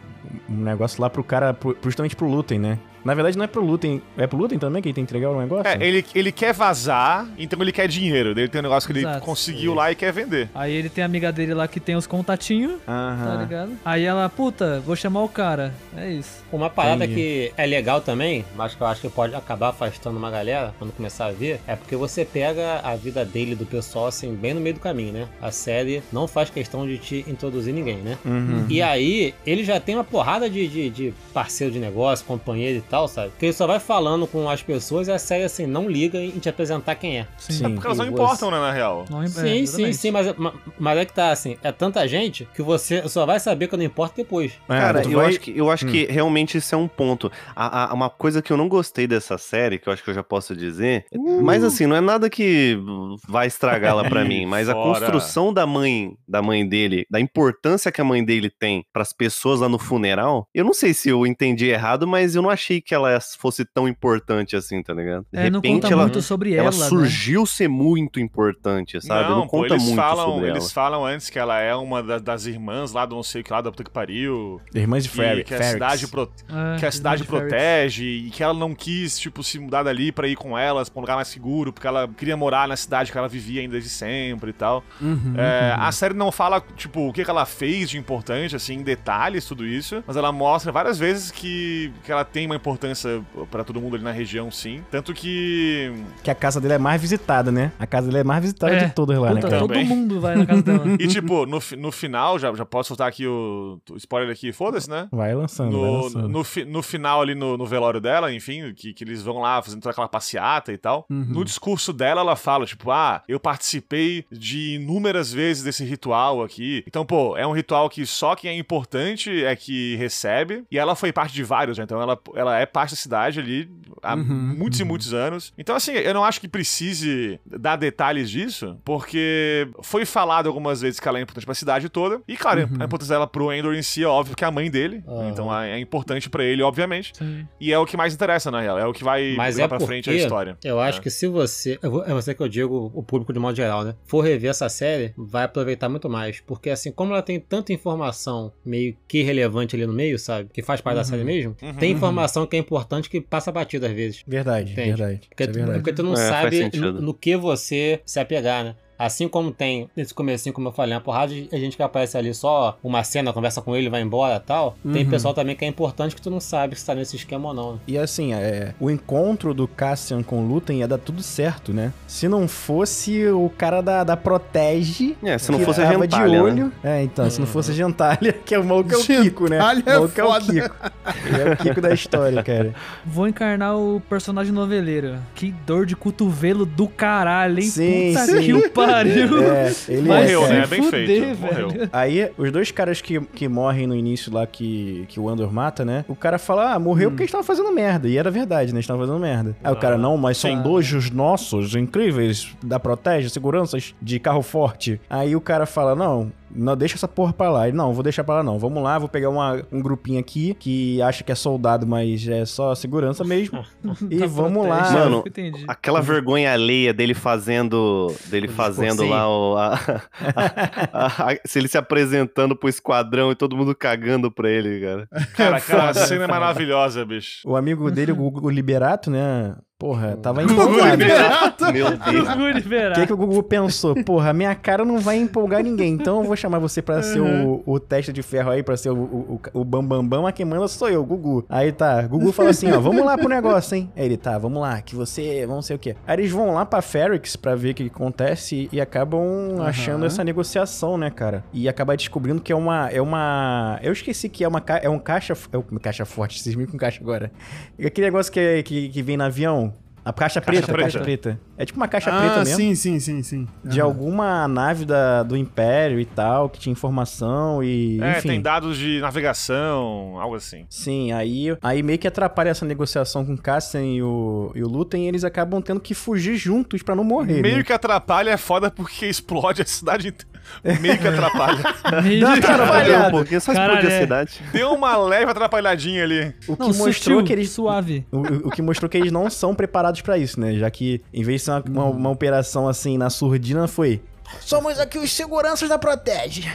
[SPEAKER 3] um negócio lá pro cara, pro- justamente pro Lutem, né? Na verdade, não é pro Lutem. É pro Lutem também que ele tem que entregar o negócio?
[SPEAKER 4] É, ele, ele quer vazar, então ele quer dinheiro. Ele tem um negócio que ele
[SPEAKER 6] Exato.
[SPEAKER 4] conseguiu lá e quer vender.
[SPEAKER 6] Aí ele tem a amiga dele lá que tem os contatinhos, tá ligado? Aí ela, puta, vou chamar o cara. É isso.
[SPEAKER 8] Uma parada
[SPEAKER 3] Entendi.
[SPEAKER 8] que é legal também, mas que eu acho que pode acabar afastando uma galera quando começar a ver, é porque você pega a vida dele, do pessoal, assim, bem no meio do caminho, né? A série não faz questão de te introduzir ninguém, né?
[SPEAKER 3] Uhum.
[SPEAKER 8] E aí, ele já tem uma porrada de, de, de parceiro de negócio, companheiro e tal, sabe? Que ele só vai falando com as pessoas e a série, assim, não liga em te apresentar quem é.
[SPEAKER 3] Sim.
[SPEAKER 4] Porque elas não importam, né, na real.
[SPEAKER 6] Não, é,
[SPEAKER 8] Sim, sim, sim, mas, ma- mas é que tá assim, é tanta gente que você só vai saber quando importa depois.
[SPEAKER 3] É,
[SPEAKER 7] Cara, eu
[SPEAKER 3] vai-
[SPEAKER 7] acho, que, eu acho que realmente isso é um ponto. A, a- uma coisa que eu não gostei dessa série, que eu acho que eu já posso dizer, mas assim, não é nada que vai estragá-la pra
[SPEAKER 4] Ih,
[SPEAKER 7] mim, mas a construção da mãe, da mãe dele, da importância que a mãe dele tem pras pessoas lá no funeral, eu não sei se eu entendi errado, mas eu não achei que ela fosse tão importante assim, tá ligado? De
[SPEAKER 6] É, não
[SPEAKER 7] repente
[SPEAKER 6] conta
[SPEAKER 7] ela,
[SPEAKER 6] muito sobre
[SPEAKER 7] ela
[SPEAKER 6] ela, né?
[SPEAKER 7] surgiu ser muito importante, sabe? Não,
[SPEAKER 4] pô,
[SPEAKER 7] conta
[SPEAKER 4] eles
[SPEAKER 7] muito
[SPEAKER 4] falam,
[SPEAKER 7] sobre ela.
[SPEAKER 4] Eles falam antes que ela é uma da- das irmãs lá do não sei o que lá, da puta que pariu.
[SPEAKER 3] Irmãs de Ferry.
[SPEAKER 4] que a cidade, pro-
[SPEAKER 6] É,
[SPEAKER 4] que a cidade
[SPEAKER 6] de
[SPEAKER 4] protege e que ela não quis, tipo, se mudar dali pra ir com elas pra um lugar mais seguro, porque ela queria morar na cidade que ela vivia ainda desde sempre e tal.
[SPEAKER 5] Uhum,
[SPEAKER 4] É, A série não fala, tipo, o que, que ela fez de importante, assim, em detalhes, tudo isso, mas ela mostra várias vezes que, que ela tem uma importância pra todo mundo ali na região, sim. Tanto que.
[SPEAKER 3] Que a casa dele é mais visitada, né? A casa dele é mais visitada
[SPEAKER 6] É.
[SPEAKER 3] de todas lá, né,
[SPEAKER 6] Puta,
[SPEAKER 3] cara?
[SPEAKER 6] todo mundo vai na casa dela.
[SPEAKER 4] E, tipo, no, no final, já, já posso soltar aqui o, o spoiler aqui, foda-se, né?
[SPEAKER 3] Vai lançando, vai
[SPEAKER 4] No,
[SPEAKER 3] lançando.
[SPEAKER 4] no, fi- no final ali no, no velório dela, enfim, que, que eles vão lá fazendo toda aquela passeata e tal.
[SPEAKER 5] Uhum.
[SPEAKER 4] No discurso dela, ela fala, tipo, ah, eu participei de inúmeras vezes desse ritual aqui. Então, pô, é um ritual que só quem é importante é que recebe. E ela foi parte de vários, né? Então ela, ela é parte da cidade ali há
[SPEAKER 5] Uhum,
[SPEAKER 4] muitos e
[SPEAKER 5] uhum.
[SPEAKER 4] muitos anos. Então, assim, eu não acho que precise dar detalhes disso, porque foi falado algumas vezes que ela é importante pra cidade toda. E, claro,
[SPEAKER 5] Uhum.
[SPEAKER 4] a importância dela pro Endor em si é óbvio que é a mãe dele. Então é é importante pra ele, obviamente.
[SPEAKER 6] Sim.
[SPEAKER 4] E é o que mais interessa, na real. É o que vai
[SPEAKER 8] Mas
[SPEAKER 4] levar
[SPEAKER 8] é
[SPEAKER 4] pra frente a história.
[SPEAKER 8] eu acho
[SPEAKER 4] É.
[SPEAKER 8] que se você, é você que eu digo, o público de modo geral, né? For rever essa série, vai aproveitar muito mais, porque assim, como ela tem tanta informação meio que relevante ali no meio, sabe? Que faz parte da série mesmo,
[SPEAKER 4] Uhum.
[SPEAKER 8] tem informação que é importante que passa batida às vezes.
[SPEAKER 3] Verdade,
[SPEAKER 8] Entende?
[SPEAKER 3] verdade.
[SPEAKER 8] Porque,
[SPEAKER 3] é
[SPEAKER 8] tu,
[SPEAKER 3] verdade.
[SPEAKER 8] porque tu não
[SPEAKER 7] É,
[SPEAKER 8] sabe no, no que você se apegar, né? Assim como tem nesse comecinho, como eu falei, uma porrada de gente que aparece ali só uma cena, conversa com ele, vai embora e tal. Tem
[SPEAKER 5] Uhum.
[SPEAKER 8] pessoal também que é importante que tu não sabe se tá nesse esquema ou não. né?
[SPEAKER 3] E assim, é, o encontro do Cassian com o Lutem ia dar tudo certo, né? Se não fosse o cara da, da Protege.
[SPEAKER 7] É, se não
[SPEAKER 3] que
[SPEAKER 7] fosse a gentalha,
[SPEAKER 3] de
[SPEAKER 7] né?
[SPEAKER 3] olho. É, então, se não fosse a Gentalha, que é o maluco é o Kiko, né?
[SPEAKER 5] Gentalha é
[SPEAKER 3] o maluco é o
[SPEAKER 5] foda.
[SPEAKER 3] Kiko. Ele é o Kiko da história, cara.
[SPEAKER 6] Vou encarnar o personagem noveleiro. Que dor de cotovelo do caralho, hein?
[SPEAKER 3] Sim,
[SPEAKER 6] Puta
[SPEAKER 3] sim.
[SPEAKER 6] que o pariu.
[SPEAKER 3] É, ele
[SPEAKER 6] Vai
[SPEAKER 4] Morreu, né? Bem
[SPEAKER 6] fuder,
[SPEAKER 4] feito,
[SPEAKER 6] velho.
[SPEAKER 4] morreu.
[SPEAKER 3] Aí, os dois caras que, que morrem no início lá, que, que o Andor mata, né? O cara fala, ah, morreu porque eles estavam fazendo merda. E era verdade, né? Eles estavam fazendo merda. Aí o cara, não, mas são
[SPEAKER 6] Sim.
[SPEAKER 3] dojos nossos, incríveis, da Protege, seguranças de carro forte. Aí o cara fala, não, não deixa essa porra pra lá. Ele, não, vou deixar pra lá não. Vamos lá, vou pegar uma- um grupinho aqui que acha que é soldado, mas é só segurança mesmo. e
[SPEAKER 6] Tá
[SPEAKER 3] vamos lá.
[SPEAKER 7] Mano. Aquela vergonha alheia dele fazendo. dele fazendo lá o. a- a- a- se ele se apresentando pro esquadrão e todo mundo cagando pra ele, cara.
[SPEAKER 4] Cara, aquela cena é maravilhosa, bicho.
[SPEAKER 3] O amigo dele, o Gugu Liberato, né? Porra, tava
[SPEAKER 7] Gugu
[SPEAKER 3] empolgado.
[SPEAKER 7] Liberato. Meu Deus.
[SPEAKER 3] O que, que o Gugu pensou? Porra, minha cara não vai empolgar ninguém, então eu vou chamar você pra ser o, o teste de ferro aí, pra ser o, o, o, bambambam, bam, a quem manda sou eu, Gugu. Aí tá, Gugu fala assim, ó, vamos lá pro negócio, hein? Aí ele, tá, vamos lá, que você, vamos sei o quê. Aí eles vão lá pra Ferrix pra ver o que acontece e, acabam achando essa negociação, né, cara? E acaba descobrindo que é uma, é uma... Eu esqueci que é uma, é um caixa, é um caixa forte, vocês me com caixa agora. E aquele negócio que, é- que, que vem no avião... A caixa,
[SPEAKER 4] Caixa
[SPEAKER 3] preta, a caixa preta. É tipo uma caixa preta
[SPEAKER 5] ah,
[SPEAKER 3] mesmo
[SPEAKER 5] sim, sim, sim, sim.
[SPEAKER 3] de
[SPEAKER 5] Aham.
[SPEAKER 3] alguma nave da, do Império e tal, que tinha informação e.
[SPEAKER 4] É,
[SPEAKER 3] enfim.
[SPEAKER 4] tem dados de navegação, algo assim.
[SPEAKER 3] Sim, aí, aí meio que atrapalha essa negociação com o Cassian e o, e o Lutem e eles acabam tendo que fugir juntos pra não morrer.
[SPEAKER 4] Meio
[SPEAKER 3] né?
[SPEAKER 4] que atrapalha é foda porque explode a cidade inteira. Meio que atrapalha.
[SPEAKER 6] Meio-
[SPEAKER 3] Não,
[SPEAKER 7] Cara,
[SPEAKER 3] Atrapalhado.
[SPEAKER 7] um pouquinho, só
[SPEAKER 6] Caralho,
[SPEAKER 7] explodir a
[SPEAKER 6] é.
[SPEAKER 7] cidade.
[SPEAKER 4] Deu uma leve atrapalhadinha ali.
[SPEAKER 3] O que
[SPEAKER 6] Não,
[SPEAKER 3] mostrou
[SPEAKER 6] sutil,
[SPEAKER 3] que eles.
[SPEAKER 6] suave.
[SPEAKER 3] O, o- o que mostrou que eles não são preparados pra isso, né? Já que, em vez de ser uma, uma, uma operação assim na surdina, foi. Somos aqui os seguranças da Protege.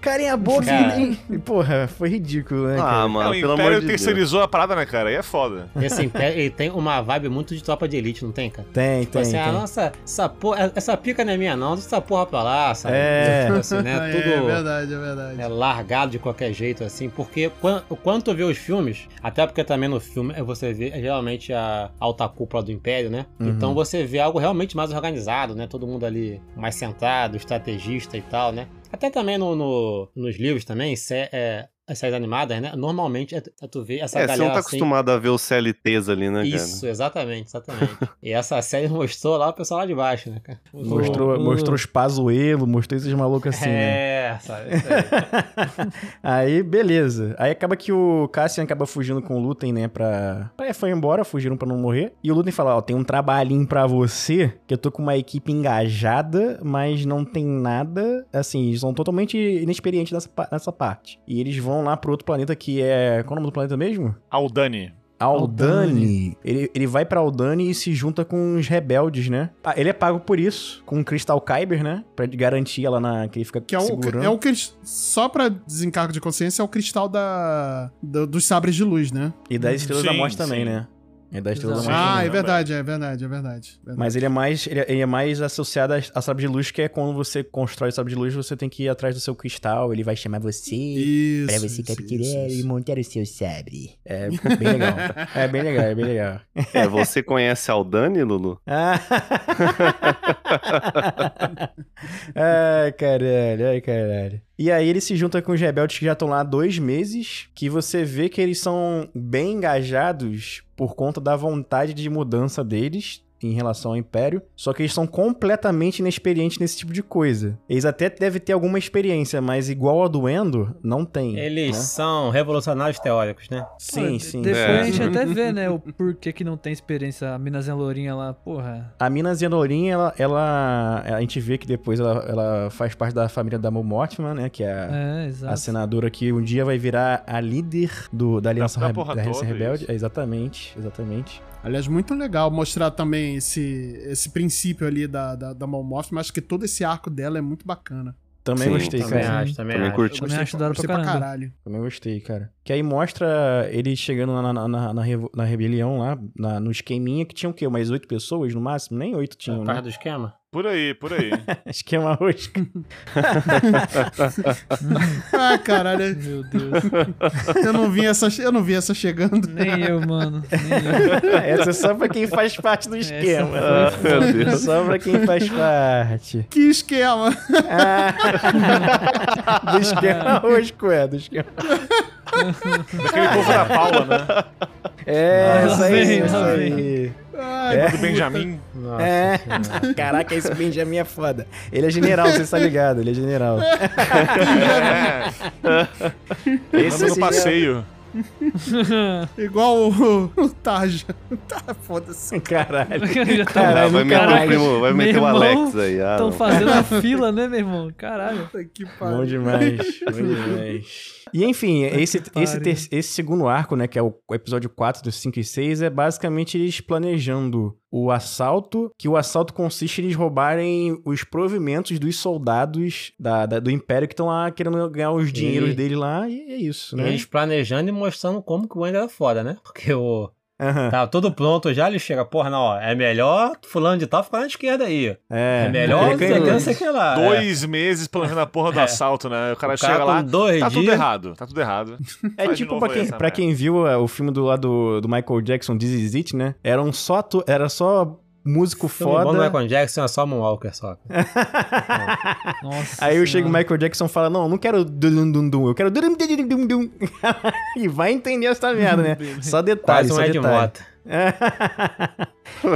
[SPEAKER 3] Carinha boca
[SPEAKER 8] Cara.
[SPEAKER 3] e. e- Porra, foi ridículo, né?
[SPEAKER 7] Ah,
[SPEAKER 3] cara?
[SPEAKER 7] mano,
[SPEAKER 4] o
[SPEAKER 7] pelo amor
[SPEAKER 4] Império
[SPEAKER 7] de Deus.
[SPEAKER 4] terceirizou a parada, né, cara? Aí é foda.
[SPEAKER 8] Esse império, ele tem uma vibe muito de tropa de elite, não tem, cara?
[SPEAKER 3] Tem,
[SPEAKER 8] Tipo
[SPEAKER 3] tem.
[SPEAKER 8] assim,
[SPEAKER 3] tem.
[SPEAKER 8] ah, nossa, essa, porra, essa pica não é minha, não. Essa porra pra lá, sabe?
[SPEAKER 3] É.
[SPEAKER 8] Tipo assim, né?
[SPEAKER 5] É,
[SPEAKER 8] Tudo.
[SPEAKER 5] verdade, é verdade.
[SPEAKER 8] é largado de qualquer jeito, assim, porque quan- quando tu vê os filmes, até porque também no filme é você vê geralmente a alta cúpula do Império, né?
[SPEAKER 3] Uhum.
[SPEAKER 8] Então você vê algo realmente mais organizado, né? Todo mundo ali mais centrado, estrategista e tal, né? Até também no, no- nos livros também, é, as séries animadas, né? Normalmente é, é tu vê essa
[SPEAKER 7] É,
[SPEAKER 8] galera
[SPEAKER 7] você não tá
[SPEAKER 8] assim,
[SPEAKER 7] acostumado a ver os CLTs ali, né,
[SPEAKER 8] Isso, exatamente, exatamente. e essa série mostrou lá o pessoal lá de baixo, né, cara?
[SPEAKER 3] Mostrou,
[SPEAKER 6] O-
[SPEAKER 3] mostrou os Pazuelo, mostrou esses malucos assim, né?
[SPEAKER 8] é, sabe? Isso aí.
[SPEAKER 3] aí, beleza. Aí acaba que o Cassian acaba fugindo com o Lutem, né, pra... É, foi embora, fugiram pra não morrer. E o Lutem fala, ó, tem um trabalhinho pra você, que eu tô com uma equipe engajada, mas não tem nada... Assim, eles são totalmente inexperientes nessa, nessa parte. E eles vão lá pro outro planeta que é... Qual é o nome do planeta mesmo?
[SPEAKER 4] Aldani.
[SPEAKER 3] Aldani. Ele, ele vai pra Aldani e se junta com os rebeldes, né? Ah, ele é pago por isso, com o Crystal Kyber, né? Pra garantir ela na... que ele fica
[SPEAKER 5] Que é o,
[SPEAKER 3] segurando.
[SPEAKER 5] é o só pra desencargo de consciência, é o cristal da, do- dos sabres de luz, né?
[SPEAKER 3] E das Estrelas da
[SPEAKER 4] Sim,
[SPEAKER 3] Morte também,
[SPEAKER 4] sim.
[SPEAKER 3] né? É das Estrelas da. Morte
[SPEAKER 5] Ah, é verdade, é verdade, é verdade. verdade.
[SPEAKER 3] Mas ele é mais ele é, ele é mais associado a, sabre de luz, que é quando você constrói sabre de luz, você tem que ir atrás do seu cristal, ele vai chamar você
[SPEAKER 5] Isso.
[SPEAKER 3] pra você capturar e montar o seu sabre. É bem legal. é bem legal, é bem legal.
[SPEAKER 7] É, você conhece Aldani, Lulu?
[SPEAKER 3] Ah. ai, caralho, ai, caralho. E aí ele se junta com os rebeldes que já estão lá há dois meses, que você vê que eles são bem engajados por conta da vontade de mudança deles em relação ao Império, só que eles são completamente inexperientes nesse tipo de coisa. Eles até devem ter alguma experiência, mas igual a do Endor, não tem.
[SPEAKER 8] Eles
[SPEAKER 3] né?
[SPEAKER 8] são revolucionários teóricos, né?
[SPEAKER 3] Sim,
[SPEAKER 6] Pô,
[SPEAKER 3] sim.
[SPEAKER 6] Depois
[SPEAKER 7] É.
[SPEAKER 6] a gente até vê, né, o porquê que não tem experiência a Minazinha Lourinha lá, porra.
[SPEAKER 3] A Mina Zenorin, ela, ela. A gente vê que depois ela, ela faz parte da família da Mo Mortimer, né? Que é a,
[SPEAKER 6] É,
[SPEAKER 3] a senadora que um dia vai virar a líder do, da Aliança,
[SPEAKER 4] da
[SPEAKER 3] Rebe-
[SPEAKER 4] porra
[SPEAKER 3] da Aliança
[SPEAKER 4] toda,
[SPEAKER 3] Rebelde. É, exatamente, exatamente.
[SPEAKER 5] Aliás, muito legal mostrar também esse, esse princípio ali da, da, da mas acho que todo esse arco dela é muito bacana.
[SPEAKER 3] Também
[SPEAKER 7] Sim,
[SPEAKER 3] gostei,
[SPEAKER 8] Também
[SPEAKER 3] cara.
[SPEAKER 8] acho, também,
[SPEAKER 7] Também
[SPEAKER 8] acho.
[SPEAKER 7] curti.
[SPEAKER 6] Também acho da hora
[SPEAKER 5] gostei
[SPEAKER 6] pra
[SPEAKER 5] pra
[SPEAKER 6] caramba.
[SPEAKER 5] caralho.
[SPEAKER 3] Também gostei, cara. Que aí mostra ele chegando na, na, na, na, na rebelião lá, na- no esqueminha, que tinha o quê? Umas oito pessoas no máximo? Nem oito tinham,
[SPEAKER 8] causa
[SPEAKER 3] né?
[SPEAKER 8] do esquema?
[SPEAKER 4] Por aí, por aí.
[SPEAKER 3] Esquema rosca.
[SPEAKER 5] Ah, caralho,
[SPEAKER 6] Meu Deus.
[SPEAKER 5] eu não vi essa, eu não vi essa chegando.
[SPEAKER 6] Nem eu, mano. Nem eu.
[SPEAKER 3] Essa é só pra quem faz parte do esquema.
[SPEAKER 6] Essa foi
[SPEAKER 7] Meu Deus.
[SPEAKER 3] Só pra quem faz parte.
[SPEAKER 5] Que esquema!
[SPEAKER 3] Ah, do esquema rosco, é, do esquema.
[SPEAKER 4] Daquele povo da Paula, né?
[SPEAKER 3] É,
[SPEAKER 6] Lá
[SPEAKER 3] isso aí,
[SPEAKER 6] vem,
[SPEAKER 3] isso aí.
[SPEAKER 5] Ai,
[SPEAKER 4] Do Benjamin.
[SPEAKER 8] Nossa
[SPEAKER 3] É.
[SPEAKER 8] Senhora.
[SPEAKER 3] Caraca, esse Benjamin é foda. Ele é general, você tá ligado? Ele é general.
[SPEAKER 4] É.
[SPEAKER 3] Esse
[SPEAKER 4] no passeio.
[SPEAKER 5] Igual o, o Tarja. Tá, foda-se.
[SPEAKER 3] é- Caralho.
[SPEAKER 6] Já tá-
[SPEAKER 3] Caralho,
[SPEAKER 7] Ah, vai meter
[SPEAKER 3] caralho.
[SPEAKER 7] o primo, vai
[SPEAKER 6] Meu
[SPEAKER 7] meter o
[SPEAKER 6] irmão,
[SPEAKER 7] Alex aí. Ah,
[SPEAKER 6] Estão
[SPEAKER 7] não.
[SPEAKER 6] fazendo a fila, né, meu irmão? Caralho.
[SPEAKER 5] Que
[SPEAKER 3] Bom
[SPEAKER 5] pariu.
[SPEAKER 3] demais, bom demais. E enfim, esse, esse, ter- esse segundo arco, né, que é o episódio 4 dos 5 e 6, é basicamente eles planejando o assalto, que o assalto consiste em eles roubarem os provimentos dos soldados da, da- do Império que estão lá querendo ganhar os dinheiros dele lá, e é isso,
[SPEAKER 8] E
[SPEAKER 3] né?
[SPEAKER 8] eles planejando e mostrando como que o Ender é foda, né? Porque o.
[SPEAKER 3] Aham.
[SPEAKER 8] Tá tudo pronto já, ele chega, porra, não, ó, é melhor fulano de tal ficar na esquerda aí.
[SPEAKER 3] É,
[SPEAKER 8] É, melhor, que, não sei que lá. é.
[SPEAKER 4] Dois meses planejando a porra do
[SPEAKER 8] É.
[SPEAKER 4] assalto, né? O cara
[SPEAKER 8] O cara
[SPEAKER 4] chega lá.
[SPEAKER 8] dois
[SPEAKER 4] Tá tudo
[SPEAKER 8] dias-
[SPEAKER 4] errado, tá tudo errado.
[SPEAKER 3] É
[SPEAKER 4] Faz
[SPEAKER 3] tipo pra quem,
[SPEAKER 4] essa
[SPEAKER 3] pra quem viu é, o filme do lado do Michael Jackson, This Is It, né? Eram só, atu- era só músico
[SPEAKER 8] Filme bom do
[SPEAKER 3] foda.
[SPEAKER 8] Michael Jackson é só Moonwalker só.
[SPEAKER 6] Nossa
[SPEAKER 3] Aí eu chego o. Michael Jackson e fala, não, não quero dum dum dum, eu quero dum dum dum dum. E vai entender essa merda, né? Só detalhes,
[SPEAKER 8] Quase um
[SPEAKER 3] só
[SPEAKER 8] Ed
[SPEAKER 3] detalhe.
[SPEAKER 8] Mota.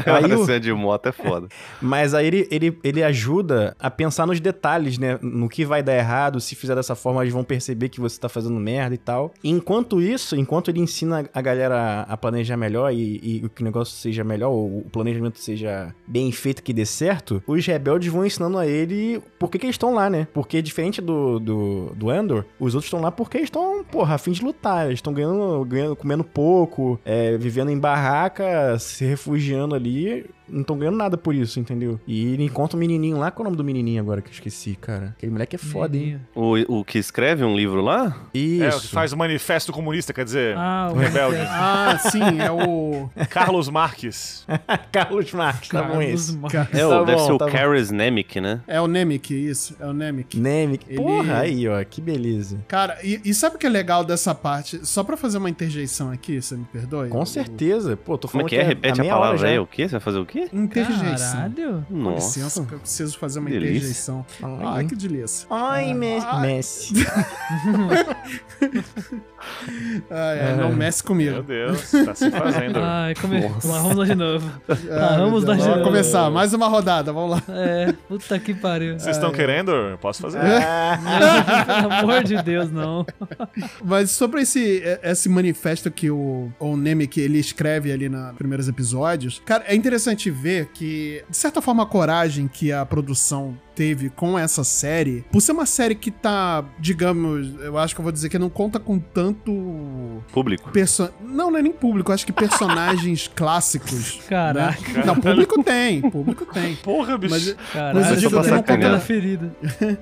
[SPEAKER 3] Aí o-
[SPEAKER 7] Esse é de moto é foda.
[SPEAKER 3] Mas aí ele, ele, ele ajuda a pensar nos detalhes, né? No que vai dar errado, se fizer dessa forma, eles vão perceber que você tá fazendo merda e tal. Enquanto isso, enquanto ele ensina a galera a planejar melhor e, e que o negócio seja melhor, ou o planejamento seja bem feito, que dê certo, os rebeldes vão ensinando a ele por que, que eles estão lá, né? Porque diferente do, do, do Endor, os outros estão lá porque eles estão, porra, a fim de lutar. Eles estão ganhando, ganhando, comendo pouco, é, vivendo em barraca, se refugiando ali. Não estão ganhando nada por isso, entendeu? E ele encontra um menininho lá. Qual é o nome do menininho agora que eu esqueci, cara? Aquele moleque é foda, hein?
[SPEAKER 7] O, o que escreve um livro lá?
[SPEAKER 3] Isso.
[SPEAKER 4] É, o que faz o manifesto comunista, quer dizer,
[SPEAKER 6] Ah,
[SPEAKER 4] o rebelde.
[SPEAKER 5] Ah, sim, é o.
[SPEAKER 4] Carlos Marques.
[SPEAKER 3] Carlos Marques, tá bom
[SPEAKER 6] Carlos
[SPEAKER 3] esse.
[SPEAKER 6] Marques.
[SPEAKER 7] É, o-
[SPEAKER 3] Tá
[SPEAKER 7] deve
[SPEAKER 3] bom,
[SPEAKER 7] ser o
[SPEAKER 3] tá bom.
[SPEAKER 7] Karis Nemec, né?
[SPEAKER 5] É o Nemec, isso. É o Nemec.
[SPEAKER 3] Nemic.
[SPEAKER 5] Ele-
[SPEAKER 3] Porra, aí, ó. Que beleza.
[SPEAKER 5] Cara, e, e sabe o que é legal dessa parte? Só pra fazer uma interjeição aqui, você me perdoe?
[SPEAKER 3] Com certeza. Pô, tô
[SPEAKER 7] Como
[SPEAKER 3] falando
[SPEAKER 7] é que é? Repete a
[SPEAKER 3] hora
[SPEAKER 7] palavra aí. O quê? Você vai fazer o quê?
[SPEAKER 5] Interjeição.
[SPEAKER 6] Caralho.
[SPEAKER 5] Com
[SPEAKER 7] Nossa.
[SPEAKER 5] licença, que eu preciso fazer uma
[SPEAKER 7] Que delícia.
[SPEAKER 5] interjeição.
[SPEAKER 3] Ai.
[SPEAKER 5] Ai, que delícia.
[SPEAKER 3] Ai,
[SPEAKER 5] Ai.
[SPEAKER 3] Messi.
[SPEAKER 5] Ai, ai, não mexe
[SPEAKER 4] Meu
[SPEAKER 5] comigo.
[SPEAKER 4] Deus, tá se fazendo.
[SPEAKER 6] Ai, come... lá, vamos lá de novo.
[SPEAKER 5] Ai,
[SPEAKER 6] Ah, vamos
[SPEAKER 5] meu Deus.
[SPEAKER 6] dar
[SPEAKER 5] Vamos
[SPEAKER 6] de-
[SPEAKER 5] começar. Mais uma rodada, vamos lá.
[SPEAKER 6] É, puta que pariu.
[SPEAKER 4] Vocês estão querendo? Eu posso fazer.
[SPEAKER 6] Pelo amor de Deus, não.
[SPEAKER 5] Mas sobre esse, esse manifesto que o, o Nemec ele escreve ali nos primeiros episódios, cara, é interessante ver que, de certa forma, a coragem que a produção teve com essa série, por ser uma série que tá, digamos, eu acho que eu vou dizer que não conta com tanto.
[SPEAKER 7] Público.
[SPEAKER 5] Perso... Não, não é nem público, eu acho que personagens clássicos.
[SPEAKER 6] Caraca.
[SPEAKER 5] né? Não, público tem, público tem.
[SPEAKER 4] Porra, bicho.
[SPEAKER 5] Mas,
[SPEAKER 6] Caralho,
[SPEAKER 5] Mas eu digo que não
[SPEAKER 6] conta na ferida.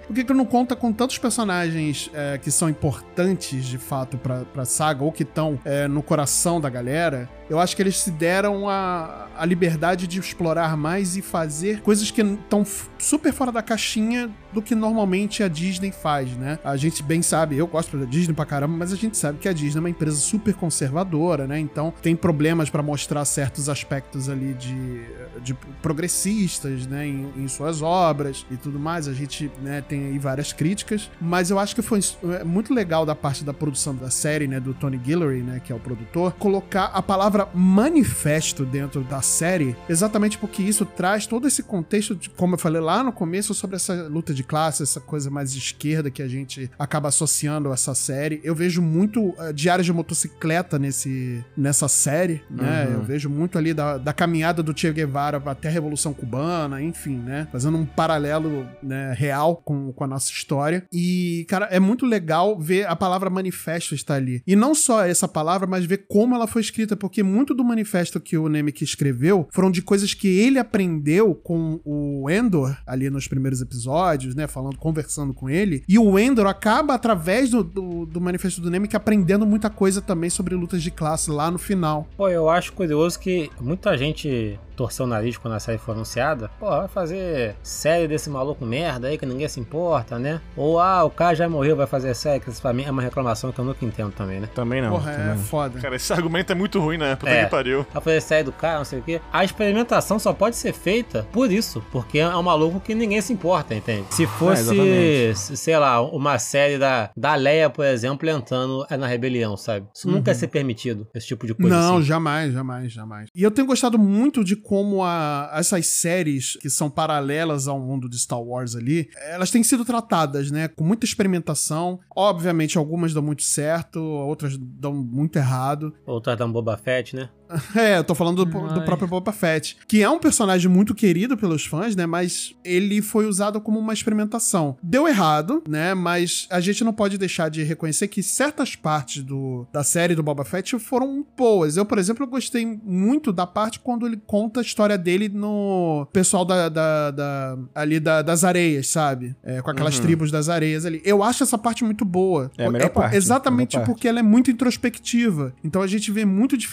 [SPEAKER 5] Por que, que não conta com tantos personagens é, que são importantes, de fato, pra, pra saga, ou que estão é, no coração da galera? Eu acho que eles se deram a, a liberdade de explorar mais e fazer coisas que estão super fora da caixinha do que normalmente a Disney faz, né? A gente bem sabe, eu gosto da Disney pra caramba, mas a gente sabe que a Disney é uma empresa super conservadora, né? Então tem problemas pra mostrar certos aspectos ali de, de progressistas, né? Em, em suas obras e tudo mais. A gente né, tem aí várias críticas, mas eu acho que foi é, muito legal da parte da produção da série, né? Do Tony Guillory, né? Que é o produtor, colocar a palavra manifesto dentro da série, exatamente porque isso traz todo esse contexto, de, como eu falei lá no começo, sobre essa luta de classe, essa coisa mais esquerda que a gente acaba associando a essa série. Eu vejo muito uh, diários de motocicleta nesse, nessa série, né?
[SPEAKER 3] Uhum.
[SPEAKER 5] Eu vejo muito ali da, da caminhada do Che Guevara até a Revolução Cubana, enfim, né? Fazendo um paralelo né, real com, com a nossa história. E, cara, é muito legal ver a palavra manifesto estar ali. E não só essa palavra, mas ver como ela foi escrita, porque muito do manifesto que o Nemec escreveu foram de coisas que ele aprendeu com o Endor ali nos primeiros episódios, né? Falando, conversando com ele. E o Endor acaba, através do, do, do manifesto do Nemec, aprendendo muita coisa também sobre lutas de classe lá no final.
[SPEAKER 8] Pô, eu acho curioso que muita gente torceu o nariz quando a série foi anunciada. Pô, vai fazer série desse maluco merda aí que ninguém se importa, né? Ou, ah, o cara já morreu, vai fazer série, que isso pra mim é uma reclamação que eu nunca entendo também, né?
[SPEAKER 3] Também não.
[SPEAKER 5] Porra,
[SPEAKER 3] também
[SPEAKER 5] é foda.
[SPEAKER 4] Cara, esse argumento é muito ruim, né? Puta
[SPEAKER 8] É.
[SPEAKER 4] que pariu.
[SPEAKER 8] Vai fazer série do cara, não sei o quê. A experimentação só pode ser feita por isso, porque é um maluco que ninguém se importa, entende? Se fosse,
[SPEAKER 3] exatamente.
[SPEAKER 8] se- sei lá, uma série da, da Leia, por exemplo, entrando na rebelião, sabe? Isso nunca ia ser permitido, esse tipo de coisa
[SPEAKER 5] Não,
[SPEAKER 8] assim.
[SPEAKER 5] jamais, jamais, jamais. E eu tenho gostado muito de como a- essas séries que são paralelas ao mundo de Star Wars ali, elas têm sido tratadas, né? Com muita experimentação. Obviamente, algumas dão muito certo, outras dão muito errado.
[SPEAKER 8] Outras da Boba Fett, né?
[SPEAKER 5] É, eu tô falando do, do próprio Boba Fett, que é um personagem muito querido pelos fãs, né? Mas ele foi usado como uma experimentação. Deu errado, né? Mas a gente não pode deixar de reconhecer que certas partes do, da série do Boba Fett foram boas. Eu, por exemplo, gostei muito da parte quando ele conta a história dele no pessoal da, da- da- ali da- das areias, sabe? É, com aquelas tribos das areias ali. Eu acho essa parte muito boa.
[SPEAKER 3] É a melhor
[SPEAKER 5] por-
[SPEAKER 3] parte,
[SPEAKER 5] Exatamente
[SPEAKER 3] a melhor parte.
[SPEAKER 5] porque ela é muito introspectiva. Então a gente vê muito de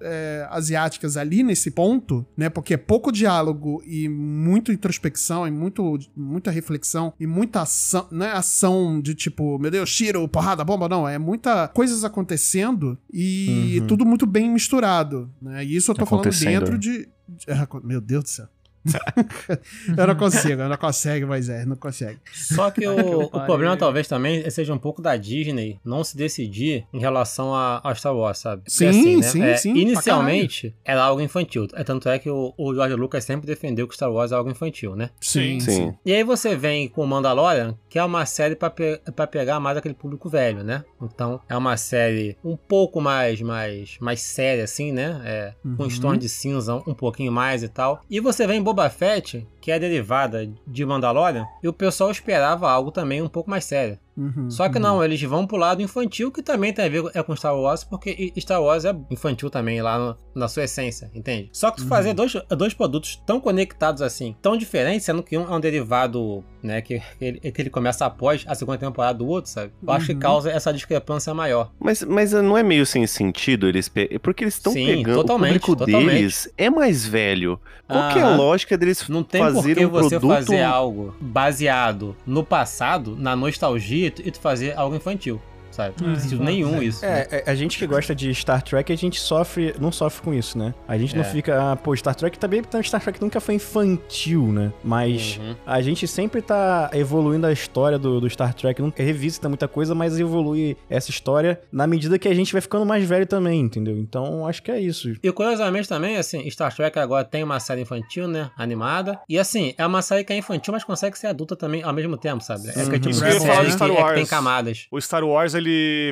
[SPEAKER 5] é, asiáticas ali nesse ponto, né? Porque é pouco diálogo e muito introspecção e muito, muita reflexão e muita ação, não é ação de tipo, meu Deus, tiro, porrada, bomba, não. É muita coisas acontecendo e
[SPEAKER 3] Uhum.
[SPEAKER 5] tudo muito bem misturado, né? E isso eu tô falando dentro de... de- Meu Deus do céu. eu não consigo, eu não consegue, Moisés, não consegue.
[SPEAKER 8] Só que o, o problema talvez também seja um pouco da Disney não se decidir em relação a, a Star Wars, sabe? Porque,
[SPEAKER 5] Sim, sim,
[SPEAKER 8] é,
[SPEAKER 5] sim,
[SPEAKER 8] Inicialmente era algo infantil. É tanto é que o, o George Lucas sempre defendeu que Star Wars é algo infantil, né?
[SPEAKER 5] Sim,
[SPEAKER 7] Sim.
[SPEAKER 8] E aí você vem com o Mandalorian, que é uma série pra, pe pegar mais aquele público velho, né? Então é uma série um pouco mais mais, mais séria, assim, né? É, Com
[SPEAKER 5] Uhum.
[SPEAKER 8] os tons de cinza um pouquinho mais e tal. E você vem em Boba Fett, que é derivada de Mandalorian, e o pessoal esperava algo também um pouco mais sério.
[SPEAKER 5] Uhum,
[SPEAKER 8] Só que não, eles vão pro lado infantil, que também tem a ver é com Star Wars, porque Star Wars é infantil também, lá no- na sua essência, entende? Só que tu
[SPEAKER 5] Uhum.
[SPEAKER 8] fazer dois, dois produtos tão conectados assim, tão diferentes, sendo que um é um derivado, né, que, que ele, que ele começa após a segunda temporada do outro, sabe? Eu acho que
[SPEAKER 5] Uhum.
[SPEAKER 8] causa essa discrepância maior.
[SPEAKER 7] Mas, mas não é meio sem sentido eles pe... porque eles estão
[SPEAKER 8] Sim,
[SPEAKER 7] pegando
[SPEAKER 8] totalmente,
[SPEAKER 7] o público
[SPEAKER 8] totalmente.
[SPEAKER 7] deles é mais velho. Qual que é a lógica deles
[SPEAKER 8] Não tem
[SPEAKER 7] fazerem
[SPEAKER 8] que
[SPEAKER 7] um
[SPEAKER 8] você
[SPEAKER 7] produto
[SPEAKER 8] fazer algo baseado no passado, na nostalgia, e e tu fazer algo infantil, sabe? Não tem sentido nenhum isso. né?
[SPEAKER 3] É, é, a gente que gosta de Star Trek, a gente sofre, não sofre com isso, né? A gente não
[SPEAKER 8] É.
[SPEAKER 3] fica, ah, pô, Star Trek também, então Star Trek nunca foi infantil, né? Mas
[SPEAKER 8] Uhum.
[SPEAKER 3] a gente sempre tá evoluindo a história do, do Star Trek, nunca revisita muita coisa, mas evolui essa história na medida que a gente vai ficando mais velho também, entendeu? Então acho que é isso.
[SPEAKER 8] E curiosamente também, assim, Star Trek agora tem uma série infantil, né? Animada. E assim, é uma série que é infantil, mas consegue ser adulta também ao mesmo tempo, sabe? É que é tipo
[SPEAKER 4] Isso
[SPEAKER 8] uma
[SPEAKER 4] que eu ia falar
[SPEAKER 8] série
[SPEAKER 4] de
[SPEAKER 8] que,
[SPEAKER 4] Star
[SPEAKER 8] é
[SPEAKER 4] Wars.
[SPEAKER 8] tem camadas.
[SPEAKER 4] O Star Wars, ele,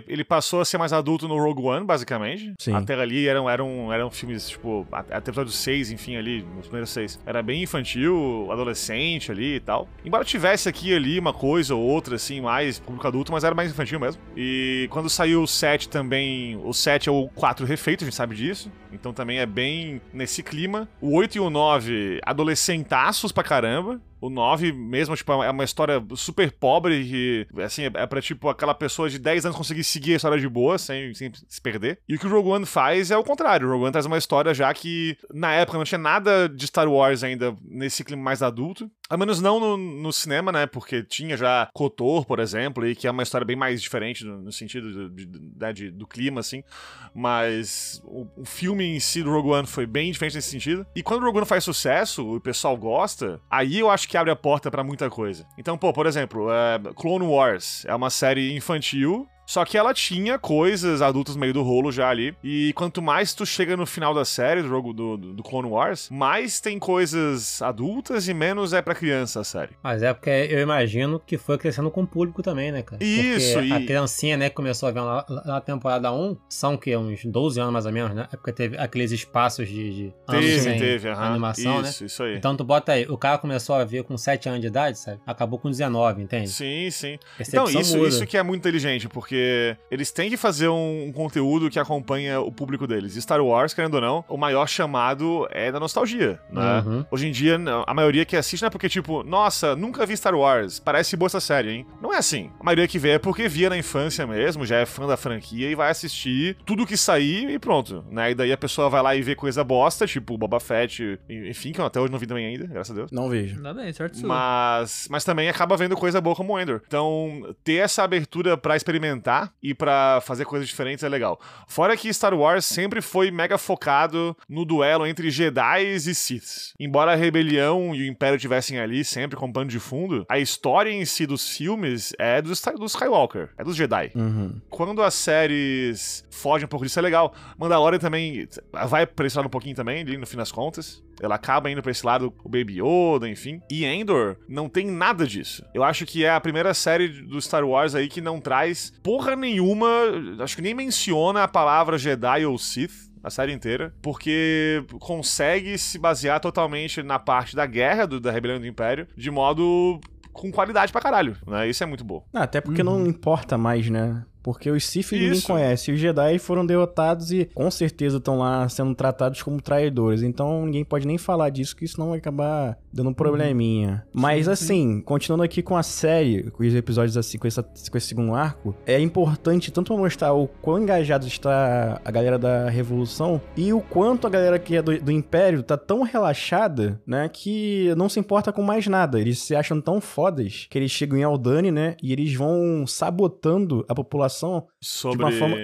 [SPEAKER 4] ele passou a ser mais adulto no Rogue One, basicamente.
[SPEAKER 3] Sim.
[SPEAKER 4] Até ali eram, eram, eram filmes, tipo, até o episódio 6, enfim, ali, nos primeiros seis. Era bem infantil, adolescente ali e tal. Embora tivesse aqui ali uma coisa ou outra, assim, mais público adulto, mas era mais infantil mesmo. E quando saiu o 7 também, o 7 é o 4 refeito, a gente sabe disso. Então também é bem nesse clima. O 8 e o 9, adolescentaços pra caramba. O 9 mesmo, tipo, é uma história super pobre assim, é é pra, tipo, aquela pessoa de 10 anos conseguir seguir a história de boa, sem, sem se perder. E o que o Rogue One faz é o contrário. O Rogue One traz uma história já que, na época, não tinha nada de Star Wars ainda nesse clima mais adulto. Ao menos não no, no cinema, né? Porque tinha já Kotor, por exemplo, e que é uma história bem mais diferente no, no sentido de- de- né, de- do clima, assim. Mas o, o filme em si do Rogue One foi bem diferente nesse sentido. E quando o Rogue One faz sucesso, o pessoal gosta, aí eu acho que abre a porta pra muita coisa. Então, pô, por exemplo, é, Clone Wars é uma série infantil. Só que ela tinha coisas adultas no meio do rolo já ali. E quanto mais tu chega no final da série, do jogo do, do, Clone Wars, mais tem coisas adultas e menos é pra criança a série.
[SPEAKER 8] Mas é porque eu imagino que foi crescendo com o público também, né, cara?
[SPEAKER 4] Isso,
[SPEAKER 8] Porque a
[SPEAKER 4] e-
[SPEAKER 8] criancinha, né, que começou a ver lá na temporada 1, são o quê? Uns 12 anos mais ou menos, né? É porque teve aqueles espaços de, de anos
[SPEAKER 4] Teve,
[SPEAKER 8] sem
[SPEAKER 4] teve, aham.
[SPEAKER 8] animação, né?
[SPEAKER 4] Isso, isso aí.
[SPEAKER 8] Então tu bota aí, o cara começou a ver com 7 anos de idade, sabe? Acabou com 19, entende?
[SPEAKER 4] Sim, sim.
[SPEAKER 8] Percepção
[SPEAKER 4] Então, isso,
[SPEAKER 8] muda.
[SPEAKER 4] isso que é muito inteligente, porque porque eles têm que fazer um, um conteúdo que acompanha o público deles. E Star Wars, querendo ou não, o maior chamado é da nostalgia, né?
[SPEAKER 8] Uhum.
[SPEAKER 4] Hoje em dia, a maioria que assiste não é porque, tipo, nossa, nunca vi Star Wars, parece boa essa série, hein? Não é assim. A maioria que vê é porque via na infância mesmo, já é fã da franquia e vai assistir tudo que sair e pronto, né? E daí a pessoa vai lá e vê coisa bosta, tipo Boba Fett, enfim, que eu até hoje não vi também ainda, graças a Deus.
[SPEAKER 3] Não vejo.
[SPEAKER 6] Ainda bem, certo.
[SPEAKER 4] Mas, mas também acaba vendo coisa boa como Endor. Então, ter essa abertura pra experimentar e pra fazer coisas diferentes é legal. Fora que Star Wars sempre foi mega focado no duelo entre Jedi e Siths. Embora a rebelião e o Império tivessem ali sempre como pano de fundo, a história em si dos filmes é dos, dos Skywalker, é dos Jedi.
[SPEAKER 3] Uhum.
[SPEAKER 4] Quando as séries fogem um pouco disso é legal. Mandalorian também vai lado um pouquinho também, ali no fim das contas. Ela acaba indo pra esse lado, o Baby Yoda, enfim. E Endor não tem nada disso. Eu acho que é a primeira série do Star Wars aí que não traz porra nenhuma, acho que nem menciona a palavra Jedi ou Sith a série inteira, porque consegue se basear totalmente na parte da guerra do, da rebelião do Império, de modo com qualidade pra caralho, né? Isso é muito bom.
[SPEAKER 3] Ah, até porque não importa mais, né? Porque os Sith ninguém
[SPEAKER 4] Isso.
[SPEAKER 3] conhece. E os Jedi foram derrotados e com certeza estão lá sendo tratados como traidores. Então ninguém pode nem falar disso, que isso não vai acabar dando um probleminha. Mas assim, continuando aqui com a série, com os episódios assim, com, essa, com esse segundo arco, é importante tanto pra mostrar o quão engajado está a galera da Revolução e o quanto a galera que é do, do Império tá tão relaxada, né, que não se importa com mais nada. Eles se acham tão fodas que eles chegam em Aldani, né, e eles vão sabotando a população
[SPEAKER 4] Sobre.
[SPEAKER 3] uma forma-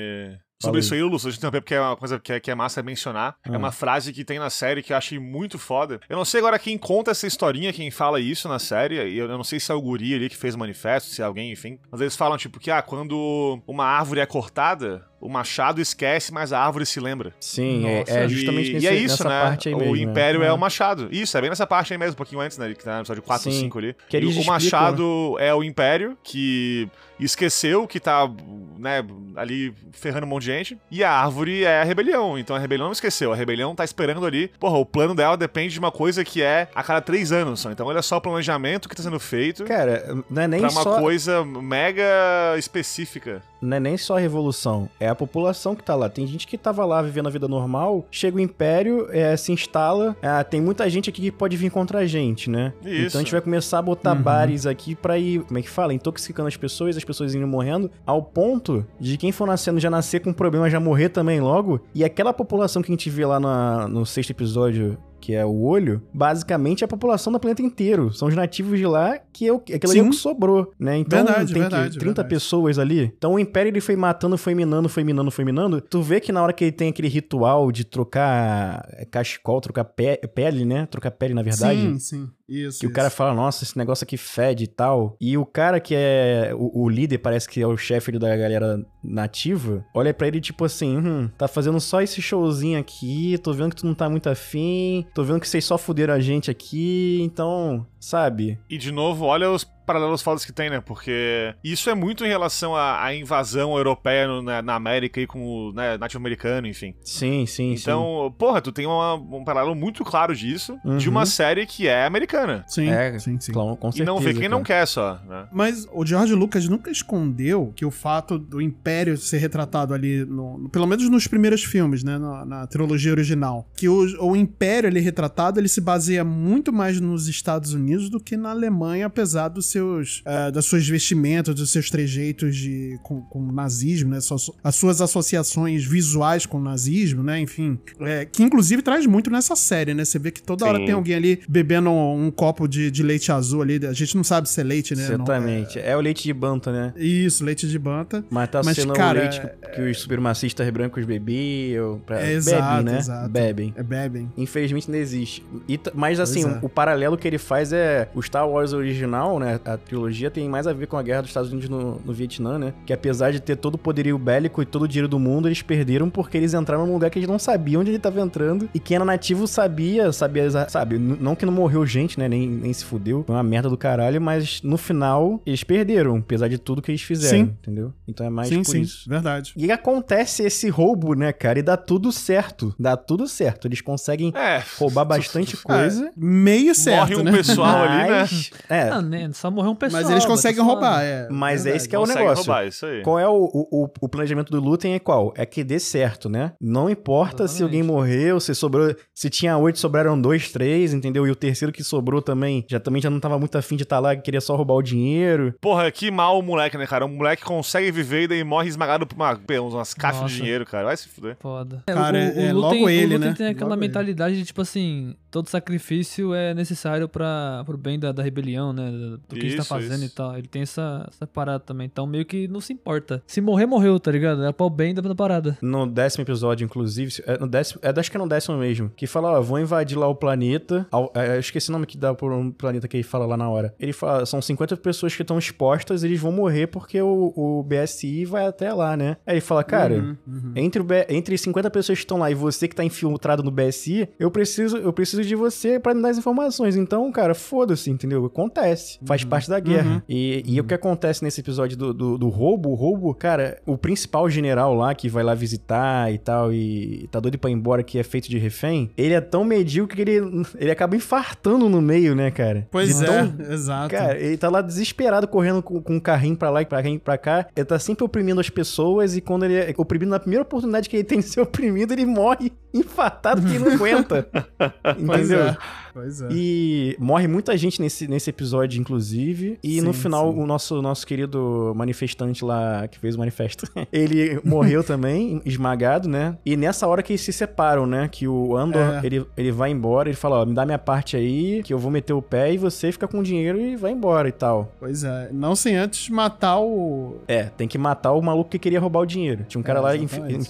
[SPEAKER 4] Sobre isso aí, Lúcio, a gente interromper porque é uma coisa que é, que é massa mencionar. É
[SPEAKER 3] Ah.
[SPEAKER 4] uma frase que tem na série que eu achei muito foda. Eu não sei agora quem conta essa historinha, quem fala isso na série, e eu eu não sei se é o guri ali que fez o manifesto, se é alguém, enfim. Mas eles falam, tipo, que, ah, quando uma árvore é cortada, o machado esquece, mas a árvore se lembra.
[SPEAKER 3] Sim, é,
[SPEAKER 6] Nossa.
[SPEAKER 3] é justamente
[SPEAKER 4] e,
[SPEAKER 3] nesse,
[SPEAKER 4] e é isso,
[SPEAKER 3] nessa
[SPEAKER 4] né?
[SPEAKER 3] parte aí
[SPEAKER 4] o
[SPEAKER 3] mesmo.
[SPEAKER 4] Império é.
[SPEAKER 3] é.
[SPEAKER 4] o machado. Isso, é bem nessa parte aí mesmo, um pouquinho antes, né? Que tá no episódio 4 ou
[SPEAKER 3] Sim.
[SPEAKER 4] 5 ali.
[SPEAKER 3] Que
[SPEAKER 4] E o
[SPEAKER 3] explicam,
[SPEAKER 4] machado é o Império, que esqueceu que tá, né, ali ferrando um monte de gente. E a árvore é a rebelião. Então a rebelião não esqueceu. A rebelião tá esperando ali. Porra, o plano dela depende de uma coisa que é a cada três anos só. Então olha só o planejamento que tá sendo feito.
[SPEAKER 3] Cara, não é nem
[SPEAKER 4] pra uma
[SPEAKER 3] só
[SPEAKER 4] coisa mega específica.
[SPEAKER 3] Não é nem só a revolução, é a população que tá lá. Tem gente que tava lá vivendo a vida normal, chega o império, é, se instala, ah, tem muita gente aqui que pode vir contra a gente, né?
[SPEAKER 4] Isso.
[SPEAKER 3] Então a gente vai começar a botar bares aqui pra ir, como é que fala? Intoxicando as pessoas, as pessoas indo morrendo, ao ponto de quem for nascendo já nascer com problema, já morrer também logo. E aquela população que a gente vê lá na- no sexto episódio que é o olho, basicamente é a população do planeta inteiro. São os nativos de lá que é o, aquilo ali é
[SPEAKER 5] Sim.
[SPEAKER 3] que sobrou, né? Então
[SPEAKER 5] Verdade,
[SPEAKER 3] tem
[SPEAKER 5] verdade,
[SPEAKER 3] que 30
[SPEAKER 5] verdade.
[SPEAKER 3] pessoas ali. Então o Império ele foi matando, foi minando, foi minando, foi minando. Tu vê que na hora que ele tem aquele ritual de trocar é, cachecol, trocar pe- pele, né? Trocar pele, na verdade.
[SPEAKER 5] Sim, sim. Isso.
[SPEAKER 3] Que o
[SPEAKER 5] isso.
[SPEAKER 3] cara fala, nossa, esse negócio aqui fede e tal. E o cara que é o, o líder, parece que é o chefe da galera nativa, olha pra ele tipo assim, hum, tá fazendo só esse showzinho aqui, tô vendo que tu não tá muito afim, tô vendo que vocês só fuderam a gente aqui, então, sabe?
[SPEAKER 4] E de novo, olha os paralelos fodas que tem, né? Porque isso é muito em relação à, à invasão europeia no- na, na América e com o né, nativo-americano, enfim.
[SPEAKER 3] Sim, sim,
[SPEAKER 4] Então, porra, tu tem uma- um paralelo muito claro disso, de
[SPEAKER 3] Uhum.
[SPEAKER 4] uma série que é americana.
[SPEAKER 5] Sim,
[SPEAKER 3] É,
[SPEAKER 5] sim, sim.
[SPEAKER 3] sim. Com, com
[SPEAKER 4] E
[SPEAKER 3] certeza.
[SPEAKER 4] não vê quem não
[SPEAKER 3] cara.
[SPEAKER 4] quer só, né?
[SPEAKER 5] Mas o George Lucas nunca escondeu que o fato do Império ser retratado ali, no, pelo menos nos primeiros filmes, né, na, na trilogia original, que o, o Império ele retratado ele se baseia muito mais nos Estados Unidos do que na Alemanha, apesar dos seus eh, das suas vestimentas, dos seus trejeitos de com, com o nazismo, né, as suas associações visuais com o nazismo, né, enfim, é, que inclusive traz muito nessa série, né? Você vê que toda hora
[SPEAKER 7] Sim.
[SPEAKER 5] tem alguém ali bebendo um copo de, de leite azul ali, a gente não sabe se é leite, né? não-
[SPEAKER 3] Exatamente. É... o leite de banta, né?
[SPEAKER 5] isso, leite de banta.
[SPEAKER 3] Mas tá
[SPEAKER 5] Mas,
[SPEAKER 3] sendo
[SPEAKER 5] cara,
[SPEAKER 3] o leite que os supremacistas brancos bebiam. Pra...
[SPEAKER 5] É,
[SPEAKER 3] bebem,
[SPEAKER 5] exato,
[SPEAKER 3] né?
[SPEAKER 5] exato.
[SPEAKER 3] Bebem.
[SPEAKER 5] É bebem.
[SPEAKER 3] Infelizmente não existe. E mas assim,
[SPEAKER 5] é.
[SPEAKER 3] o paralelo que ele faz é o Star Wars original, né? A trilogia tem mais a ver com a guerra dos Estados Unidos no, no Vietnã, né? Que apesar de ter todo o poderio bélico e todo o dinheiro do mundo, eles perderam porque eles entraram num lugar que eles não sabiam onde ele tava entrando. E quem era nativo sabia, sabia, sabe? Não que não morreu gente, né? Nem, nem se fudeu. Foi uma merda do caralho, mas no final eles perderam, apesar de tudo que eles fizeram,
[SPEAKER 5] Sim.
[SPEAKER 3] entendeu? Então é mais
[SPEAKER 5] sim,
[SPEAKER 3] por
[SPEAKER 5] sim,
[SPEAKER 3] isso.
[SPEAKER 5] verdade.
[SPEAKER 3] E acontece esse roubo, né, cara? E dá tudo certo. Dá tudo certo. Eles conseguem
[SPEAKER 4] É.
[SPEAKER 3] roubar bastante coisa.
[SPEAKER 5] É, meio certo,
[SPEAKER 4] Morre um
[SPEAKER 5] né?
[SPEAKER 4] pessoal ali, né?
[SPEAKER 3] É,
[SPEAKER 6] Ah, né, só morrer um pessoal.
[SPEAKER 5] Mas eles conseguem roubar, é.
[SPEAKER 3] Mas é esse que é o negócio.
[SPEAKER 4] roubar, isso aí.
[SPEAKER 3] Qual é o, o, o planejamento do Lutem é qual? É que dê certo, né? Não importa se
[SPEAKER 6] Exatamente.
[SPEAKER 3] alguém morreu, se sobrou. Se tinha oito, sobraram dois, três, entendeu? E o terceiro que sobrou também já também já não tava muito afim de estar lá, queria só roubar o dinheiro.
[SPEAKER 4] Porra, que mal o moleque, né, cara? Um moleque consegue viver e daí morre esmagado por uma, umas caixas
[SPEAKER 6] Nossa.
[SPEAKER 4] de dinheiro, cara. Vai se fuder.
[SPEAKER 6] Foda.
[SPEAKER 5] Cara, é- é
[SPEAKER 6] Lutem-
[SPEAKER 5] logo ele,
[SPEAKER 6] o Lutem
[SPEAKER 5] né?
[SPEAKER 6] tem aquela
[SPEAKER 5] Logo ele.
[SPEAKER 6] mentalidade de, tipo assim, todo sacrifício é necessário para pro bem da, da rebelião, né? Do, do que a gente tá
[SPEAKER 4] Isso,
[SPEAKER 6] fazendo
[SPEAKER 4] isso.
[SPEAKER 6] e tal. Ele tem essa, essa parada também. Então meio que não se importa. Se morrer, morreu, tá ligado? É pra o bem da, da parada.
[SPEAKER 3] No décimo episódio, inclusive, é no décimo, é, acho que é no décimo mesmo, que fala, ó, vou invadir lá o planeta. ao- é, eu esqueci o nome que dá por um planeta que ele fala lá na hora. Ele fala, são 50 pessoas que estão expostas, eles vão morrer porque o, o BSI vai até lá, né? Aí ele fala, cara,
[SPEAKER 5] Uhum, uhum.
[SPEAKER 3] Entre, o entre 50 pessoas que estão lá e você que tá infiltrado no BSI, eu preciso, eu preciso de você pra me dar as informações. Então, cara, foda-se, entendeu? Acontece. Faz parte da guerra.
[SPEAKER 5] Uhum.
[SPEAKER 3] E, e o que acontece nesse episódio do, do, do roubo, o roubo, cara, o principal general lá que vai lá visitar e tal, e tá doido pra ir embora, que é feito de refém, ele é tão medíocre que ele, ele acaba infartando no meio, né, cara?
[SPEAKER 5] Pois
[SPEAKER 3] De
[SPEAKER 5] é,
[SPEAKER 3] tão-
[SPEAKER 5] exato.
[SPEAKER 3] Cara, ele tá lá desesperado, correndo com, com um carrinho pra lá e pra, cá, pra cá. Ele tá sempre oprimindo as pessoas e quando ele é oprimido na primeira oportunidade que ele tem de ser oprimido, ele morre infartado porque ele não aguenta.
[SPEAKER 5] pois
[SPEAKER 3] entendeu?
[SPEAKER 5] é. Pois é.
[SPEAKER 3] E morre muita gente nesse, nesse episódio, inclusive. E no
[SPEAKER 5] Sim,
[SPEAKER 3] final,
[SPEAKER 5] sim.
[SPEAKER 3] o nosso, nosso querido manifestante lá, que fez o manifesto, ele morreu também, esmagado, né? E nessa hora que eles se separam, né? Que o Andor,
[SPEAKER 5] É.
[SPEAKER 3] ele, ele vai embora, ele fala, ó, me dá minha parte aí, que eu vou meter o pé e você fica com o dinheiro e vai embora e tal.
[SPEAKER 5] Pois é. Não sem antes matar o.
[SPEAKER 3] É, tem que matar o maluco que queria roubar o dinheiro. Tinha um cara
[SPEAKER 5] É,
[SPEAKER 3] lá,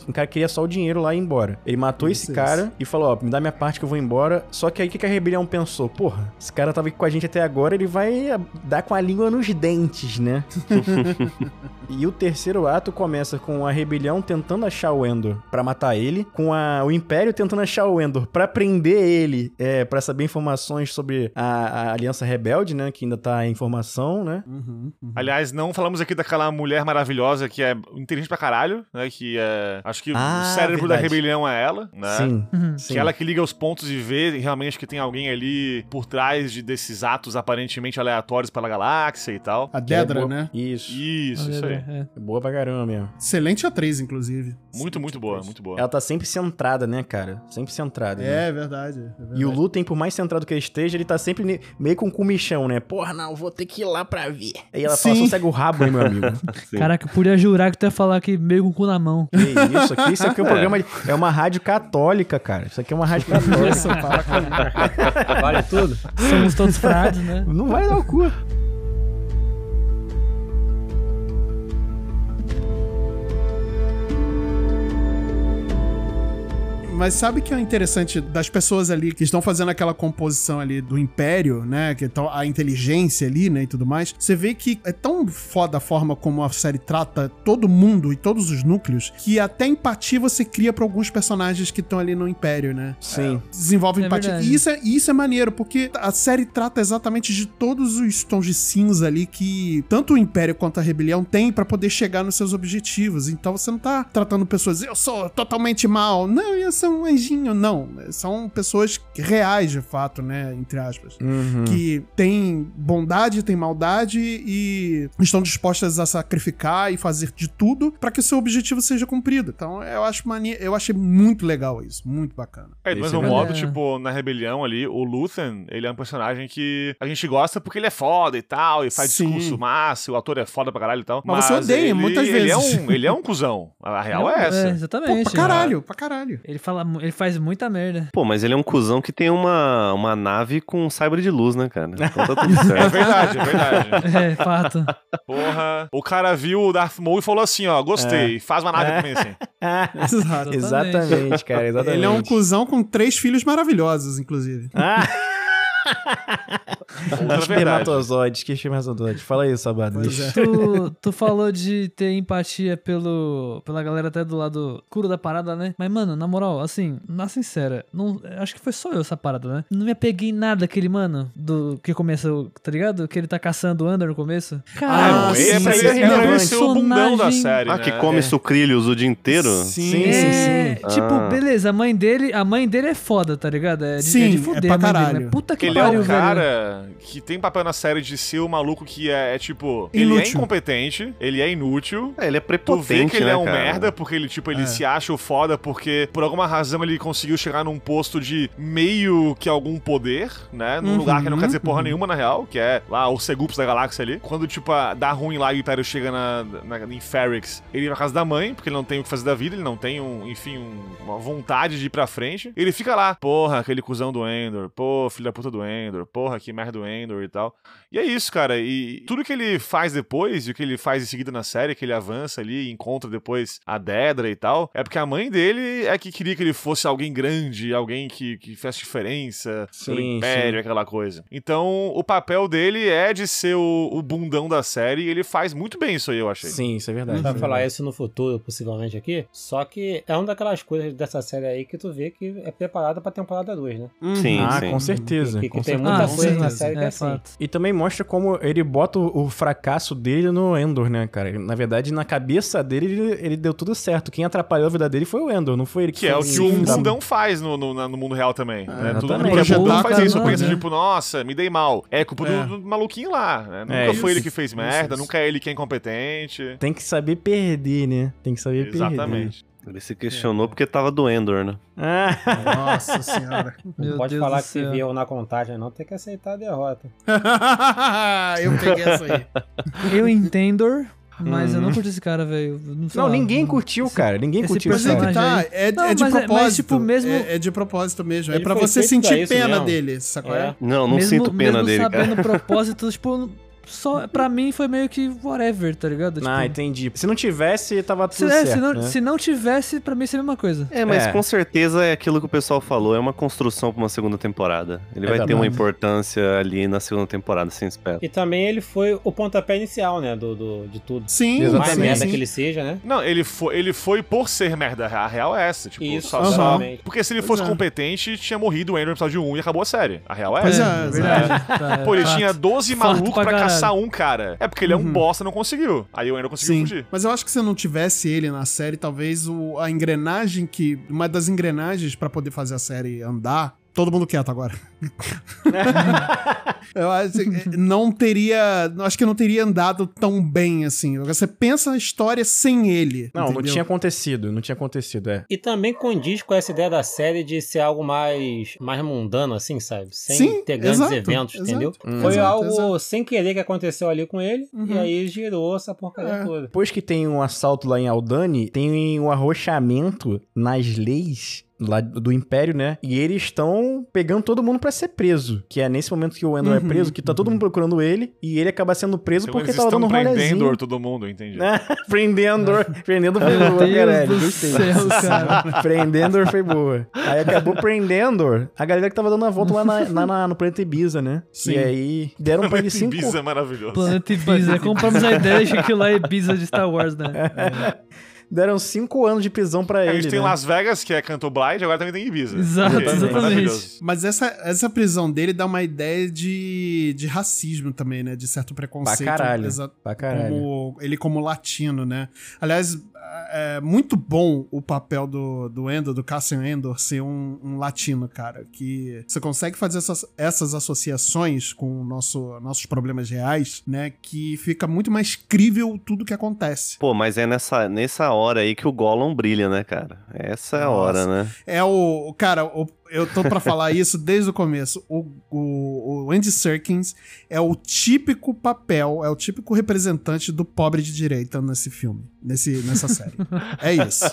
[SPEAKER 3] um cara que queria só o dinheiro lá e ir embora. Ele matou
[SPEAKER 5] Isso,
[SPEAKER 3] esse cara
[SPEAKER 5] isso.
[SPEAKER 3] e falou, ó, me dá minha parte que eu vou embora. Só que aí o que que a rebelião pensou? Porra, esse cara tava aqui com a gente até agora, ele vai dar com a língua nos dentes, né? e o terceiro ato começa com a rebelião tentando achar o Endor pra matar ele, com a- o Império tentando achar o Endor pra prender ele, é, para saber informações sobre a, a Aliança Rebelde, né? Que ainda tá em formação, né?
[SPEAKER 5] Uhum, uhum.
[SPEAKER 4] Aliás, não falamos aqui daquela mulher maravilhosa que é inteligente pra caralho, né? Que é. Acho que
[SPEAKER 3] Ah,
[SPEAKER 4] o cérebro da
[SPEAKER 3] verdade.
[SPEAKER 4] rebelião é ela, né?
[SPEAKER 3] Sim.
[SPEAKER 6] Uhum.
[SPEAKER 3] sim.
[SPEAKER 4] Que ela que liga os pontos e vê realmente que tem alguém ali por trás de, desses atos aparentemente aleatórios pela galáxia e tal.
[SPEAKER 5] A
[SPEAKER 3] é
[SPEAKER 5] Dedra,
[SPEAKER 3] boa-
[SPEAKER 5] né?
[SPEAKER 3] Isso.
[SPEAKER 4] Isso, isso aí.
[SPEAKER 6] É.
[SPEAKER 3] É boa pra caramba mesmo.
[SPEAKER 5] Excelente atriz, inclusive.
[SPEAKER 4] Muito, muito boa, muito boa.
[SPEAKER 3] Ela tá sempre centrada, né, cara? Sempre centrada. né?
[SPEAKER 5] É verdade. é verdade.
[SPEAKER 3] E o Lutem, por mais centrado que ele esteja, ele tá sempre meio com comichão, né? Porra, não, vou ter que ir lá pra ver. Aí ela fala,
[SPEAKER 5] Sim.
[SPEAKER 3] sossega o rabo aí, meu amigo.
[SPEAKER 7] Sim.
[SPEAKER 6] Caraca, eu podia jurar que tu ia falar que meio com o cu na mão.
[SPEAKER 3] que isso aqui? Isso aqui é um programa... de- É uma rádio católica, cara. Isso aqui é uma rádio católica.
[SPEAKER 8] Vale tudo.
[SPEAKER 6] Somos todos frades, né?
[SPEAKER 3] não vai dar o cu.
[SPEAKER 5] Mas sabe o que é interessante das pessoas ali que estão fazendo aquela composição ali do Império, né? Que estão a inteligência ali, né? E tudo mais. Você vê que é tão foda a forma como a série trata todo mundo e todos os núcleos que até empatia você cria pra alguns personagens que estão ali no Império, né?
[SPEAKER 3] Sim.
[SPEAKER 5] desenvolve
[SPEAKER 6] É
[SPEAKER 5] empatia.
[SPEAKER 6] verdade.
[SPEAKER 5] E isso é, isso é maneiro, porque a série trata exatamente de todos os tons de cinza ali que tanto o Império quanto a Rebelião tem pra poder chegar nos seus objetivos. Então você não tá tratando pessoas, eu sou totalmente mal. Não, eu sou um anjinho. Não. São pessoas reais, de fato, né? Entre aspas.
[SPEAKER 3] Uhum.
[SPEAKER 5] Que têm bondade, têm maldade e estão dispostas a sacrificar e fazer de tudo pra que o seu objetivo seja cumprido. Então eu acho mania, eu achei muito legal isso, muito bacana.
[SPEAKER 4] É, do mesmo
[SPEAKER 3] é
[SPEAKER 4] modo,
[SPEAKER 6] maneiro.
[SPEAKER 4] tipo, na Rebelião ali, o Luthen, ele é um personagem que a gente gosta porque ele é foda e tal, e faz
[SPEAKER 5] Sim.
[SPEAKER 4] discurso massa, o ator é foda pra caralho e tal.
[SPEAKER 5] Mas você odeia
[SPEAKER 4] ele,
[SPEAKER 5] muitas
[SPEAKER 4] ele É
[SPEAKER 5] vezes.
[SPEAKER 4] um, ele é um cuzão. A real é,
[SPEAKER 6] É,
[SPEAKER 4] essa.
[SPEAKER 6] exatamente.
[SPEAKER 5] Pô, pra caralho, pra caralho.
[SPEAKER 6] Ele, fala, mu- ele faz muita merda.
[SPEAKER 7] Pô, mas ele é um cuzão que tem uma, uma nave com um sabre de luz, né, cara? Então tá tudo
[SPEAKER 4] É
[SPEAKER 7] certo.
[SPEAKER 4] verdade, é verdade.
[SPEAKER 6] É, fato.
[SPEAKER 4] Porra. O cara viu o Darth Maul e falou assim, ó, gostei, faz uma nave
[SPEAKER 3] É.
[SPEAKER 4] pra mim assim.
[SPEAKER 5] Exato.
[SPEAKER 3] Exatamente, cara, exatamente.
[SPEAKER 5] Ele é um cuzão com três filhos maravilhosos, inclusive.
[SPEAKER 3] Ah! Espermatozoides, que espermatozoides. Fala aí, Sabado.
[SPEAKER 5] É.
[SPEAKER 6] Tu, tu falou de ter empatia pelo, pela galera até do lado escuro da parada, né? Mas, mano, na moral, assim, na sincera, não, acho que foi só eu essa parada, né? Não me apeguei em nada aquele mano do que começou, tá ligado? Que ele tá caçando o Under no começo.
[SPEAKER 4] Ah,
[SPEAKER 6] Cara,
[SPEAKER 3] sim, sim,
[SPEAKER 4] é,
[SPEAKER 3] sim,
[SPEAKER 4] é, é o bundão da série,
[SPEAKER 7] Ah,
[SPEAKER 4] né?
[SPEAKER 7] que come
[SPEAKER 3] É.
[SPEAKER 7] sucrilhos o dia inteiro?
[SPEAKER 3] Sim,
[SPEAKER 6] É,
[SPEAKER 3] sim, sim.
[SPEAKER 6] tipo,
[SPEAKER 7] Ah.
[SPEAKER 6] beleza, a mãe dele, a mãe dele é foda, tá ligado? É de,
[SPEAKER 5] Sim,
[SPEAKER 6] é de
[SPEAKER 5] é
[SPEAKER 6] fuder
[SPEAKER 5] pra
[SPEAKER 6] a mãe dele,
[SPEAKER 5] caralho.
[SPEAKER 6] mas puta que
[SPEAKER 4] Ele é
[SPEAKER 6] pariu,
[SPEAKER 4] o
[SPEAKER 6] velho.
[SPEAKER 4] cara que tem papel na série de ser o maluco que é, é tipo. Ele é
[SPEAKER 5] Inútil.
[SPEAKER 4] incompetente, ele é inútil.
[SPEAKER 7] É, ele é
[SPEAKER 4] Tu
[SPEAKER 7] prepotente,
[SPEAKER 4] vê que ele
[SPEAKER 7] né,
[SPEAKER 4] é um
[SPEAKER 7] cara?
[SPEAKER 4] merda, porque ele, tipo, ele
[SPEAKER 5] É.
[SPEAKER 4] se acha o foda, porque por alguma razão ele conseguiu chegar num posto de meio que algum poder, né? Num
[SPEAKER 5] Uhum,
[SPEAKER 4] lugar que não quer dizer porra
[SPEAKER 5] uhum.
[SPEAKER 4] nenhuma, na real, que é lá o Segups da galáxia ali. Quando, tipo, a- dá ruim lá e o Império chega na, na, em Ferrix, ele vai na casa da mãe, porque ele não tem o que fazer da vida, ele não tem, um, enfim, um- uma vontade de ir pra frente. Ele fica lá, porra, aquele cuzão do Endor, pô, filho da puta do Endor, porra, que merda do Endor e tal. E é isso, cara. E tudo que ele faz depois, e o que ele faz em seguida na série, que ele avança ali e encontra depois a Dedra e tal, é porque a mãe dele é que queria que ele fosse alguém grande, alguém que, que fizesse diferença pelo
[SPEAKER 3] Sim,
[SPEAKER 4] império,
[SPEAKER 3] sim.
[SPEAKER 4] aquela coisa. Então, o papel dele é de ser o, o bundão da série e ele faz muito bem isso aí, eu achei.
[SPEAKER 3] Sim, isso é verdade.
[SPEAKER 8] Vai
[SPEAKER 3] isso é
[SPEAKER 8] falar isso no futuro, possivelmente aqui. Só que é uma daquelas coisas dessa série aí que tu vê que é preparada pra temporada 2, né?
[SPEAKER 7] Sim,
[SPEAKER 3] Ah,
[SPEAKER 7] sim.
[SPEAKER 3] com certeza.
[SPEAKER 8] Que, que
[SPEAKER 3] com
[SPEAKER 8] tem
[SPEAKER 3] certeza.
[SPEAKER 8] muita
[SPEAKER 6] Ah,
[SPEAKER 8] coisa
[SPEAKER 6] sim,
[SPEAKER 8] na série que é,
[SPEAKER 6] é
[SPEAKER 8] assim.
[SPEAKER 6] fato.
[SPEAKER 3] E também mostra como ele bota o, o fracasso dele no Endor, né, cara? Na verdade, na cabeça dele, ele, ele deu tudo certo. Quem atrapalhou a vida dele foi o Endor, não foi ele que
[SPEAKER 4] Que é o que o
[SPEAKER 3] Sim,
[SPEAKER 4] bundão faz no, no, no mundo real também. né? Todo mundo
[SPEAKER 3] exatamente.
[SPEAKER 4] que é faz isso.
[SPEAKER 5] caramba,
[SPEAKER 4] Pensa,
[SPEAKER 5] né?
[SPEAKER 4] tipo, nossa, me dei mal. É culpa
[SPEAKER 5] É.
[SPEAKER 4] Do, do maluquinho lá. Né? Nunca
[SPEAKER 3] É,
[SPEAKER 4] foi
[SPEAKER 5] isso.
[SPEAKER 4] ele que fez
[SPEAKER 5] Isso,
[SPEAKER 4] merda,
[SPEAKER 5] isso.
[SPEAKER 4] nunca é ele que é incompetente.
[SPEAKER 3] Tem que saber perder, né? Tem que saber perder.
[SPEAKER 4] Exatamente.
[SPEAKER 7] Ele se questionou porque tava do Endor, né?
[SPEAKER 5] Nossa senhora.
[SPEAKER 8] Não pode
[SPEAKER 6] Deus
[SPEAKER 8] falar que
[SPEAKER 6] céu.
[SPEAKER 8] viu na contagem, não. Tem que aceitar a derrota.
[SPEAKER 5] eu peguei essa aí.
[SPEAKER 6] Eu entendo, mas eu
[SPEAKER 3] Uhum.
[SPEAKER 6] não curti esse cara, velho. Não,
[SPEAKER 3] não,
[SPEAKER 6] lá,
[SPEAKER 3] ninguém
[SPEAKER 6] não-
[SPEAKER 3] curtiu,
[SPEAKER 6] esse-
[SPEAKER 3] cara. Ninguém
[SPEAKER 6] esse
[SPEAKER 3] curtiu
[SPEAKER 5] é que
[SPEAKER 6] personagem
[SPEAKER 5] tá, é,
[SPEAKER 6] Não,
[SPEAKER 5] é de
[SPEAKER 6] mas é- mas,
[SPEAKER 5] propósito.
[SPEAKER 6] tipo, mesmo-
[SPEAKER 5] É, é de propósito mesmo. É
[SPEAKER 8] Ele
[SPEAKER 5] pra
[SPEAKER 8] foi
[SPEAKER 5] você sentir
[SPEAKER 8] pra
[SPEAKER 5] pena
[SPEAKER 8] mesmo.
[SPEAKER 5] dele, sacou?
[SPEAKER 8] É.
[SPEAKER 7] Não, não
[SPEAKER 6] mesmo,
[SPEAKER 7] sinto pena
[SPEAKER 6] mesmo
[SPEAKER 7] dele, cara.
[SPEAKER 6] sabendo o propósito, tipo, só, pra mim foi meio que whatever, tá ligado? Tipo,
[SPEAKER 3] Ah, entendi. Se não tivesse, tava
[SPEAKER 6] se,
[SPEAKER 3] tudo
[SPEAKER 6] é,
[SPEAKER 3] certo,
[SPEAKER 6] se, não,
[SPEAKER 3] né?
[SPEAKER 6] se não tivesse, pra mim seria a mesma coisa.
[SPEAKER 7] É, mas
[SPEAKER 3] É.
[SPEAKER 7] com certeza é aquilo que o pessoal falou, é uma construção pra uma segunda temporada. Ele vai ter uma importância ali na segunda temporada, sem espera.
[SPEAKER 8] E também ele foi o pontapé inicial, né? Do, do- de tudo.
[SPEAKER 5] Sim,
[SPEAKER 8] Mais
[SPEAKER 3] Exatamente.
[SPEAKER 8] merda
[SPEAKER 5] sim.
[SPEAKER 8] que ele seja, né?
[SPEAKER 4] Não, ele foi, ele foi por ser merda. A real é essa. Tipo,
[SPEAKER 8] Isso,
[SPEAKER 4] só, só-. Porque se ele fosse
[SPEAKER 5] é.
[SPEAKER 4] competente, tinha morrido o Andrew no episódio 1 e acabou a série. A real é
[SPEAKER 5] Pois
[SPEAKER 4] essa.
[SPEAKER 5] é,
[SPEAKER 6] verdade.
[SPEAKER 4] Pô, ele tinha 12
[SPEAKER 6] Fato
[SPEAKER 4] malucos
[SPEAKER 6] pra
[SPEAKER 4] caçar um cara. É porque ele é um
[SPEAKER 5] Uhum.
[SPEAKER 4] bosta e não conseguiu. Aí o Andrew conseguiu
[SPEAKER 5] Sim,
[SPEAKER 4] fugir.
[SPEAKER 5] mas eu acho que se não tivesse ele na série, talvez o, a engrenagem que. Uma das engrenagens pra poder fazer a série andar. Todo mundo quieto agora. eu acho que não teria. Acho que não teria andado tão bem assim. Você pensa na história sem ele.
[SPEAKER 3] Não, não
[SPEAKER 5] entendeu?
[SPEAKER 3] tinha acontecido. Não tinha acontecido, é.
[SPEAKER 8] E também condiz com essa ideia da série de ser algo mais, mais mundano, assim, sabe? Sem
[SPEAKER 5] Sim,
[SPEAKER 8] ter grandes
[SPEAKER 5] exato,
[SPEAKER 8] eventos,
[SPEAKER 5] exato.
[SPEAKER 8] entendeu?
[SPEAKER 3] Hum.
[SPEAKER 8] Foi
[SPEAKER 5] Exato,
[SPEAKER 8] algo
[SPEAKER 5] exato.
[SPEAKER 8] sem querer que aconteceu ali com ele,
[SPEAKER 5] Uhum.
[SPEAKER 8] e aí girou essa porcaria
[SPEAKER 5] É.
[SPEAKER 8] toda.
[SPEAKER 3] Depois que tem um assalto lá em Aldani, tem um arrochamento nas leis lá do Império, né? E eles estão pegando todo mundo pra ser preso. Que é nesse momento que o Endor é
[SPEAKER 5] Uhum,
[SPEAKER 3] preso, que tá todo mundo procurando ele, e ele acaba sendo preso
[SPEAKER 4] Então
[SPEAKER 3] porque
[SPEAKER 4] eles
[SPEAKER 3] tava
[SPEAKER 4] estão
[SPEAKER 3] dando um
[SPEAKER 4] prendendo
[SPEAKER 3] rolezinho.
[SPEAKER 4] todo mundo, entendi.
[SPEAKER 3] né? Prendendor. Prendendo foi
[SPEAKER 6] Meu
[SPEAKER 3] boa,
[SPEAKER 6] Deus do céu, cara.
[SPEAKER 3] Prendendor foi boa. Aí acabou prendendo a galera que tava dando a volta lá, na- lá na- no planeta Ibiza, né?
[SPEAKER 5] Sim.
[SPEAKER 3] E aí deram pra ele cinco...
[SPEAKER 4] Ibiza é maravilhoso.
[SPEAKER 6] Planeta Ibiza. Compramos a ideia de que lá é Ibiza de Star Wars, né?
[SPEAKER 3] Deram cinco anos de prisão pra
[SPEAKER 4] A
[SPEAKER 3] ele,
[SPEAKER 4] gente tem
[SPEAKER 3] né?
[SPEAKER 4] Las Vegas, que é Canto Blind, agora também tem Ibiza.
[SPEAKER 6] Exato,
[SPEAKER 4] é
[SPEAKER 6] exatamente.
[SPEAKER 4] maravilhoso.
[SPEAKER 5] Mas essa, essa prisão dele dá uma ideia de, de racismo também, né? De certo preconceito.
[SPEAKER 3] Pra caralho.
[SPEAKER 5] Exa-
[SPEAKER 3] Pra caralho.
[SPEAKER 5] Como, ele como latino, né? Aliás, é muito bom o papel do, do Endor, do Cassian Endor, ser um, um latino, cara. Que você consegue fazer essas, essas associações com nosso, nossos problemas reais, né? Que fica muito mais crível tudo que acontece.
[SPEAKER 7] Pô, mas é nessa, nessa hora aí que o Gollum brilha, né, cara? Essa é a
[SPEAKER 5] Nossa.
[SPEAKER 7] hora, né?
[SPEAKER 5] É o. o- Cara, o- eu tô pra falar isso desde o começo. O, o, o Andy Serkins é o típico papel, é o típico representante do pobre de direita nesse filme, nesse, nessa série. É isso.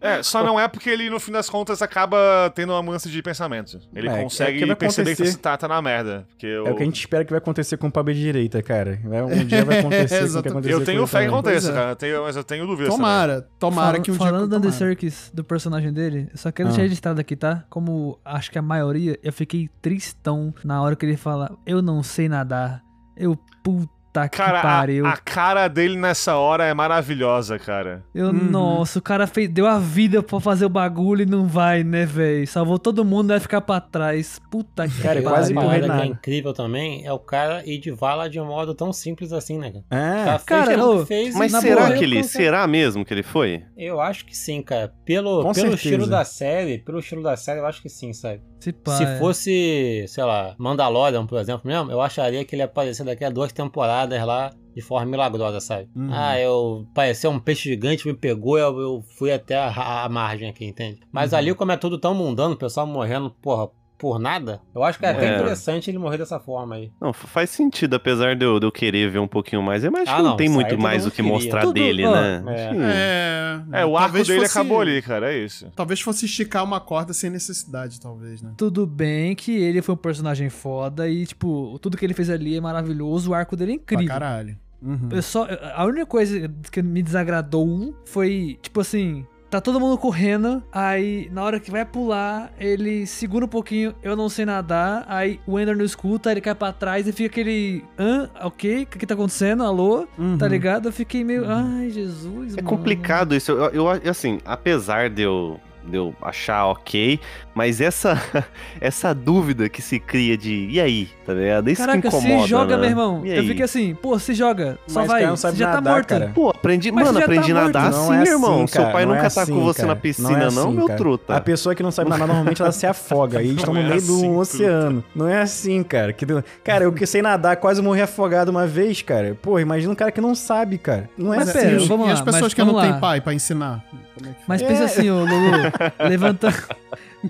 [SPEAKER 4] É, só não é porque ele, no fim das contas, acaba tendo uma mudança de pensamento. Ele
[SPEAKER 3] É, é
[SPEAKER 4] consegue
[SPEAKER 3] que vai
[SPEAKER 4] perceber que
[SPEAKER 3] acontecer.
[SPEAKER 4] tá, tá na merda. Porque eu,
[SPEAKER 3] É o que a gente espera que vai acontecer com o Pablo de direita, cara. Um dia vai acontecer com o que aconteceu
[SPEAKER 4] eu tenho
[SPEAKER 3] com
[SPEAKER 4] fé que
[SPEAKER 3] ele
[SPEAKER 4] aconteça,
[SPEAKER 5] é.
[SPEAKER 4] cara. Eu tenho- mas eu tenho dúvidas também.
[SPEAKER 5] Tomara, tomara
[SPEAKER 6] Fala-
[SPEAKER 5] que um
[SPEAKER 6] Falando do
[SPEAKER 5] dia.
[SPEAKER 6] Andy
[SPEAKER 5] tomara.
[SPEAKER 6] Serkis, do personagem dele, eu só quero
[SPEAKER 3] Ah.
[SPEAKER 6] deixar registrado aqui, tá? Como acho que a maioria, eu fiquei tristão na hora que ele fala, eu não sei nadar. Eu, puta que
[SPEAKER 4] Cara,
[SPEAKER 6] pariu.
[SPEAKER 4] a, a cara dele nessa hora é maravilhosa, cara.
[SPEAKER 6] Eu,
[SPEAKER 5] Uhum.
[SPEAKER 6] nossa, o cara fez, deu a vida pra fazer o bagulho e não vai, né, velho? Salvou todo mundo, vai ficar pra trás. Puta que
[SPEAKER 3] Cara,
[SPEAKER 8] E
[SPEAKER 3] é quase
[SPEAKER 6] pariu.
[SPEAKER 8] parada que é incrível também é o cara ir de vala de um modo tão simples assim, né, cara?
[SPEAKER 3] É,
[SPEAKER 8] cara fez
[SPEAKER 6] Cara, ô,
[SPEAKER 8] fez
[SPEAKER 7] Mas será
[SPEAKER 8] boa,
[SPEAKER 7] que ele.
[SPEAKER 8] consigo-
[SPEAKER 7] Será mesmo que ele foi?
[SPEAKER 8] Eu acho que sim, cara. Pelo,
[SPEAKER 3] Com
[SPEAKER 8] pelo
[SPEAKER 3] certeza.
[SPEAKER 8] estilo da série, pelo estilo da série, eu acho que sim, sabe?
[SPEAKER 6] Se, pá,
[SPEAKER 8] Se
[SPEAKER 6] é.
[SPEAKER 8] fosse, sei lá, Mandalorian, por exemplo, mesmo, eu acharia que ele ia aparecer daqui a duas temporadas lá de forma milagrosa, sabe?
[SPEAKER 5] Uhum.
[SPEAKER 8] Ah, eu apareceu um peixe gigante, me pegou, eu, eu fui até a, a margem aqui, entende? Mas
[SPEAKER 5] Uhum.
[SPEAKER 8] ali, como é tudo tão mundano, o pessoal morrendo, porra, por nada, eu acho que é até
[SPEAKER 7] É.
[SPEAKER 8] interessante ele morrer dessa forma aí.
[SPEAKER 7] Não, faz sentido, apesar de eu, de eu querer ver um pouquinho mais. Eu acho
[SPEAKER 8] Ah,
[SPEAKER 7] que não,
[SPEAKER 8] não,
[SPEAKER 7] tem muito mais o que
[SPEAKER 8] queria.
[SPEAKER 7] mostrar
[SPEAKER 6] Tudo-
[SPEAKER 7] dele,
[SPEAKER 6] ó,
[SPEAKER 7] né?
[SPEAKER 8] é.
[SPEAKER 5] É.
[SPEAKER 4] É, o arco
[SPEAKER 5] talvez
[SPEAKER 4] dele
[SPEAKER 5] fosse-
[SPEAKER 4] acabou ali, cara, é isso.
[SPEAKER 5] Talvez fosse esticar uma corda sem necessidade, talvez, né?
[SPEAKER 6] Tudo bem que ele foi um personagem foda e, tipo, tudo que ele fez ali é maravilhoso, o arco dele é
[SPEAKER 5] Pra
[SPEAKER 6] incrível.
[SPEAKER 5] caralho. Uhum.
[SPEAKER 6] Eu só, a única coisa que me desagradou foi, tipo assim, tá todo mundo correndo, aí na hora que vai pular, ele segura um pouquinho, eu não sei nadar, aí o Ender não escuta, ele cai pra trás e fica aquele, hã, ok, o que que tá acontecendo, alô,
[SPEAKER 5] Uhum.
[SPEAKER 6] tá ligado? Eu fiquei meio, ai, Jesus,
[SPEAKER 7] É
[SPEAKER 6] mano.
[SPEAKER 7] complicado isso. Eu, eu- assim, apesar de eu, de eu achar ok, mas essa, essa dúvida que se cria de e aí, tá ligado? Isso
[SPEAKER 6] Caraca,
[SPEAKER 7] que incomoda,
[SPEAKER 6] se joga,
[SPEAKER 7] né?
[SPEAKER 6] meu irmão.
[SPEAKER 7] E
[SPEAKER 6] Eu
[SPEAKER 7] aí?
[SPEAKER 6] fiquei assim, pô, se joga, só
[SPEAKER 3] Mas
[SPEAKER 6] vai,
[SPEAKER 3] cara não sabe
[SPEAKER 6] você já tá
[SPEAKER 3] nadar,
[SPEAKER 6] morto.
[SPEAKER 3] cara.
[SPEAKER 7] Pô, aprendi,
[SPEAKER 6] Mas
[SPEAKER 7] mano,
[SPEAKER 6] você já
[SPEAKER 7] aprendi a
[SPEAKER 6] tá
[SPEAKER 7] nadar
[SPEAKER 3] Não
[SPEAKER 7] assim,
[SPEAKER 3] é
[SPEAKER 7] irmão.
[SPEAKER 3] assim,
[SPEAKER 7] Seu pai
[SPEAKER 3] não
[SPEAKER 7] nunca
[SPEAKER 3] é assim,
[SPEAKER 7] você
[SPEAKER 3] cara.
[SPEAKER 7] na piscina,
[SPEAKER 3] é
[SPEAKER 7] não,
[SPEAKER 3] assim,
[SPEAKER 7] meu
[SPEAKER 3] cara.
[SPEAKER 7] truta.
[SPEAKER 3] A pessoa que não sabe nadar, normalmente ela se afoga. E eles estão no
[SPEAKER 4] Não é
[SPEAKER 3] meio do
[SPEAKER 4] assim, truta.
[SPEAKER 3] oceano. Não é assim, cara. Que Cara, eu que sei nadar, quase morri afogado uma vez, cara. Pô, imagina um cara que não sabe, cara. Não é
[SPEAKER 6] Mas
[SPEAKER 3] assim.
[SPEAKER 6] pera,
[SPEAKER 5] e, e as pessoas que não têm pai pra ensinar? É
[SPEAKER 6] Mas
[SPEAKER 3] É.
[SPEAKER 6] pensa assim, ô Lulu, levantando,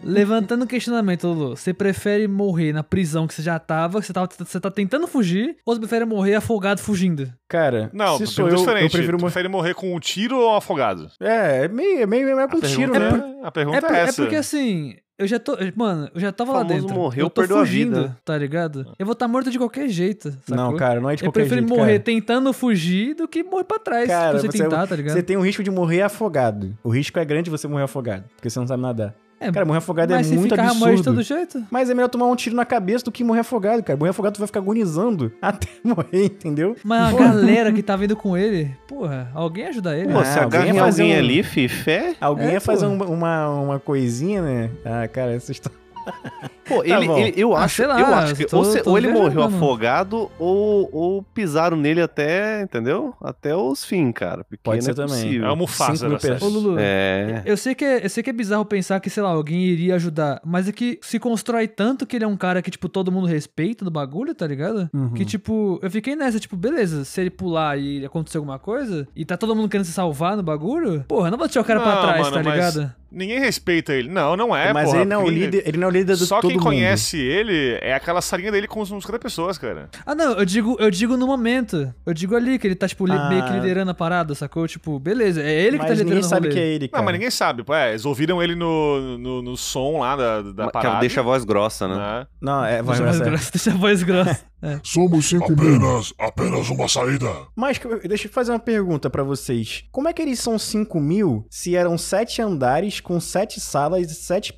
[SPEAKER 6] levantando o questionamento, Lulu. Você prefere morrer na prisão que você já tava, que você, tava, você tá tentando fugir, ou você prefere morrer afogado fugindo?
[SPEAKER 3] Cara,
[SPEAKER 4] Não,
[SPEAKER 3] se sou eu, eu
[SPEAKER 4] diferente.
[SPEAKER 3] prefiro
[SPEAKER 4] Tu
[SPEAKER 3] morrer.
[SPEAKER 4] prefere morrer com um tiro ou afogado?
[SPEAKER 3] É, é meio, é meio, é meio com
[SPEAKER 4] A
[SPEAKER 3] tiro,
[SPEAKER 4] pergunta,
[SPEAKER 3] né?
[SPEAKER 4] é, a pergunta
[SPEAKER 6] É,
[SPEAKER 4] é,
[SPEAKER 6] é
[SPEAKER 4] essa.
[SPEAKER 6] porque assim, eu já tô. Mano, eu já tava lá dentro.
[SPEAKER 7] morreu,
[SPEAKER 6] eu tô
[SPEAKER 7] perdeu a
[SPEAKER 6] fugindo,
[SPEAKER 7] vida.
[SPEAKER 6] tá ligado? Eu vou estar morto de qualquer jeito.
[SPEAKER 3] Não,
[SPEAKER 6] sacou?
[SPEAKER 3] cara, não é de
[SPEAKER 6] Eu
[SPEAKER 3] qualquer
[SPEAKER 6] prefiro
[SPEAKER 3] jeito,
[SPEAKER 6] morrer
[SPEAKER 3] cara.
[SPEAKER 6] tentando fugir do que morrer pra trás.
[SPEAKER 3] Cara,
[SPEAKER 6] se você
[SPEAKER 3] você-
[SPEAKER 6] tentar, tá ligado?
[SPEAKER 3] Você tem o risco de morrer afogado. O risco é grande você morrer afogado, porque você não sabe nadar.
[SPEAKER 6] É,
[SPEAKER 3] Cara, morrer afogado
[SPEAKER 6] Mas
[SPEAKER 3] é
[SPEAKER 6] se
[SPEAKER 3] muito
[SPEAKER 6] ficar morre de
[SPEAKER 3] absurdo.
[SPEAKER 6] todo jeito.
[SPEAKER 3] Mas é melhor tomar um tiro na cabeça do que morrer afogado, cara. Morrer afogado tu vai ficar agonizando até morrer, entendeu?
[SPEAKER 6] Mas a galera que tá vindo com ele, porra, alguém ajuda ele.
[SPEAKER 7] Pô,
[SPEAKER 3] Ah,
[SPEAKER 7] se
[SPEAKER 3] alguém ia fazer
[SPEAKER 7] alguém
[SPEAKER 3] um-
[SPEAKER 7] ali, fi, fé.
[SPEAKER 3] Alguém
[SPEAKER 6] É,
[SPEAKER 3] ia fazer um- uma, uma coisinha, né? Ah, cara, essa história.
[SPEAKER 7] Pô,
[SPEAKER 3] Tá
[SPEAKER 7] ele, ele- eu
[SPEAKER 6] Ah,
[SPEAKER 7] acho,
[SPEAKER 6] sei lá,
[SPEAKER 7] eu acho que
[SPEAKER 6] tô-
[SPEAKER 7] ou, se- ou ele morreu
[SPEAKER 6] mano.
[SPEAKER 7] afogado ou, ou pisaram nele até, entendeu? Até os fins, cara. Porque
[SPEAKER 3] Pode ser
[SPEAKER 7] é
[SPEAKER 3] também.
[SPEAKER 7] possível.
[SPEAKER 4] É o Mufasa série.
[SPEAKER 6] Ô, Lulu,
[SPEAKER 7] É.
[SPEAKER 6] Eu sei, que é, eu sei que é bizarro pensar que, sei lá, alguém iria ajudar, mas é que se constrói tanto que ele é um cara que, tipo, todo mundo respeita do bagulho, tá ligado?
[SPEAKER 5] Uhum.
[SPEAKER 6] Que, tipo, eu fiquei nessa, tipo, beleza, se ele pular e acontecer alguma coisa, e tá todo mundo querendo se salvar no bagulho, porra, não vou tirar o cara pra
[SPEAKER 4] Não,
[SPEAKER 6] trás,
[SPEAKER 4] mano,
[SPEAKER 6] tá
[SPEAKER 4] mas
[SPEAKER 6] ligado?
[SPEAKER 4] Ninguém respeita ele. Não, não é,
[SPEAKER 3] Mas
[SPEAKER 4] porra,
[SPEAKER 3] ele, não é o líder, ele não é o líder do
[SPEAKER 4] Só
[SPEAKER 3] todo mundo.
[SPEAKER 4] conhece ele é aquela salinha dele com os 50 pessoas, cara.
[SPEAKER 6] Ah, não, eu digo, eu digo no momento. Eu digo ali que ele tá, tipo, li-
[SPEAKER 3] Ah.
[SPEAKER 6] meio que liderando a parada, sacou? Tipo, beleza, é ele que tá
[SPEAKER 3] Mas
[SPEAKER 6] liderando
[SPEAKER 3] ninguém
[SPEAKER 6] o
[SPEAKER 3] sabe
[SPEAKER 6] rolê.
[SPEAKER 3] que é ele, cara.
[SPEAKER 4] Não, mas ninguém sabe. Pô, é, eles ouviram ele no, no, no som lá da, da
[SPEAKER 7] Que
[SPEAKER 4] parada.
[SPEAKER 7] deixa a voz grossa, né?
[SPEAKER 4] né?
[SPEAKER 3] Não, é,
[SPEAKER 6] a voz grossa, deixa a voz grossa. É.
[SPEAKER 1] Somos cinco apenas, apenas uma saída.
[SPEAKER 3] Mas deixa eu fazer uma pergunta pra vocês. Como é que eles são 5 mil se eram sete andares com sete salas e sete,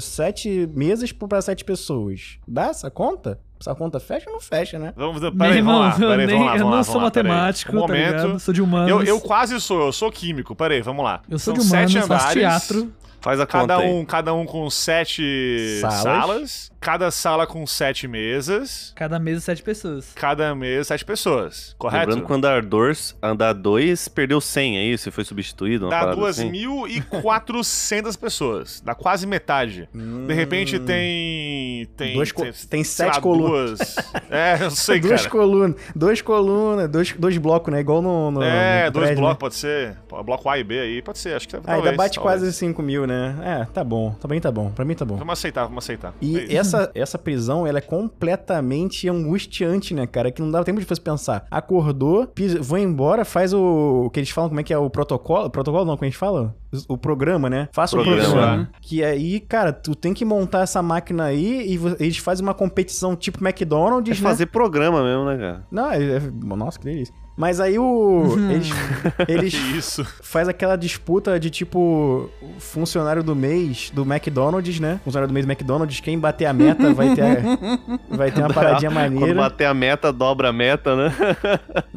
[SPEAKER 3] sete mesas pra sete pessoas? Dá essa conta? Essa conta fecha ou não fecha, né?
[SPEAKER 4] Vamos, peraí,
[SPEAKER 6] irmão,
[SPEAKER 4] vamos lá, peraí, vamos lá,
[SPEAKER 6] eu não sou
[SPEAKER 4] lá,
[SPEAKER 6] matemático,
[SPEAKER 4] Um
[SPEAKER 6] tá
[SPEAKER 4] momento.
[SPEAKER 6] ligado? Sou de humanos.
[SPEAKER 4] Eu, eu quase sou, eu sou químico. Peraí, vamos lá.
[SPEAKER 6] Eu sou
[SPEAKER 4] São
[SPEAKER 6] de humanos,
[SPEAKER 4] sete
[SPEAKER 6] faço
[SPEAKER 4] andares.
[SPEAKER 6] teatro.
[SPEAKER 7] Faz a
[SPEAKER 4] Cada
[SPEAKER 7] conta aí.
[SPEAKER 4] um, cada um com sete
[SPEAKER 3] Salas.
[SPEAKER 4] salas. Cada sala com sete mesas.
[SPEAKER 6] Cada mesa, sete pessoas.
[SPEAKER 4] Cada mesa, sete pessoas. Correto?
[SPEAKER 7] Lembrando que o andar 2, andar 2 perdeu 100, é isso? E foi substituído? uma
[SPEAKER 4] Dá
[SPEAKER 7] parada assim?
[SPEAKER 4] 2.400 pessoas. Dá quase metade. De repente tem. Tem,
[SPEAKER 3] Dois co- tem
[SPEAKER 4] sei
[SPEAKER 3] sete
[SPEAKER 4] lá,
[SPEAKER 3] colunas.
[SPEAKER 4] duas. É, eu sei,
[SPEAKER 3] duas
[SPEAKER 4] cara.
[SPEAKER 3] colunas, dois colunas, dois, dois blocos, né? Igual no. no
[SPEAKER 4] É,
[SPEAKER 3] no
[SPEAKER 4] dois
[SPEAKER 3] prédio,
[SPEAKER 4] blocos,
[SPEAKER 3] né?
[SPEAKER 4] pode ser. Bloco A e B aí, pode ser. Acho que
[SPEAKER 3] Ah,
[SPEAKER 4] talvez,
[SPEAKER 3] ainda bate
[SPEAKER 4] talvez.
[SPEAKER 3] quase 5 mil, né? É, tá bom. Também tá bom. Pra mim tá bom.
[SPEAKER 4] Vamos aceitar, vamos aceitar. É
[SPEAKER 3] E
[SPEAKER 4] isso.
[SPEAKER 3] essa, essa prisão, ela é completamente angustiante, né, cara? Que não dá tempo de você pensar. Acordou, pisa, vou embora, faz o, o que eles falam, como é que é o protocolo? Protocolo não, como a gente fala? O, o programa, né? Faça o
[SPEAKER 7] Programa.
[SPEAKER 3] programa. Que aí, cara, tu tem que montar essa máquina aí e eles fazem uma competição tipo
[SPEAKER 7] É
[SPEAKER 3] McDonald's, né?
[SPEAKER 7] fazer programa mesmo, né, cara?
[SPEAKER 3] Não, é, é- nossa, que delícia. Mas aí o. Eles, eles
[SPEAKER 4] Que isso.
[SPEAKER 3] faz aquela disputa de tipo funcionário do mês do McDonald's, né? Funcionário do mês do McDonald's, quem bater a meta vai ter vai ter uma paradinha
[SPEAKER 7] Quando
[SPEAKER 3] maneira.
[SPEAKER 7] bater a meta, dobra a meta, né?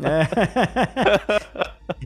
[SPEAKER 3] É.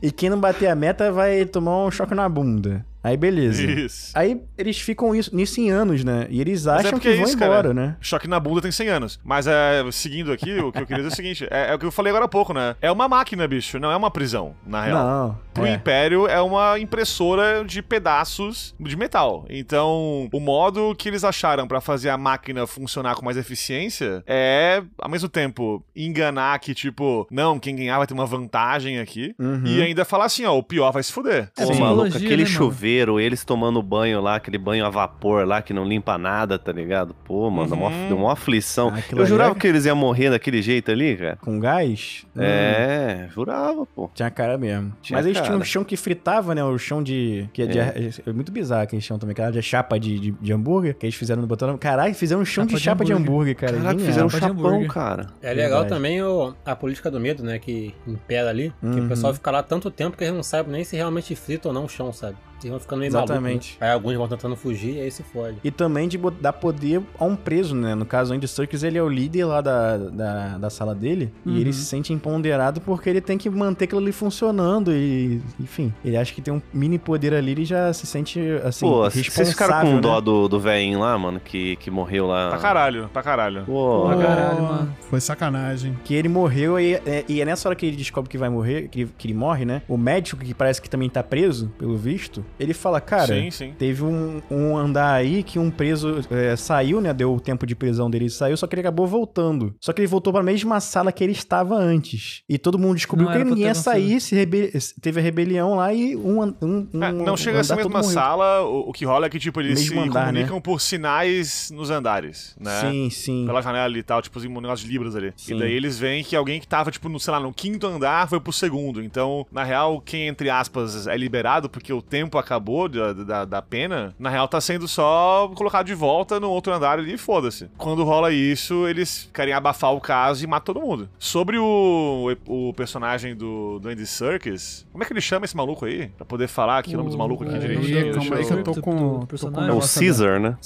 [SPEAKER 3] e quem não bater a meta vai tomar um choque na bunda. Aí beleza.
[SPEAKER 4] Isso.
[SPEAKER 3] Aí eles ficam isso, nisso em anos, né? E eles
[SPEAKER 4] é
[SPEAKER 3] acham
[SPEAKER 4] porque
[SPEAKER 3] que
[SPEAKER 4] é
[SPEAKER 3] vão
[SPEAKER 4] isso, cara.
[SPEAKER 3] embora, né?
[SPEAKER 4] Choque na bunda tem 100 anos. Mas é, seguindo aqui, o que eu queria dizer é o seguinte: é, é o que eu falei agora há pouco, né? É uma máquina, bicho, não é uma prisão, na real.
[SPEAKER 3] Não.
[SPEAKER 4] Pro
[SPEAKER 3] é.
[SPEAKER 4] Império é uma impressora de pedaços de metal. Então, o modo que eles acharam pra fazer a máquina funcionar com mais eficiência é, ao mesmo tempo, enganar que, tipo, não, quem ganhar vai ter uma vantagem aqui.
[SPEAKER 3] Uhum.
[SPEAKER 4] E ainda falar assim, ó, o pior vai se fuder.
[SPEAKER 3] É,
[SPEAKER 7] Pô, maluco, aquele
[SPEAKER 6] né, mano?
[SPEAKER 7] Chuveiro, eles tomando banho lá, aquele banho a vapor lá que não limpa nada, tá ligado? Pô, mano, deu,
[SPEAKER 4] Uhum.
[SPEAKER 7] uma, deu uma aflição.
[SPEAKER 3] Aquilo
[SPEAKER 7] Eu jurava
[SPEAKER 3] é-
[SPEAKER 7] que eles iam morrer daquele jeito ali, cara.
[SPEAKER 3] Com gás? Hum,
[SPEAKER 7] É, jurava, pô.
[SPEAKER 3] Tinha cara mesmo.
[SPEAKER 7] Tinha
[SPEAKER 3] Mas eles
[SPEAKER 7] cara.
[SPEAKER 3] tinham um chão que fritava, né? O chão de. Que é, de-
[SPEAKER 7] É.
[SPEAKER 3] é muito bizarro aquele chão também. Que era de chapa de, de, de hambúrguer. Que eles fizeram no botão. Caralho, fizeram um chão
[SPEAKER 6] Chapa
[SPEAKER 3] de
[SPEAKER 6] de
[SPEAKER 3] chapa de
[SPEAKER 6] hambúrguer.
[SPEAKER 3] hambúrguer, cara.
[SPEAKER 7] Caraca, fizeram um
[SPEAKER 6] de
[SPEAKER 7] chapão,
[SPEAKER 6] hambúrguer.
[SPEAKER 7] cara.
[SPEAKER 8] É legal
[SPEAKER 3] Verdade.
[SPEAKER 8] também o, a política do medo, né? Que impera ali. Que
[SPEAKER 3] Uhum.
[SPEAKER 8] o pessoal fica lá tanto tempo que eles não sabem nem se realmente frita ou não o chão, sabe? Eles vão ficando meio
[SPEAKER 3] Exatamente.
[SPEAKER 8] malucos. Né? Aí alguns vão tentando fugir e aí se fode.
[SPEAKER 3] E também de dar poder a um preso, né? No caso, o Andy Serkis, ele é o líder lá da, da, da sala dele.
[SPEAKER 6] Uhum.
[SPEAKER 3] E ele se sente empoderado porque ele tem que manter aquilo ali funcionando. E, enfim, ele acha que tem um mini poder ali. Ele já se sente, assim,
[SPEAKER 7] Pô,
[SPEAKER 3] responsável,
[SPEAKER 7] vocês ficaram com
[SPEAKER 3] né?
[SPEAKER 7] dó do, do velhinho lá, mano, que, que morreu lá.
[SPEAKER 4] Pra caralho, pra caralho.
[SPEAKER 7] Pô,
[SPEAKER 6] Pra caralho, mano.
[SPEAKER 5] Foi sacanagem.
[SPEAKER 3] Que ele morreu e é, e é nessa hora que ele descobre que vai morrer, que que ele morre, né? O médico, que parece que também tá preso, pelo visto, ele fala, cara,
[SPEAKER 4] sim, sim.
[SPEAKER 3] teve um, um andar aí que um preso é, saiu, né? Deu o tempo de prisão dele e saiu, só que ele acabou voltando. Só que ele voltou pra mesma sala que ele estava antes. E todo mundo descobriu
[SPEAKER 6] Não
[SPEAKER 3] que ele ia sair, se rebe- teve a rebelião lá e um... um, um
[SPEAKER 4] É, não chega a ser a mesma sala, o, o que rola é que, tipo, eles
[SPEAKER 3] Mesmo
[SPEAKER 4] se
[SPEAKER 3] andar,
[SPEAKER 4] comunicam por sinais nos andares, né?
[SPEAKER 3] Sim, sim.
[SPEAKER 4] Pela janela e tal, tipo, um negócio de libras ali.
[SPEAKER 3] Sim.
[SPEAKER 4] E daí eles veem que alguém que tava, tipo, no, sei lá, no quinto andar foi pro segundo. Então, na real, quem, entre aspas, é liberado porque o tempo acabou da, da, da pena, na real tá sendo só colocado de volta no outro andar ali e foda-se. Quando rola isso, eles querem abafar o caso e matam todo mundo. Sobre o, o personagem do, do Andy Serkis, como é que ele chama esse maluco aí? Pra poder falar aqui o nome dos malucos aqui
[SPEAKER 6] O-
[SPEAKER 4] direitinho.
[SPEAKER 5] Calma aí que eu tô
[SPEAKER 6] Do-
[SPEAKER 5] com-
[SPEAKER 6] do
[SPEAKER 5] tô com
[SPEAKER 6] personagem.
[SPEAKER 7] é o Caesar, né?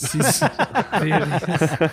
[SPEAKER 6] Beleza.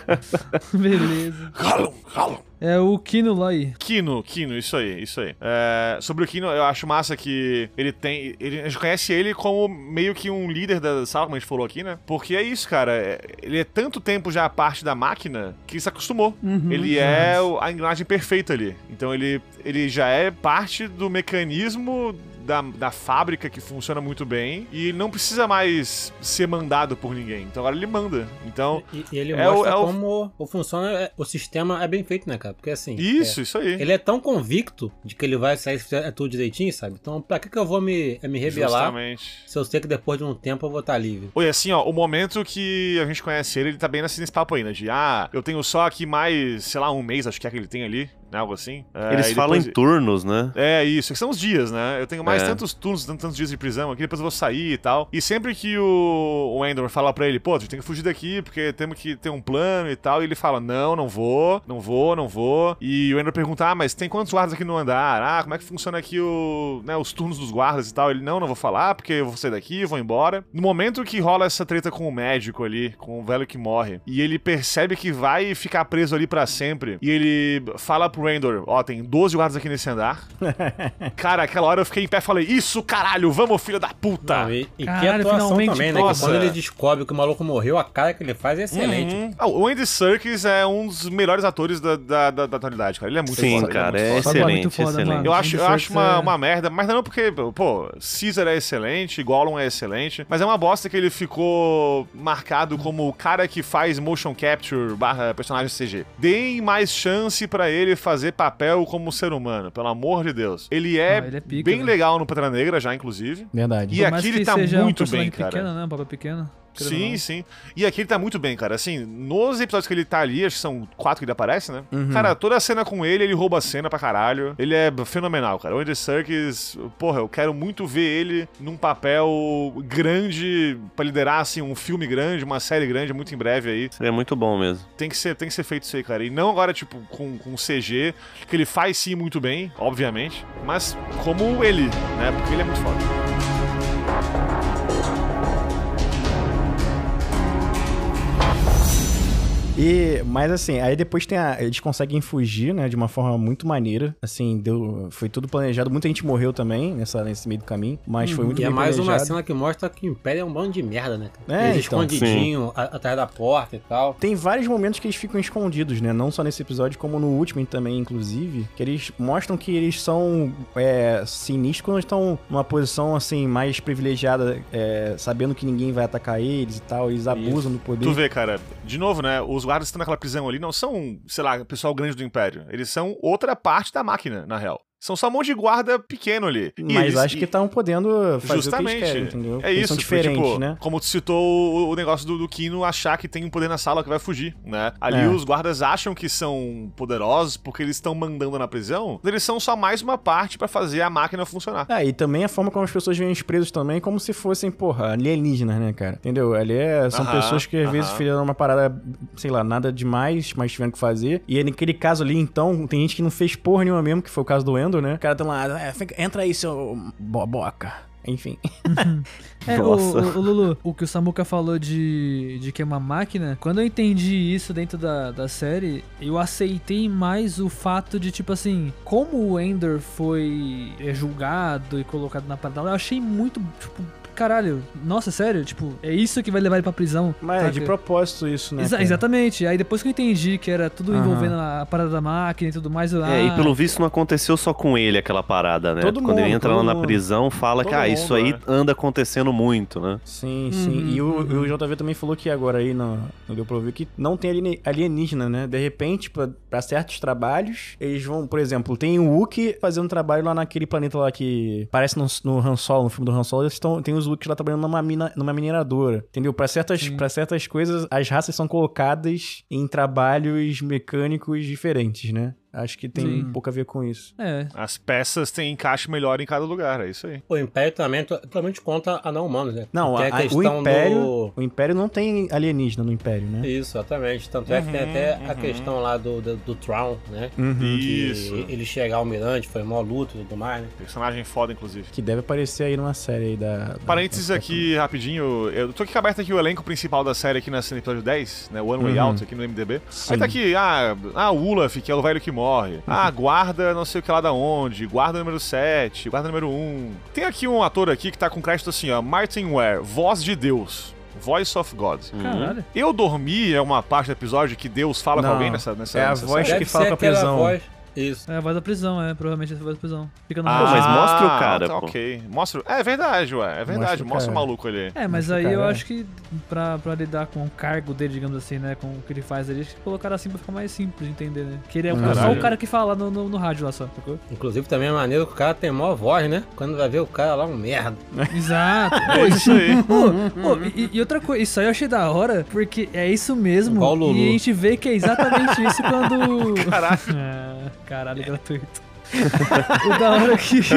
[SPEAKER 6] Beleza.
[SPEAKER 4] Gollum, Gollum.
[SPEAKER 6] É o Kino lá aí.
[SPEAKER 4] Kino, Kino, isso aí, isso aí. É, sobre o Kino, eu acho massa que ele tem. Ele, a gente conhece ele como meio que um líder da sala, como a gente falou aqui, né? Porque é isso, cara. é- ele é tanto tempo já parte da máquina que se acostumou. ele é a engrenagem perfeita ali. Então ele, ele já é parte do mecanismo. Da, da fábrica que funciona muito bem e ele não precisa mais ser mandado por ninguém. Então agora ele manda. Então,
[SPEAKER 8] E, e ele
[SPEAKER 4] É o-
[SPEAKER 8] mostra
[SPEAKER 4] é o-
[SPEAKER 8] como o, funciona, é- o sistema é bem feito, né, cara? Porque assim.
[SPEAKER 4] isso,
[SPEAKER 8] é-
[SPEAKER 4] isso aí.
[SPEAKER 8] ele é tão convicto de que ele vai sair tudo direitinho, sabe? Então, pra que, que eu vou me, me rebelar
[SPEAKER 4] Justamente.
[SPEAKER 8] se eu sei que depois de um tempo eu vou estar livre?
[SPEAKER 4] Oi, assim, ó, o momento que a gente conhece ele, ele tá bem nesse, nesse papo aí, né? De, ah, eu tenho só aqui mais, sei lá, um mês, acho que é que ele tem ali, né? Algo assim. É,
[SPEAKER 7] Eles falam
[SPEAKER 4] depois-
[SPEAKER 7] em turnos, né?
[SPEAKER 4] É, isso, que são os dias, né? Eu tenho mais
[SPEAKER 7] É.
[SPEAKER 4] tantos turnos, tantos, dias de prisão aqui, depois eu vou sair e tal. E sempre que o, o Endor fala pra ele, pô, a gente tem que fugir daqui porque temos que ter um plano e tal, e ele fala, não, não vou, não vou, não vou. E o Endor pergunta, ah, mas tem quantos guardas aqui no andar? Ah, como é que funciona aqui o, né, os turnos dos guardas e tal? Ele, não, não vou falar porque eu vou sair daqui, vou embora. No momento que rola essa treta com o médico ali, com o velho que morre, e ele percebe que vai ficar preso ali pra sempre, e ele fala pro Endor, ó, tem 12 guardas aqui nesse andar. Cara, aquela hora eu fiquei em pé e falei, isso, caralho, vamos, filho da puta!
[SPEAKER 8] Não, e, e que
[SPEAKER 6] Caralho,
[SPEAKER 8] atuação
[SPEAKER 6] finalmente,
[SPEAKER 8] também, né?
[SPEAKER 4] nossa.
[SPEAKER 8] Que quando ele descobre que o maluco morreu, a cara que ele faz é excelente.
[SPEAKER 4] Uhum. Ah, o Andy Serkis é um dos melhores atores da, da, da, da atualidade, cara. Ele é muito
[SPEAKER 7] Sim,
[SPEAKER 4] foda, ele
[SPEAKER 7] cara,
[SPEAKER 4] é
[SPEAKER 7] é
[SPEAKER 4] foda.
[SPEAKER 7] Excelente,
[SPEAKER 6] foda,
[SPEAKER 7] excelente.
[SPEAKER 6] mano.
[SPEAKER 4] Eu acho, eu acho uma,
[SPEAKER 6] é-
[SPEAKER 4] uma merda, mas não porque, pô, Caesar é excelente, Gollum é excelente, mas é uma bosta que ele ficou marcado como o cara que faz motion capture barra personagem CG. Deem mais chance pra ele fazer papel como ser humano, pelo amor de Deus. Ele é,
[SPEAKER 6] Ah, ele é pica,
[SPEAKER 4] bem
[SPEAKER 6] né?
[SPEAKER 4] legal no Pantera Negra já, inclusive.
[SPEAKER 3] Verdade.
[SPEAKER 4] E
[SPEAKER 6] Por
[SPEAKER 4] aqui ele tá muito bem, cara.
[SPEAKER 6] pequeno, né? Um papel pequeno.
[SPEAKER 4] Sim,
[SPEAKER 6] não.
[SPEAKER 4] sim. E aqui ele tá muito bem, cara. Assim, nos episódios que ele tá ali, acho que são quatro que ele aparece, né?
[SPEAKER 3] Uhum.
[SPEAKER 4] Cara, toda a cena com ele, ele rouba a cena pra caralho. Ele é fenomenal, cara. O Andy Serkis, porra, eu quero muito ver ele num papel grande pra liderar, assim, um filme grande, uma série grande, muito em breve aí.
[SPEAKER 7] Seria muito bom mesmo.
[SPEAKER 4] Tem que ser, tem que ser feito isso aí, cara. E não agora, tipo, com, com CG, que ele faz sim muito bem, obviamente, mas como ele, né? Porque ele é muito foda.
[SPEAKER 3] E, mas assim, aí depois tem a. Eles conseguem fugir, né? De uma forma muito maneira. Assim, deu. Foi tudo planejado. Muita gente morreu também nessa, nesse meio do caminho. Mas foi muito
[SPEAKER 8] E é
[SPEAKER 3] bem
[SPEAKER 8] mais uma
[SPEAKER 3] planejado.
[SPEAKER 8] cena que mostra que o Império é um bando de merda, né?
[SPEAKER 3] É,
[SPEAKER 8] Eles
[SPEAKER 3] então.
[SPEAKER 8] escondidinho, a- atrás da porta e tal.
[SPEAKER 3] Tem vários momentos que eles ficam escondidos, né? Não só nesse episódio, como no último também, inclusive. Que eles mostram que eles são é, sinistros quando estão numa posição, assim, mais privilegiada, é, sabendo que ninguém vai atacar eles e tal. Eles abusam do poder.
[SPEAKER 4] Tu vê, cara, de novo, né? Os guardas que estão naquela prisão ali não são, sei lá, pessoal grande do Império. Eles são outra parte da máquina, na real. São só um monte de guarda pequeno ali. E
[SPEAKER 3] Mas
[SPEAKER 4] eles-
[SPEAKER 3] acho que estão podendo fazer
[SPEAKER 4] Justamente.
[SPEAKER 3] o que eles querem, entendeu?
[SPEAKER 4] É
[SPEAKER 3] eles
[SPEAKER 4] isso,
[SPEAKER 3] são
[SPEAKER 4] foi,
[SPEAKER 3] diferentes,
[SPEAKER 4] tipo,
[SPEAKER 3] né?
[SPEAKER 4] Como tu citou o, negócio do, do Kino achar que tem um poder na sala que vai fugir, né? Ali
[SPEAKER 3] É.
[SPEAKER 4] os guardas acham que são poderosos porque eles estão mandando na prisão, eles são só mais uma parte pra fazer a máquina funcionar.
[SPEAKER 3] Ah, e também a forma como as pessoas veem os presos também, como se fossem, porra, alienígenas, né, cara? Entendeu? Ali é, são
[SPEAKER 4] Aham,
[SPEAKER 3] pessoas que às vezes
[SPEAKER 4] aham.
[SPEAKER 3] fizeram uma parada, sei lá, nada demais, mas tiveram que fazer. E naquele caso ali, então, tem gente que não fez porra nenhuma mesmo, que foi o caso do Endo, né? O cara tá lá, "É, fica- entra aí, seu boboca. Enfim.
[SPEAKER 6] É, o,
[SPEAKER 7] Nossa.
[SPEAKER 6] o- o Lulu, o que o Samuka falou de, de que é uma máquina, quando eu entendi isso dentro da, da série, eu aceitei mais o fato de, tipo assim, como o Ender foi é, julgado e colocado na parada, eu achei muito, tipo, caralho, nossa, sério? Tipo, é isso que vai levar ele pra prisão?
[SPEAKER 3] Mas é
[SPEAKER 6] saca?
[SPEAKER 3] de propósito isso, né?
[SPEAKER 6] Exa-
[SPEAKER 3] cara?
[SPEAKER 6] exatamente. Aí depois que eu entendi que era tudo envolvendo a parada da máquina e tudo mais, eu,
[SPEAKER 7] É, e
[SPEAKER 6] ah,
[SPEAKER 7] pelo visto não aconteceu só com ele aquela parada, né?
[SPEAKER 3] Todo
[SPEAKER 7] Quando ele
[SPEAKER 3] mundo,
[SPEAKER 7] entra
[SPEAKER 3] todo
[SPEAKER 7] lá na
[SPEAKER 3] mundo.
[SPEAKER 7] prisão, fala que,
[SPEAKER 4] Todo
[SPEAKER 7] ah, isso
[SPEAKER 4] mundo,
[SPEAKER 7] aí
[SPEAKER 4] né?
[SPEAKER 7] anda acontecendo muito, né?
[SPEAKER 3] Sim, sim.
[SPEAKER 6] Uhum,
[SPEAKER 3] e o,
[SPEAKER 6] uhum.
[SPEAKER 3] o JV também falou que agora aí no, no Deu Pra Ouvir que não tem alienígena, né? De repente, pra, pra certos trabalhos, eles vão, por exemplo, tem o Wookiee fazendo trabalho lá naquele planeta lá que parece no, no Han Solo, no filme do Han Solo, eles estão, tem os Wookiees lá trabalhando numa, mina, numa mineradora, entendeu? Pra certas, pra certas coisas, as raças são colocadas em trabalhos mecânicos diferentes, né? Acho que tem
[SPEAKER 6] Sim.
[SPEAKER 3] um pouco a ver com isso.
[SPEAKER 6] É.
[SPEAKER 4] As peças têm encaixe melhor em cada lugar, é isso aí.
[SPEAKER 8] O Império também totalmente contra a não humanos, né?
[SPEAKER 3] Não, a- a- o Império,
[SPEAKER 8] do-
[SPEAKER 3] o Império não tem alienígena no Império, né?
[SPEAKER 8] Isso, exatamente. Tanto é que tem até a
[SPEAKER 4] uhum.
[SPEAKER 8] questão lá do, do, do Tron, né?
[SPEAKER 3] Uhum.
[SPEAKER 8] Que
[SPEAKER 4] Isso.
[SPEAKER 8] ele chegar ao Almirante, foi mó luto e tudo mais, né?
[SPEAKER 4] Personagem foda, inclusive.
[SPEAKER 3] Que deve aparecer aí numa série aí da.
[SPEAKER 4] Parênteses
[SPEAKER 3] da-
[SPEAKER 4] aqui, rapidinho. Eu tô aqui aberto aqui o elenco principal da série aqui nesse episódio 10, né? One Way
[SPEAKER 3] Uhum.
[SPEAKER 4] Out, aqui no MDB.
[SPEAKER 3] Sim.
[SPEAKER 4] Aí tá aqui, ah, ah, o Olaf, que é o velho que morre. Ah, guarda não sei o que lá da onde. Guarda número 7, guarda número 1. Tem aqui um ator aqui que tá com crédito assim, ó. Martin Ware, voz de Deus. Voice of God.
[SPEAKER 6] Caralho.
[SPEAKER 4] Eu dormi é uma parte do episódio que Deus fala com
[SPEAKER 3] Não,
[SPEAKER 4] alguém nessa, nessa
[SPEAKER 3] é a
[SPEAKER 4] nessa
[SPEAKER 3] voz
[SPEAKER 4] série?
[SPEAKER 3] que
[SPEAKER 8] Deve
[SPEAKER 3] fala com a prisão.
[SPEAKER 8] voz. Isso.
[SPEAKER 6] É a voz da prisão, é. Provavelmente é a voz da prisão. Fica no
[SPEAKER 4] Ah,
[SPEAKER 7] mas mostra o cara,
[SPEAKER 4] tá
[SPEAKER 7] pô.
[SPEAKER 4] ok. Mostra. É verdade, ué. É verdade.
[SPEAKER 3] Mostra o
[SPEAKER 4] Mostra o maluco ali.
[SPEAKER 6] É, mas
[SPEAKER 3] Mas,
[SPEAKER 6] aí eu
[SPEAKER 3] cara,
[SPEAKER 6] acho que pra, pra lidar com o cargo dele, digamos assim, né? Com o que ele faz ali, acho que colocaram assim pra ficar mais simples de entender, né? Que ele é o cara- só
[SPEAKER 4] Caralho.
[SPEAKER 6] o cara que fala no, no, no rádio lá só, sacou?
[SPEAKER 8] Inclusive também é maneiro que o cara tem mó voz, né? Quando vai ver o cara lá, um merda.
[SPEAKER 6] Exato.
[SPEAKER 4] É isso aí.
[SPEAKER 6] Pô, pô, e, e outra coisa, isso aí eu achei da hora, porque é isso mesmo.
[SPEAKER 8] Igual o Lulu.
[SPEAKER 6] E a gente vê que é exatamente isso quando.
[SPEAKER 4] Caralho.
[SPEAKER 6] Ah, caralho, gratuito. O da hora que.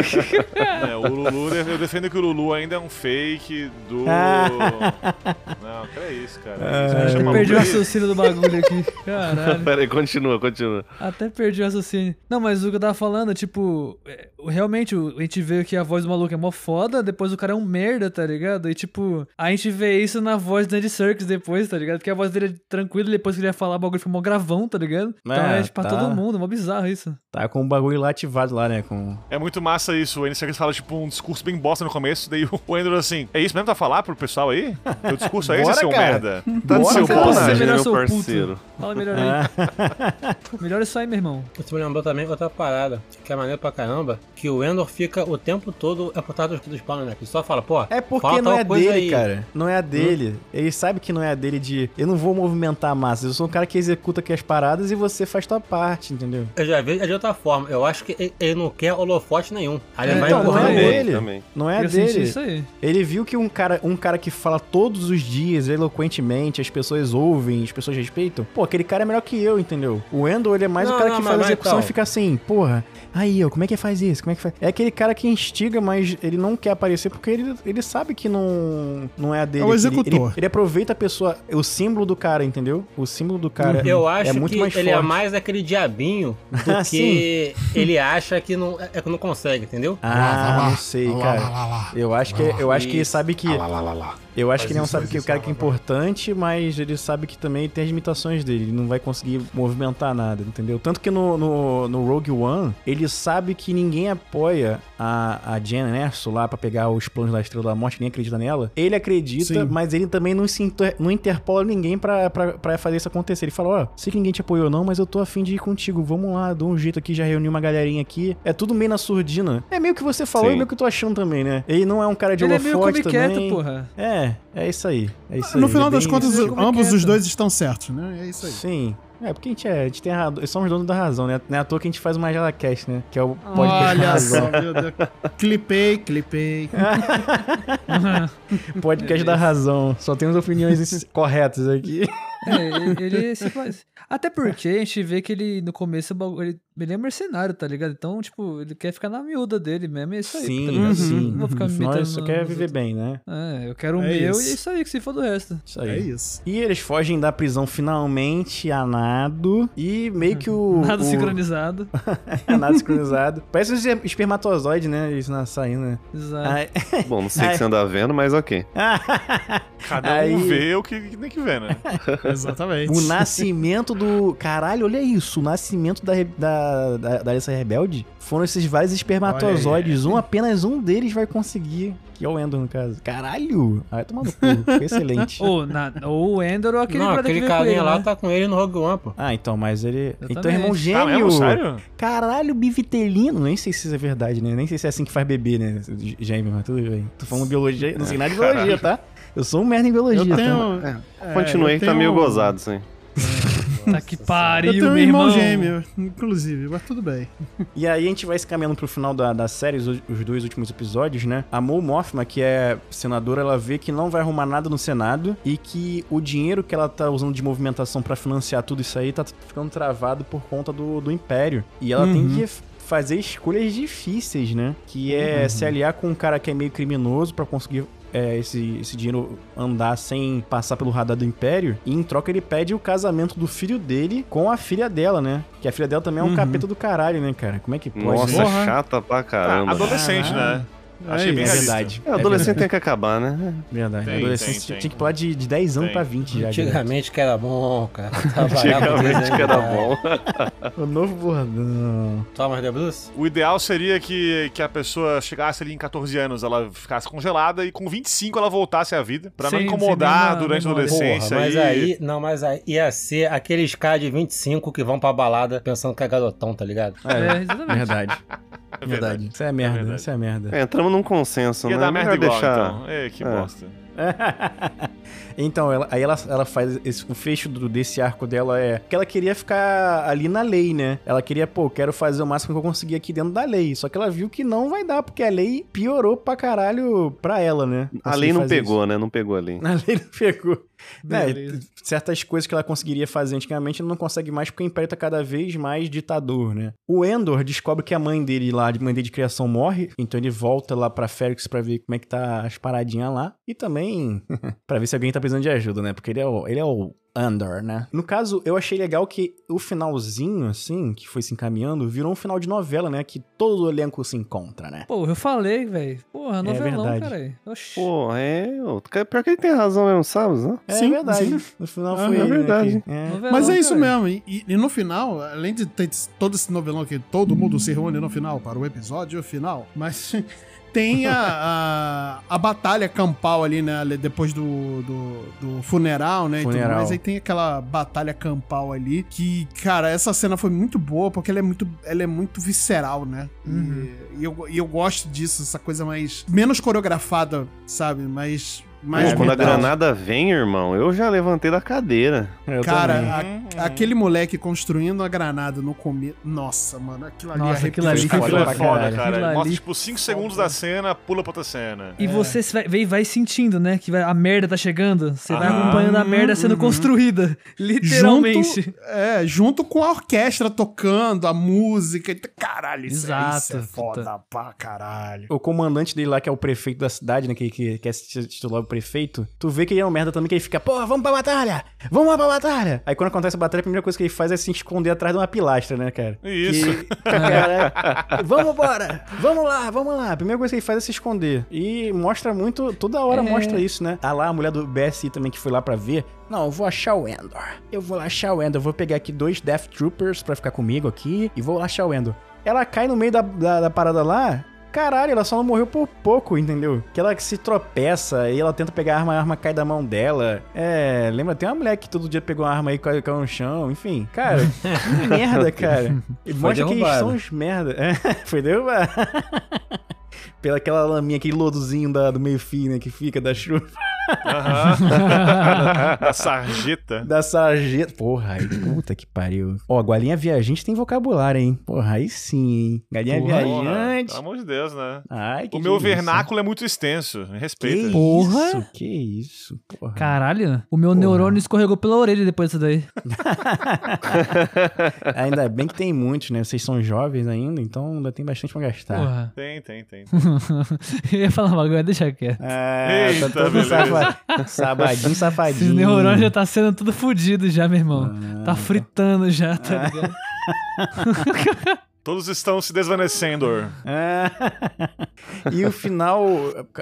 [SPEAKER 4] É, o Lulu, eu defendo que o Lulu ainda é um fake do. Não, que é isso, cara.
[SPEAKER 3] Ah,
[SPEAKER 4] Isso me
[SPEAKER 6] Até perdi o raciocínio do bagulho aqui. Caralho.
[SPEAKER 7] Pera aí, continua, continua.
[SPEAKER 6] Até perdi o raciocínio. Não, mas o que eu tava falando, tipo, é, realmente, a gente vê que a voz do maluco é mó foda, depois o cara é um merda, tá ligado? E tipo, a gente vê isso na voz do Andy Serkis depois, tá ligado? Porque a voz dele é tranquila e depois que ele ia falar, o bagulho foi mó gravão, tá ligado? Então
[SPEAKER 3] É,
[SPEAKER 6] é, tipo, pra
[SPEAKER 3] tá.
[SPEAKER 6] todo mundo, mó bizarro isso.
[SPEAKER 3] Tá com o bagulho lá ativado lá, né? Com...
[SPEAKER 4] É muito massa isso. O Andy Serkis fala, tipo, um discurso bem bosta no começo, daí o Andrew assim, é isso mesmo pra falar pro pessoal aí? Teu discurso é esse,
[SPEAKER 3] Bora,
[SPEAKER 4] seu
[SPEAKER 3] cara.
[SPEAKER 4] merda? Tá de
[SPEAKER 3] Bora,
[SPEAKER 4] seu
[SPEAKER 3] cara.
[SPEAKER 4] bosta.
[SPEAKER 6] Você é melhor
[SPEAKER 7] meu
[SPEAKER 6] seu puto.
[SPEAKER 7] parceiro.
[SPEAKER 6] Fala melhor aí. melhor isso aí, meu irmão.
[SPEAKER 8] Isso me lembrou também outra parada, que é maneiro pra caramba, que o Endor fica o tempo todo é trás dos, dos planos, né? Que só fala, pô,
[SPEAKER 3] É porque
[SPEAKER 8] fala
[SPEAKER 3] não
[SPEAKER 8] tal
[SPEAKER 3] é
[SPEAKER 8] coisa
[SPEAKER 3] dele,
[SPEAKER 8] aí.
[SPEAKER 3] cara. Não é a dele. Ele sabe que não é a dele de eu não vou movimentar a massa. Eu sou um cara que executa aqui as paradas e você faz tua parte, entendeu?
[SPEAKER 8] Eu já é de outra forma. Eu acho que ele, ele não quer holofote nenhum. Aí ele
[SPEAKER 6] É,
[SPEAKER 8] vai
[SPEAKER 3] então, não é dele.
[SPEAKER 7] Também.
[SPEAKER 3] Não é
[SPEAKER 6] eu
[SPEAKER 3] dele.
[SPEAKER 6] isso aí.
[SPEAKER 3] Ele viu que um cara, um cara que fala todos os dias, eloquentemente, as pessoas ouvem, as pessoas respeitam. Pô, aquele cara é melhor que eu, entendeu? O Endo, ele é mais
[SPEAKER 8] Não,
[SPEAKER 3] o cara
[SPEAKER 8] não,
[SPEAKER 3] que faz execução
[SPEAKER 8] então.
[SPEAKER 3] e fica assim, porra, aí, ó, como é que faz isso? Como é que faz? É aquele cara que instiga, mas ele não quer aparecer porque ele, ele sabe que não, não é a dele.
[SPEAKER 5] É o
[SPEAKER 3] Ele-
[SPEAKER 5] executor.
[SPEAKER 3] Ele, ele aproveita a pessoa, o símbolo do cara, entendeu? O símbolo do cara
[SPEAKER 8] Eu acho
[SPEAKER 3] é muito
[SPEAKER 8] que
[SPEAKER 3] mais
[SPEAKER 8] ele é
[SPEAKER 3] forte.
[SPEAKER 8] mais aquele diabinho do
[SPEAKER 3] Ah,
[SPEAKER 8] que ele acha que não, é que não consegue, entendeu?
[SPEAKER 3] Ah, não sei, cara. Eu acho que eu acho que ele sabe que
[SPEAKER 1] Lá, lá, lá, lá.
[SPEAKER 3] eu acho que ele não
[SPEAKER 1] isso,
[SPEAKER 3] sabe que o cara
[SPEAKER 1] lá,
[SPEAKER 3] que é importante, mas ele sabe que também tem as limitações dele. Ele não vai conseguir movimentar nada, entendeu? Tanto que no, no, no Rogue One, ele sabe que ninguém apoia a, a Jen Erso lá pra pegar os planos da Estrela da Morte, nem acredita nela. Ele acredita,
[SPEAKER 5] Sim.
[SPEAKER 3] mas ele também não, se inter, não interpola ninguém pra fazer isso acontecer. Ele fala, ó, sei que ninguém te apoiou não, mas eu tô afim de ir contigo. Vamos lá, dou um jeito aqui, já reuni uma galerinha aqui. É tudo meio na surdina. É meio que você falou,
[SPEAKER 7] Sim.
[SPEAKER 3] é meio que eu tô achando também, né? Ele não é um cara de
[SPEAKER 6] Ele é
[SPEAKER 3] holofote
[SPEAKER 6] quieto,
[SPEAKER 3] também.
[SPEAKER 6] porra.
[SPEAKER 3] É, é isso aí. É isso
[SPEAKER 5] No
[SPEAKER 3] aí,
[SPEAKER 5] final
[SPEAKER 3] é
[SPEAKER 5] das contas,
[SPEAKER 6] é
[SPEAKER 5] ambos
[SPEAKER 6] é,
[SPEAKER 5] os dois estão certos, né? É isso aí.
[SPEAKER 3] Sim. É, porque a gente é, a gente tem razão, somos donos da razão, né? Não é à toa que a gente faz o Magela Cast, né? Que é o podcast da
[SPEAKER 5] Olha
[SPEAKER 3] razão.
[SPEAKER 5] só, meu Deus. Clipei, clipei.
[SPEAKER 3] Podcast da razão. Só temos opiniões corretas aqui.
[SPEAKER 6] É, ele, ele se faz. Até porque a gente vê que ele, no começo, ele, ele é mercenário, tá ligado? Então, tipo, ele quer ficar na miúda dele mesmo, e é isso aí, tá
[SPEAKER 3] Sim,
[SPEAKER 6] ligado?
[SPEAKER 3] sim.
[SPEAKER 6] Não vou ficar me
[SPEAKER 3] Nós só quer viver
[SPEAKER 6] outros.
[SPEAKER 3] bem, né?
[SPEAKER 6] É, eu quero o
[SPEAKER 5] É
[SPEAKER 6] meu
[SPEAKER 5] isso.
[SPEAKER 6] e é isso aí, que se for do resto.
[SPEAKER 3] Isso aí.
[SPEAKER 5] É isso.
[SPEAKER 3] E eles fogem da prisão finalmente a nado. E meio que o.
[SPEAKER 6] Nada
[SPEAKER 3] o...
[SPEAKER 6] sincronizado.
[SPEAKER 3] a nado sincronizado. Parece um espermatozoide, né? Isso na saindo, né?
[SPEAKER 6] Exato.
[SPEAKER 3] Aí...
[SPEAKER 7] Bom, não sei o que você anda vendo, mas ok.
[SPEAKER 4] Cada um
[SPEAKER 3] Aí-
[SPEAKER 4] vê o que tem que ver, né?
[SPEAKER 5] Exatamente.
[SPEAKER 3] O nascimento do. Caralho, olha isso. O nascimento da, da, da, da Rebelde foram esses vários espermatozoides. Um, apenas um deles vai conseguir. Que é o Endor, no caso. Caralho! Vai tomar no cu. Foi excelente.
[SPEAKER 6] Ou, na, ou o Endor ou aquele
[SPEAKER 8] não,
[SPEAKER 6] brother que
[SPEAKER 8] aquele carinha
[SPEAKER 6] ele,
[SPEAKER 8] lá
[SPEAKER 6] né?
[SPEAKER 8] tá com ele no Rogue One, pô.
[SPEAKER 3] Ah, então, mas ele.
[SPEAKER 6] Exatamente.
[SPEAKER 3] Então, irmão
[SPEAKER 4] Ah,
[SPEAKER 3] gêmeo.
[SPEAKER 4] mesmo? Sério?
[SPEAKER 3] Caralho, bivitelino. Nem sei se isso é verdade, né? Nem sei se é assim que faz bebê, né? Gêmeo, mas tudo bem. Tô falando biologia. Não sei nada de biologia, tá? Eu sou um merda em biologia,
[SPEAKER 5] Eu
[SPEAKER 3] tá?
[SPEAKER 5] tenho. é,
[SPEAKER 7] Continuei
[SPEAKER 5] eu
[SPEAKER 7] que tá meio
[SPEAKER 5] tenho-
[SPEAKER 7] gozado, sim.
[SPEAKER 6] Tá que pariu,
[SPEAKER 5] Eu tenho um
[SPEAKER 6] meu
[SPEAKER 5] irmão,
[SPEAKER 6] irmão.
[SPEAKER 5] gêmeo, inclusive, mas tudo bem.
[SPEAKER 3] E aí a gente vai se caminhando pro final da, da série, os, os dois últimos episódios, né? A Mo Mothma, que é senadora, ela vê que não vai arrumar nada no Senado e que o dinheiro que ela tá usando de movimentação pra financiar tudo isso aí tá ficando travado por conta do, do Império. E ela tem
[SPEAKER 5] Uhum.
[SPEAKER 3] que f- fazer escolhas difíceis, né? Que é se aliar com um cara que é meio criminoso pra conseguir é, esse, esse dinheiro andar sem passar pelo radar do Império. E em troca ele pede o casamento do filho dele com a filha dela, né? Que a filha dela também é um
[SPEAKER 5] Uhum.
[SPEAKER 3] capeta do caralho, né, cara? Como é que pode?
[SPEAKER 7] Nossa,
[SPEAKER 3] né?
[SPEAKER 5] Porra.
[SPEAKER 7] chata pra caramba.
[SPEAKER 4] Ah, adolescente, né? Achei
[SPEAKER 5] É
[SPEAKER 4] bem
[SPEAKER 3] É verdade.
[SPEAKER 7] É, adolescente tem que acabar, né?
[SPEAKER 3] É verdade.
[SPEAKER 4] Tem,
[SPEAKER 3] Adolescente
[SPEAKER 4] tem, tem.
[SPEAKER 3] tinha que pular de, de 10 anos
[SPEAKER 4] Tem.
[SPEAKER 3] pra 20 já. direto.
[SPEAKER 8] Antigamente que era bom, cara.
[SPEAKER 7] Antigamente que era bom.
[SPEAKER 3] O novo bordão.
[SPEAKER 8] Thomas de Bruce?
[SPEAKER 4] O ideal seria que, que a pessoa chegasse ali em 14 anos, ela ficasse congelada e com 25 ela voltasse à vida, pra não incomodar durante a adolescência.
[SPEAKER 8] Porra, mas
[SPEAKER 4] e-
[SPEAKER 8] aí, não, mas aí ia ser aqueles caras de 25 que vão pra balada pensando que é garotão, tá ligado?
[SPEAKER 6] É, exatamente.
[SPEAKER 3] Verdade. Verdade. Isso é merda,
[SPEAKER 4] verdade.
[SPEAKER 3] isso é merda.
[SPEAKER 7] É, entramos num consenso,
[SPEAKER 4] Ia
[SPEAKER 7] né?
[SPEAKER 4] dar merda
[SPEAKER 7] Melhor
[SPEAKER 4] igual,
[SPEAKER 7] deixar...
[SPEAKER 4] então. É, que
[SPEAKER 7] É.
[SPEAKER 4] bosta.
[SPEAKER 3] então, ela- aí ela, ela faz esse- o fecho do- desse arco dela é que ela queria ficar ali na lei, né? Ela queria, pô, quero fazer o máximo que eu conseguir aqui dentro da lei. Só que ela viu que não vai dar, porque a lei piorou pra caralho pra ela, né?
[SPEAKER 7] A lei não pegou, né? Não pegou a lei.
[SPEAKER 3] isso. A lei não pegou. É,
[SPEAKER 5] Beleza.
[SPEAKER 3] certas coisas que ela conseguiria fazer antigamente, ela não consegue mais porque o Império tá cada vez mais ditador, né? O Endor descobre que a mãe dele lá, a mãe dele de criação, morre, então ele volta lá pra Ferrix pra ver como é que tá as paradinhas lá e também pra ver se alguém tá precisando de ajuda, né? Porque ele é o, ele é o Andor, né? No caso, eu achei legal que o finalzinho, assim, que foi se encaminhando, virou um final de novela, né? Que todo o elenco se encontra, né?
[SPEAKER 6] Pô, eu falei, velho. Porra, novelão,
[SPEAKER 3] verdade.
[SPEAKER 6] caralho. Oxi.
[SPEAKER 7] Pô, é... ô, Pior que ele tem razão mesmo, sabe? né?
[SPEAKER 3] É
[SPEAKER 5] Sim,
[SPEAKER 3] verdade.
[SPEAKER 5] sim.
[SPEAKER 3] No final
[SPEAKER 5] Ah,
[SPEAKER 3] foi
[SPEAKER 5] é
[SPEAKER 3] ele, né,
[SPEAKER 7] verdade.
[SPEAKER 3] que- é.
[SPEAKER 6] Novelão,
[SPEAKER 5] Mas é isso
[SPEAKER 6] caralho.
[SPEAKER 5] mesmo. E, e no final, além de ter todo esse novelão que todo mundo se reúne no final para o episódio final, mas tem a, a, a batalha campal ali, né? Depois do, do, do funeral, né?
[SPEAKER 3] Funeral.
[SPEAKER 5] mais. Aí tem aquela batalha campal ali. Que, cara, essa cena foi muito boa porque ela é muito, ela é muito visceral, né? E- E, eu, e eu gosto disso, essa coisa mais. menos coreografada, sabe? Mais. Mais
[SPEAKER 7] Pô, quando a granada vem, irmão, eu já levantei da cadeira.
[SPEAKER 3] Eu
[SPEAKER 5] Cara, a- aquele moleque construindo a granada no começo. Nossa, mano, aquilo ali
[SPEAKER 6] Nossa, aquilo ali foi
[SPEAKER 4] é
[SPEAKER 3] pra
[SPEAKER 4] foda,
[SPEAKER 3] caralho.
[SPEAKER 4] cara.
[SPEAKER 6] Aquilo
[SPEAKER 4] Mostra, tipo, 5 segundos da cena, pula pra outra cena.
[SPEAKER 6] E você vai, vai, vai sentindo, né? Que vai- a merda tá chegando. Você vai
[SPEAKER 4] Aham.
[SPEAKER 6] acompanhando a merda sendo
[SPEAKER 5] Uhum.
[SPEAKER 6] construída. Literalmente.
[SPEAKER 5] Junto, é, junto com a orquestra tocando, a música. Caralho, isso, é, isso é
[SPEAKER 6] Exato,
[SPEAKER 5] foda
[SPEAKER 6] puta.
[SPEAKER 5] pra caralho.
[SPEAKER 3] O comandante dele lá, que é o prefeito da cidade, né? Que, que, que é titular prefeito, tu vê que ele é um merda também, que ele fica, porra, vamos pra batalha! Vamos lá pra batalha! Aí quando acontece a batalha, a primeira coisa que ele faz é se esconder atrás de uma pilastra, né, cara?
[SPEAKER 4] Isso.
[SPEAKER 3] Que, cara, vamos embora! Vamos lá, vamos lá! A primeira coisa que ele faz é se esconder. E mostra muito, toda hora
[SPEAKER 6] É.
[SPEAKER 3] mostra isso, né? Tá lá a mulher do BSI também que foi lá pra ver. Não, eu vou achar o Endor. Eu vou lá achar o Endor. Eu vou pegar aqui dois Death Troopers pra ficar comigo aqui e vou lá achar o Endor. Ela cai no meio da, da, da parada lá. Caralho, ela só não morreu por pouco, entendeu? Que ela se tropeça e ela tenta pegar a arma, a arma cai da mão dela. É, lembra? Tem uma mulher que todo dia pegou uma arma aí e caiu, caiu no chão, enfim. Cara, que merda, cara. E mostra que eles são os merda. É, foi derrubado. Pela aquela laminha, aquele lodozinho da, do meio-fio, né? Que fica da chuva.
[SPEAKER 4] Aham. da sarjeta.
[SPEAKER 3] Da sarjeta. Porra, aí, puta que pariu. Ó, galinha viajante tem vocabulário, hein? Porra, aí sim, hein? Galinha
[SPEAKER 6] Porra.
[SPEAKER 4] Porra,
[SPEAKER 3] viajante.
[SPEAKER 4] pelo amor de Deus, né?
[SPEAKER 3] Ai, que
[SPEAKER 4] O meu
[SPEAKER 3] delícia.
[SPEAKER 4] vernáculo é muito extenso. Me
[SPEAKER 3] Que
[SPEAKER 4] respeita.
[SPEAKER 6] Porra.
[SPEAKER 3] isso? Que isso? Porra.
[SPEAKER 6] Caralho, o meu neurônio escorregou pela orelha depois disso daí.
[SPEAKER 3] Ainda bem que tem muitos, né? Vocês são jovens ainda, então ainda tem bastante pra gastar.
[SPEAKER 6] Porra.
[SPEAKER 4] Tem, tem, tem.
[SPEAKER 6] Eu ia falar um bagulho, deixa quieto.
[SPEAKER 3] Ah,
[SPEAKER 4] Eita,
[SPEAKER 3] tá
[SPEAKER 4] beleza.
[SPEAKER 3] Safa... sabadinho, safadinho.
[SPEAKER 6] Esses neurônios já tá sendo tudo fudido já, meu irmão.
[SPEAKER 3] Ah.
[SPEAKER 6] Tá fritando já, tá ligado?
[SPEAKER 4] Todos estão se desvanecendo.
[SPEAKER 3] Ah. e o final,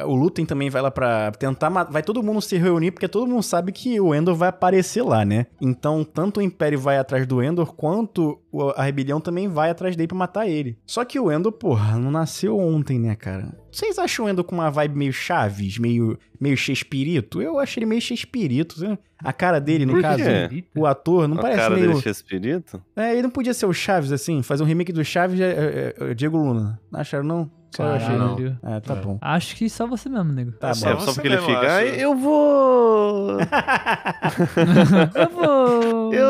[SPEAKER 3] o Lutem também vai lá pra tentar matar. Vai todo mundo se reunir, porque todo mundo sabe que o Endor vai aparecer lá, né? Então, tanto o Império vai atrás do Endor, quanto a rebelião também vai atrás dele pra matar ele. Só que o Endor, porra, não nasceu ontem, né, cara? Vocês acham o Endor com uma vibe meio Chaves, meio, meio Chespirito? Eu acho ele meio Chespirito. né? A cara dele, no
[SPEAKER 7] Por
[SPEAKER 3] caso,
[SPEAKER 7] quê?
[SPEAKER 3] o ator, não
[SPEAKER 7] a
[SPEAKER 3] parece
[SPEAKER 7] cara
[SPEAKER 3] meio.
[SPEAKER 7] dele tinha espírito?
[SPEAKER 3] É, ele não podia ser o Chaves, assim, fazer um remake do Chaves é, é, é, Diego Luna. Não acharam, não? Achei, não.
[SPEAKER 6] Caralho.
[SPEAKER 3] Ah, tá bom.
[SPEAKER 6] Acho que só você mesmo, nego.
[SPEAKER 3] Tá
[SPEAKER 4] É
[SPEAKER 3] bom.
[SPEAKER 4] só
[SPEAKER 7] É,
[SPEAKER 4] você
[SPEAKER 7] só porque ele fica. "Ai, eu vou...
[SPEAKER 6] Eu vou.
[SPEAKER 7] eu...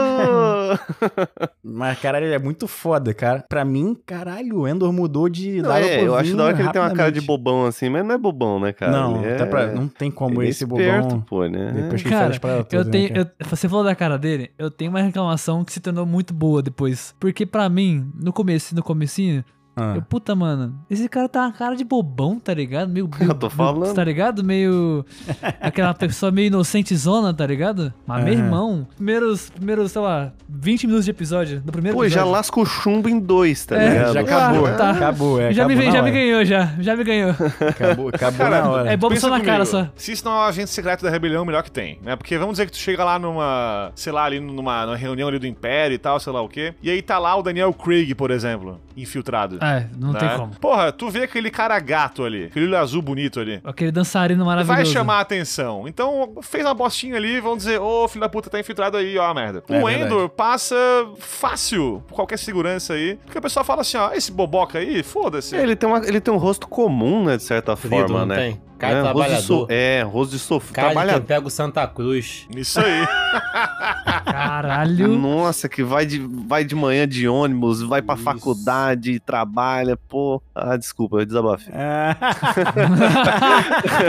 [SPEAKER 3] Mas, caralho, ele é muito foda, cara. Pra mim, caralho, o Endor mudou de
[SPEAKER 7] Não, é, eu acho da hora que ele tem uma cara de bobão assim, mas não é bobão, né, cara?
[SPEAKER 3] Não,
[SPEAKER 7] é...
[SPEAKER 3] pra- não tem como
[SPEAKER 7] ele é
[SPEAKER 3] esse
[SPEAKER 7] esperto,
[SPEAKER 3] bobão.
[SPEAKER 7] pô, né?
[SPEAKER 3] Depois que
[SPEAKER 6] Cara, eu
[SPEAKER 3] né,
[SPEAKER 6] tenho.
[SPEAKER 3] cara?
[SPEAKER 6] eu- você falou da cara dele, eu tenho uma reclamação que se tornou muito boa depois. Porque pra mim, no começo, no comecinho,
[SPEAKER 3] Ah.
[SPEAKER 6] eu, puta, mano, esse cara tá uma cara de bobão, tá ligado? Meio.
[SPEAKER 7] Eu tô falando.
[SPEAKER 6] Tá ligado? Meio. aquela pessoa meio inocentezona, tá ligado? Mas, meu irmão, primeiros, primeiros, sei lá, 20 minutos de episódio. No primeiro
[SPEAKER 7] Pô, já
[SPEAKER 6] episódio.
[SPEAKER 7] lasca o chumbo em dois, tá
[SPEAKER 6] É,
[SPEAKER 7] ligado?
[SPEAKER 3] Já acabou,
[SPEAKER 6] Ah, tá.
[SPEAKER 3] acabou, é.
[SPEAKER 6] já me,
[SPEAKER 3] acabou na
[SPEAKER 6] já me ganhou, já. Já me ganhou.
[SPEAKER 3] Acabou, acabou
[SPEAKER 4] Cara,
[SPEAKER 3] na hora.
[SPEAKER 6] É bobo
[SPEAKER 4] Pensa
[SPEAKER 6] só na cara
[SPEAKER 4] comigo,
[SPEAKER 6] só.
[SPEAKER 4] Se isso não é um agente secreto da rebelião, melhor que tem, né? Porque vamos dizer que tu chega lá numa, sei lá, ali numa, numa reunião ali do Império e tal, sei lá o quê. E aí tá lá o Daniel Craig, por exemplo, infiltrado.
[SPEAKER 6] É, não
[SPEAKER 4] né?
[SPEAKER 6] tem como.
[SPEAKER 4] Porra, tu vê aquele cara gato ali, aquele olho azul bonito ali.
[SPEAKER 6] Aquele dançarino maravilhoso.
[SPEAKER 4] Vai chamar a atenção. Então, fez uma bostinha ali, vão dizer, ô, filho da puta, tá infiltrado aí, ó a merda.
[SPEAKER 3] É
[SPEAKER 4] o
[SPEAKER 3] verdade.
[SPEAKER 4] Endor passa fácil por qualquer segurança aí, porque o pessoal fala assim, ó, esse boboca aí, foda-se.
[SPEAKER 7] É, Ele tem, uma, ele tem um rosto comum, né, de certa forma, né?
[SPEAKER 8] tem? Cara
[SPEAKER 7] é, rosto de
[SPEAKER 8] trabalhador.
[SPEAKER 7] so- é, rosto de sofá.
[SPEAKER 8] Cara
[SPEAKER 7] Trabalhador.
[SPEAKER 8] pega o Santa Cruz.
[SPEAKER 4] Isso aí.
[SPEAKER 6] Caralho.
[SPEAKER 7] Nossa, que vai de, vai de manhã de ônibus, vai pra
[SPEAKER 8] Isso.
[SPEAKER 7] faculdade, trabalha, pô. Ah, desculpa, eu desabafei.
[SPEAKER 3] Ah,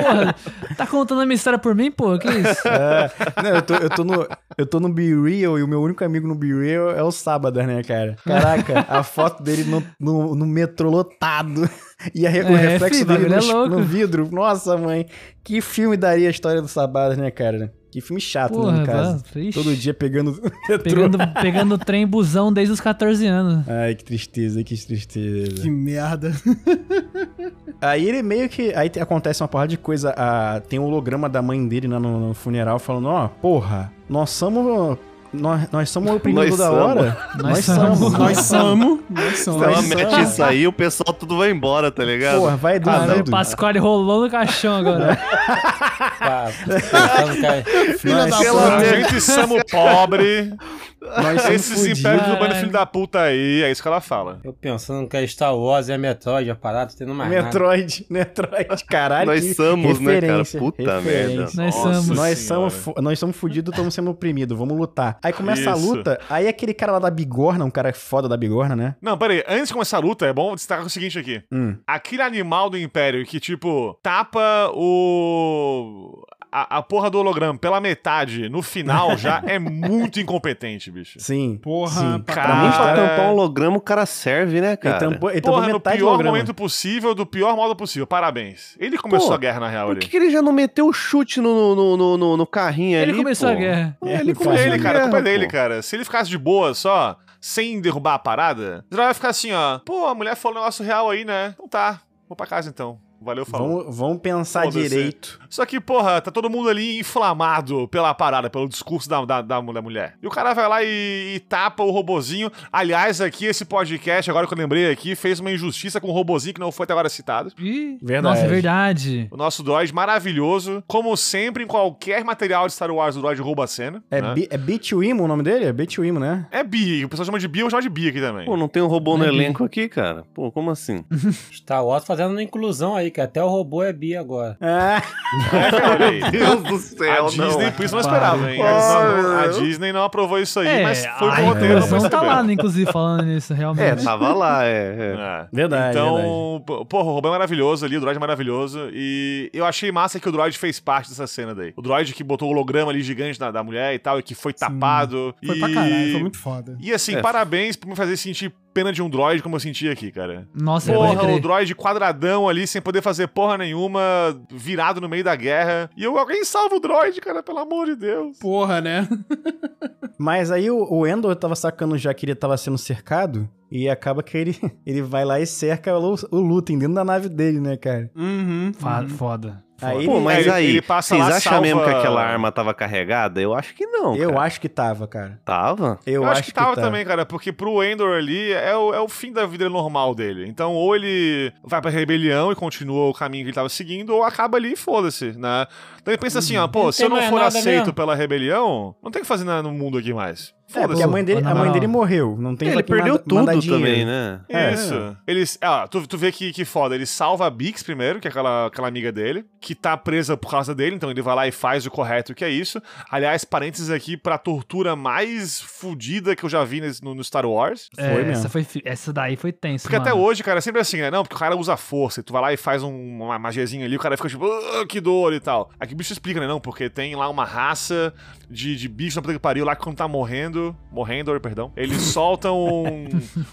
[SPEAKER 6] Porra, tá contando a minha história por mim, pô? Que isso?
[SPEAKER 3] é. Não, eu tô, eu tô no, eu tô no Be Real e o meu único amigo no Be Real é o Sábado, né, cara? Caraca, a foto dele no, no, no metrô lotado e a, re- o
[SPEAKER 6] É,
[SPEAKER 3] reflexo
[SPEAKER 6] filho,
[SPEAKER 3] dele
[SPEAKER 6] bagulho é
[SPEAKER 3] no, no vidro. Nossa, mãe, que filme daria a história do Sábado, né, cara? Que filme chato, né,
[SPEAKER 6] Porra,
[SPEAKER 3] no caso.
[SPEAKER 6] ixi.
[SPEAKER 3] Todo dia pegando.
[SPEAKER 6] Pegando, pegando trem busão desde os 14 anos.
[SPEAKER 3] Ai, que tristeza, que tristeza.
[SPEAKER 5] Que merda.
[SPEAKER 3] Aí ele meio que. Aí te- acontece uma porrada de coisa. ah, tem o holograma da mãe dele né, no, no funeral falando: Ó, porra, nós somos. Nós, nós somos oprimidos
[SPEAKER 7] somos.
[SPEAKER 3] hora.
[SPEAKER 6] Nós somos.
[SPEAKER 5] Nós somos. Nós somos.
[SPEAKER 7] Ela mete isso aí, o pessoal tudo vai embora, tá ligado?
[SPEAKER 3] Porra, vai
[SPEAKER 6] Ah,
[SPEAKER 3] duvido.
[SPEAKER 6] o Pasquale rolou no caixão agora.
[SPEAKER 8] Pá,
[SPEAKER 5] Filha da
[SPEAKER 3] somos-
[SPEAKER 5] puta.
[SPEAKER 4] A gente somos pobre. Esses impérios
[SPEAKER 6] Caralho.
[SPEAKER 4] filho da puta aí, é isso que ela fala.
[SPEAKER 8] Eu pensando que é Star Wars é Metroid, a parada, tendo mais nada.
[SPEAKER 3] Metroid, Metroid, caralho.
[SPEAKER 7] Nós
[SPEAKER 3] que
[SPEAKER 7] somos, né, cara? Puta
[SPEAKER 3] referência.
[SPEAKER 7] merda.
[SPEAKER 6] Nós
[SPEAKER 4] Nossa
[SPEAKER 6] somos.
[SPEAKER 3] Nós
[SPEAKER 4] senhora.
[SPEAKER 3] somos, nós somos fudidos, estamos sendo oprimidos, vamos lutar. Aí começa a
[SPEAKER 4] Isso.
[SPEAKER 3] luta, aí aquele cara lá da bigorna, um cara foda da bigorna, né?
[SPEAKER 4] Não, peraí, antes de começar a luta, é bom destacar o seguinte aqui.
[SPEAKER 3] Hum.
[SPEAKER 4] Aquele animal do Império que, tipo, tapa o. a, a porra do holograma pela metade no final já é muito incompetente, bicho.
[SPEAKER 3] Sim.
[SPEAKER 5] Porra,
[SPEAKER 3] sim.
[SPEAKER 5] pra
[SPEAKER 7] Pra
[SPEAKER 4] Cara,
[SPEAKER 7] mim, pra tampar um holograma, o cara serve, né,
[SPEAKER 3] Ele
[SPEAKER 7] cara?
[SPEAKER 3] tampou, ele tampou
[SPEAKER 4] Porra, no pior
[SPEAKER 3] holograma.
[SPEAKER 4] momento possível, do pior modo possível. Parabéns. Ele começou
[SPEAKER 7] Pô,
[SPEAKER 4] a guerra, na real,
[SPEAKER 7] Por
[SPEAKER 4] ali.
[SPEAKER 7] que, que ele já não meteu o chute no, no, no, no, no carrinho
[SPEAKER 6] Ele
[SPEAKER 7] ali,
[SPEAKER 6] começou
[SPEAKER 7] pô?
[SPEAKER 6] a guerra.
[SPEAKER 7] É,
[SPEAKER 3] Ele
[SPEAKER 7] ele começou
[SPEAKER 4] Ele,
[SPEAKER 7] a
[SPEAKER 4] cara, a culpa é
[SPEAKER 7] guerra,
[SPEAKER 4] dele, cara. Se ele ficasse de boa só, sem derrubar a parada, ele vai ficar assim, ó. Pô, a mulher falou um negócio real aí, né? Então tá, vou pra casa então. Valeu, falou.
[SPEAKER 3] Vamos, vamos pensar direito.
[SPEAKER 4] Só que, porra, tá todo mundo ali inflamado pela parada, pelo discurso da, da, da mulher. E o cara vai lá e, e tapa o robozinho. Aliás, aqui esse podcast, agora que eu lembrei aqui, fez uma injustiça com o robozinho que não foi até agora citado.
[SPEAKER 6] Ih,
[SPEAKER 3] Verdade.
[SPEAKER 6] Nossa, é verdade.
[SPEAKER 4] O nosso droid maravilhoso. Como sempre, em qualquer material de Star Wars, o droid rouba a cena.
[SPEAKER 3] É,
[SPEAKER 4] né?
[SPEAKER 3] Bi, é Beat Wimo o nome dele? É Beat Wimo, né?
[SPEAKER 4] É Bi. O pessoal chama de Bi, eu vou chamar de Bi aqui também.
[SPEAKER 7] Pô, não tem um robô no
[SPEAKER 6] é
[SPEAKER 7] elenco aqui, cara? Pô, como assim?
[SPEAKER 8] Star Wars fazendo uma inclusão aí, que até o robô é bi agora.
[SPEAKER 4] Olha aí.
[SPEAKER 7] Deus do céu,
[SPEAKER 4] A Disney, por isso não esperava, hein? A, a
[SPEAKER 7] meu.
[SPEAKER 4] Disney não aprovou isso aí,
[SPEAKER 6] É,
[SPEAKER 4] mas foi pro roteiro, não
[SPEAKER 6] tá lá, né, inclusive, falando nisso,
[SPEAKER 7] É,
[SPEAKER 6] realmente.
[SPEAKER 7] tava lá, é. é.
[SPEAKER 4] É.
[SPEAKER 3] Verdade,
[SPEAKER 4] Então, p- porra, o robô é maravilhoso ali, o droid é maravilhoso. E eu achei massa que o droid fez parte dessa cena daí. O droid que botou o holograma ali gigante da, da mulher e tal, e que foi tapado.
[SPEAKER 5] Foi
[SPEAKER 4] e...
[SPEAKER 5] pra caralho, foi muito foda.
[SPEAKER 4] E assim,
[SPEAKER 7] É.
[SPEAKER 4] parabéns por me fazer sentir pena de um droid como eu senti aqui, cara.
[SPEAKER 6] Nossa,
[SPEAKER 4] Porra, o droid quadradão ali, sem poder fazer porra nenhuma, virado no meio da guerra. E eu, alguém salva o droid, cara, pelo amor de Deus.
[SPEAKER 5] Porra, né?
[SPEAKER 3] Mas aí o, o Endor tava sacando já que ele tava sendo cercado. E acaba que ele, ele vai lá e cerca o, o Lutem dentro da nave dele, né, cara?
[SPEAKER 5] Uhum. Uhum.
[SPEAKER 6] Foda.
[SPEAKER 3] Aí
[SPEAKER 7] Pô,
[SPEAKER 3] ele-
[SPEAKER 7] mas
[SPEAKER 4] ele-
[SPEAKER 7] aí,
[SPEAKER 4] ele passa
[SPEAKER 7] vocês
[SPEAKER 4] lá,
[SPEAKER 7] acham
[SPEAKER 4] salva-
[SPEAKER 7] mesmo que aquela arma tava carregada? Eu acho que não,
[SPEAKER 3] eu
[SPEAKER 7] cara.
[SPEAKER 3] acho que tava, cara.
[SPEAKER 7] Tava?
[SPEAKER 3] Eu,
[SPEAKER 4] Eu, acho, que tava também, cara, porque pro Endor ali é o, é o fim da vida normal dele. Então, ou ele vai pra rebelião e continua o caminho que ele tava seguindo, ou acaba ali e foda-se, né? Então ele pensa assim, ó, pô,
[SPEAKER 8] Não
[SPEAKER 4] se eu não for aceito
[SPEAKER 8] mesmo.
[SPEAKER 4] pela rebelião, não tem o que fazer no mundo aqui mais.
[SPEAKER 3] É, porque
[SPEAKER 4] Foda-se.
[SPEAKER 3] a mãe dele, a mãe dele morreu. Não tem
[SPEAKER 7] Ele
[SPEAKER 3] que
[SPEAKER 7] perdeu
[SPEAKER 3] manda-
[SPEAKER 7] tudo
[SPEAKER 3] mandar dinheiro.
[SPEAKER 7] também, né?
[SPEAKER 3] É.
[SPEAKER 4] Isso. Eles, ah, tu, tu vê que, que foda. Ele salva a Bix primeiro, que é aquela, aquela amiga dele, que tá presa por causa dele, então ele vai lá e faz o correto, que é isso. Aliás, parênteses aqui pra tortura mais fodida que eu já vi no, no Star Wars.
[SPEAKER 6] É,
[SPEAKER 3] Foi
[SPEAKER 6] essa, foi, essa daí foi tenso,
[SPEAKER 4] Porque até
[SPEAKER 6] mano.
[SPEAKER 4] hoje, cara, é sempre assim, né? Não, porque o cara usa força, e tu vai lá e faz um- uma magiazinha ali, o cara fica tipo, "Ah, que dor e tal. Aqui o bicho explica, né? Não, porque tem lá uma raça de, de bicho na puta que pariu lá que quando tá morrendo, morrendo, perdão, eles soltam um,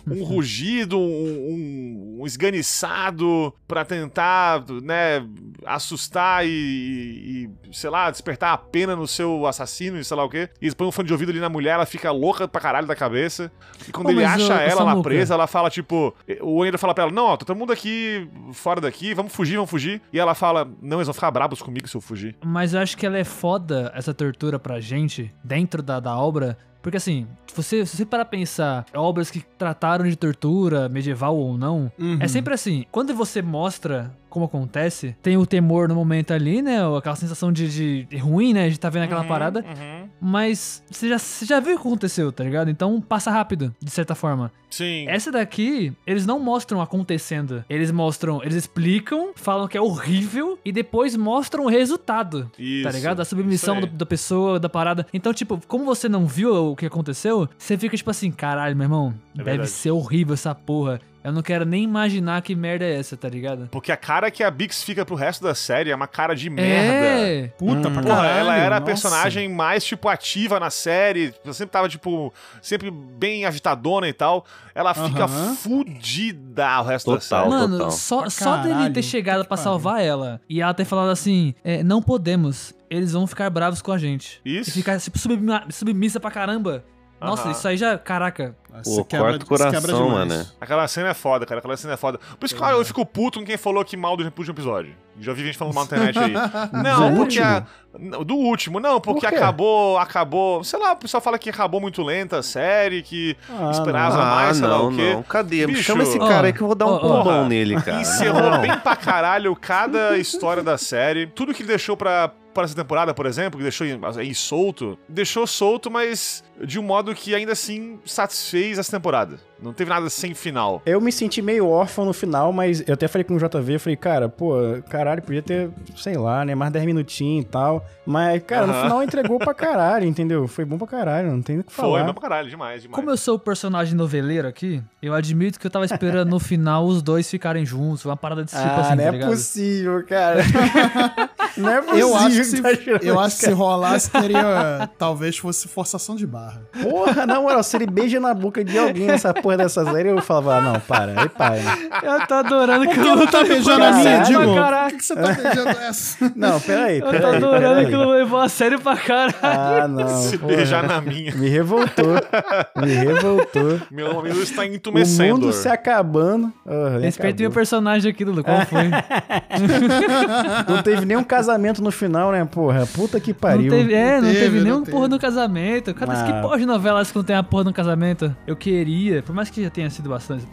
[SPEAKER 4] um rugido, um, um, um esganiçado pra tentar, né, assustar e, e, sei lá, despertar a pena no seu assassino e sei lá o quê. E eles põem um fone de ouvido ali na mulher, ela fica louca pra caralho da cabeça. E quando
[SPEAKER 6] Pô,
[SPEAKER 4] ele acha
[SPEAKER 6] ô,
[SPEAKER 4] ela lá presa, ela fala, tipo, o Ender fala pra ela, não, ó, tá todo mundo aqui, fora daqui, vamos fugir, vamos fugir. E ela fala, não, eles vão ficar brabos comigo se eu fugir.
[SPEAKER 6] Mas eu acho que ela é foda, essa tortura pra gente, dentro da, da obra. Porque assim, se você, se você parar pra pensar, obras que trataram de tortura, medieval ou não,
[SPEAKER 5] Uhum.
[SPEAKER 6] é sempre assim. Quando você mostra como acontece, tem o temor no momento ali, né? ou Aquela sensação de, de ruim, né? De tá vendo aquela
[SPEAKER 4] Uhum,
[SPEAKER 6] parada.
[SPEAKER 4] uhum.
[SPEAKER 6] Mas você já, você já viu o que aconteceu, tá ligado? Então passa rápido, de certa forma.
[SPEAKER 4] Sim.
[SPEAKER 6] Essa daqui, eles não mostram acontecendo. Eles mostram, eles explicam, falam que é horrível e depois mostram o resultado.
[SPEAKER 4] Isso,
[SPEAKER 6] tá ligado? A submissão do- da pessoa, da parada. Então, tipo, como você não viu o que aconteceu, você fica tipo assim, caralho, meu irmão,
[SPEAKER 4] É
[SPEAKER 6] deve
[SPEAKER 4] verdade.
[SPEAKER 6] ser horrível essa porra. Eu não quero nem imaginar que merda é essa, tá ligado?
[SPEAKER 4] Porque a cara que a Bix fica pro resto da série é uma cara de merda.
[SPEAKER 6] É.
[SPEAKER 5] Puta pra
[SPEAKER 4] Porra,
[SPEAKER 5] caralho.
[SPEAKER 4] ela era a
[SPEAKER 5] nossa.
[SPEAKER 4] personagem mais, tipo, ativa na série. Ela sempre tava, tipo, sempre bem agitadona e tal. Ela fica
[SPEAKER 5] Aham.
[SPEAKER 4] fudida o resto da
[SPEAKER 7] Total.
[SPEAKER 4] série.
[SPEAKER 6] Mano,
[SPEAKER 7] total.
[SPEAKER 6] só, só dele ter chegado
[SPEAKER 5] que
[SPEAKER 6] salvar ela e ela ter falado assim: é, não podemos, eles vão ficar bravos com a gente.
[SPEAKER 4] Isso.
[SPEAKER 6] E ficar tipo, submissa, submissa pra caramba. Nossa,
[SPEAKER 4] Aham.
[SPEAKER 6] isso aí já, caraca.
[SPEAKER 7] Pô,
[SPEAKER 5] Você quebra-
[SPEAKER 7] corta o coração, mano.
[SPEAKER 4] Aquela cena é foda, cara. Aquela cena é foda. Por isso que cara, eu fico puto com quem falou que mal do último episódio. Já vi gente falando mal na internet aí. Não,
[SPEAKER 3] Do
[SPEAKER 4] porque.
[SPEAKER 3] último?
[SPEAKER 4] a- não, do último, não, porque
[SPEAKER 3] Por
[SPEAKER 4] acabou, acabou. Sei lá, o pessoal fala que acabou muito lenta a série, que
[SPEAKER 3] Ah,
[SPEAKER 4] esperava
[SPEAKER 7] Ah,
[SPEAKER 4] mais, sei lá
[SPEAKER 7] não,
[SPEAKER 4] o quê.
[SPEAKER 7] não. Cadê?
[SPEAKER 4] Bicho,
[SPEAKER 7] Chama esse cara aí que eu vou dar um pombom
[SPEAKER 4] porra.
[SPEAKER 7] nele, cara.
[SPEAKER 4] Encerrou
[SPEAKER 7] Não.
[SPEAKER 4] bem pra caralho cada história da série. Tudo que ele deixou pra, pra essa temporada, por exemplo, que deixou em, em solto, deixou solto, mas de um modo que ainda assim satisfez essa temporada. Não teve nada sem final.
[SPEAKER 3] Eu me senti meio órfão no final, mas eu até falei com o JV, eu falei, cara, pô, caralho, podia ter, sei lá, né, mais 10 minutinhos e tal. Mas, cara, no
[SPEAKER 4] Aham.
[SPEAKER 3] final entregou pra caralho, entendeu? Foi bom pra caralho, não tem o que
[SPEAKER 4] Foi,
[SPEAKER 3] falar.
[SPEAKER 4] mas pra caralho, demais, demais.
[SPEAKER 6] Como eu sou o personagem noveleiro aqui, eu admito que eu tava esperando no final os dois ficarem juntos, uma parada desse tipo
[SPEAKER 3] ah,
[SPEAKER 6] assim,
[SPEAKER 3] não
[SPEAKER 6] tá
[SPEAKER 3] é
[SPEAKER 6] ligado?
[SPEAKER 3] possível, cara. Não é possível
[SPEAKER 5] Eu acho que se,
[SPEAKER 3] tá
[SPEAKER 5] eu acho que se rolasse, teria. Talvez fosse forçação de barra.
[SPEAKER 3] Porra, na moral, se ele beija na boca de alguém nessa porra dessa série, eu falava, ah, não, para, aí para.
[SPEAKER 6] Eu tô adorando que
[SPEAKER 5] que
[SPEAKER 6] eu
[SPEAKER 5] não tá beijando a minha. Digo? Por
[SPEAKER 6] Caraca.
[SPEAKER 5] que, que você tá beijando essa?
[SPEAKER 3] Não, peraí,
[SPEAKER 6] Eu tô
[SPEAKER 3] peraí.
[SPEAKER 6] adorando
[SPEAKER 3] peraí.
[SPEAKER 6] que eu levou a sério pra caralho.
[SPEAKER 3] Ah, não.
[SPEAKER 4] Se
[SPEAKER 3] porra.
[SPEAKER 4] beijar na minha.
[SPEAKER 3] Me revoltou. Me revoltou.
[SPEAKER 4] Meu amigo está
[SPEAKER 3] O
[SPEAKER 4] entumecendo.
[SPEAKER 3] mundo se acabando. Ah,
[SPEAKER 6] Respeita meu personagem aqui, Dudu. Qual foi?
[SPEAKER 3] Não teve nenhum casamento no final, né, porra? Puta que pariu.
[SPEAKER 6] Não teve, é, não
[SPEAKER 5] teve,
[SPEAKER 6] teve,
[SPEAKER 5] não
[SPEAKER 6] nenhum
[SPEAKER 5] teve.
[SPEAKER 6] porra no casamento. Cara,
[SPEAKER 3] Ah.
[SPEAKER 6] que porra de novelas que não tem a porra no casamento? Eu queria, por mais que já tenha sido bastante,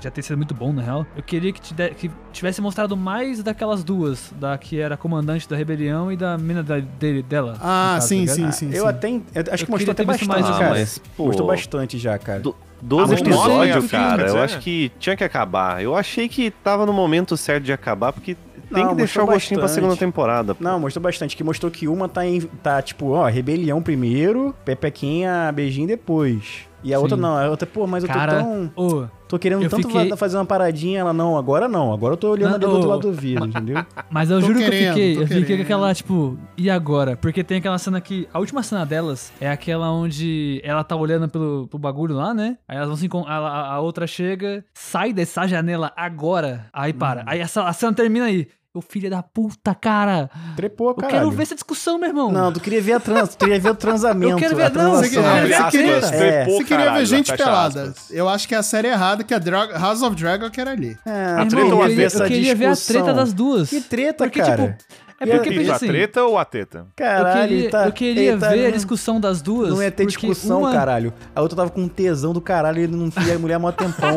[SPEAKER 6] já tenha sido muito bom, na real, eu queria que, te de- que tivesse mostrado mais daquelas duas, da que era comandante da rebelião e da mina da- dele, dela.
[SPEAKER 5] Ah,
[SPEAKER 6] caso,
[SPEAKER 5] sim,
[SPEAKER 6] tá
[SPEAKER 5] sim, sim.
[SPEAKER 3] Eu
[SPEAKER 5] sim.
[SPEAKER 3] até. en- eu acho que
[SPEAKER 6] Eu
[SPEAKER 3] mostrou
[SPEAKER 6] queria
[SPEAKER 3] até bastante,
[SPEAKER 6] mais
[SPEAKER 7] Ah,
[SPEAKER 3] cara.
[SPEAKER 7] mas, pô,
[SPEAKER 3] Mostrou bastante já, cara.
[SPEAKER 7] Do- 12
[SPEAKER 4] Ah,
[SPEAKER 7] episódios, cara, eu
[SPEAKER 4] dizer.
[SPEAKER 7] acho que tinha que acabar. Eu achei que tava no momento certo de acabar, porque tem
[SPEAKER 3] Não,
[SPEAKER 7] que deixar o gostinho pra
[SPEAKER 3] bastante.
[SPEAKER 7] segunda temporada. pô.
[SPEAKER 3] Não, mostrou bastante. Que mostrou que uma tá, em, tá tipo, ó, rebelião primeiro, pepequinha, beijinho depois. E a
[SPEAKER 6] Sim.
[SPEAKER 3] outra não, a outra, pô, mas eu tô tão.
[SPEAKER 6] ô,
[SPEAKER 3] Tô querendo tanto
[SPEAKER 6] fiquei-
[SPEAKER 3] fazer uma paradinha, ela não, agora não, agora eu tô olhando
[SPEAKER 6] Não,
[SPEAKER 3] ali do outro lado do vidro, entendeu?
[SPEAKER 6] Mas eu
[SPEAKER 5] Tô
[SPEAKER 6] juro que eu
[SPEAKER 5] querendo,
[SPEAKER 6] fiquei, eu fiquei com
[SPEAKER 5] querendo.
[SPEAKER 6] aquela, tipo, e agora? Porque tem aquela cena que. A última cena delas é aquela onde ela tá olhando pelo, pro bagulho lá, né? Aí elas vão se encon- a, a- a outra chega, sai dessa janela agora. Aí para. Aí essa, a cena termina aí. Ô filho da puta, cara.
[SPEAKER 3] Trepou,
[SPEAKER 6] Eu
[SPEAKER 3] cara.
[SPEAKER 6] quero ver essa discussão, meu irmão.
[SPEAKER 3] Não, tu queria ver a trans, tu queria ver o transamento.
[SPEAKER 6] Eu quero ver-
[SPEAKER 3] a
[SPEAKER 6] não,
[SPEAKER 3] transação.
[SPEAKER 5] você queria-
[SPEAKER 4] aspas,
[SPEAKER 3] É.
[SPEAKER 4] trepou,
[SPEAKER 5] Você queria
[SPEAKER 4] caralho,
[SPEAKER 5] ver gente pelada.
[SPEAKER 4] aspas.
[SPEAKER 5] Eu acho que é a série errada, que a Dra- House of Dragon que era ali.
[SPEAKER 3] É,
[SPEAKER 4] A
[SPEAKER 6] Irmão,
[SPEAKER 4] treta ou
[SPEAKER 6] eu
[SPEAKER 4] a
[SPEAKER 6] queria, eu queria ver a treta das duas.
[SPEAKER 3] Que treta,
[SPEAKER 6] Porque,
[SPEAKER 3] cara.
[SPEAKER 6] tipo, é porque,
[SPEAKER 4] Isso, a
[SPEAKER 6] assim,
[SPEAKER 4] treta ou a teta?
[SPEAKER 6] eu
[SPEAKER 3] Caralho,
[SPEAKER 6] queria,
[SPEAKER 3] tá,
[SPEAKER 6] eu queria
[SPEAKER 3] ele tá-
[SPEAKER 6] ver a discussão das duas.
[SPEAKER 3] Não ia ter
[SPEAKER 6] porque
[SPEAKER 3] discussão,
[SPEAKER 6] uma-
[SPEAKER 3] caralho. A outra tava com um tesão do caralho e ele não via a mulher há mó tempão.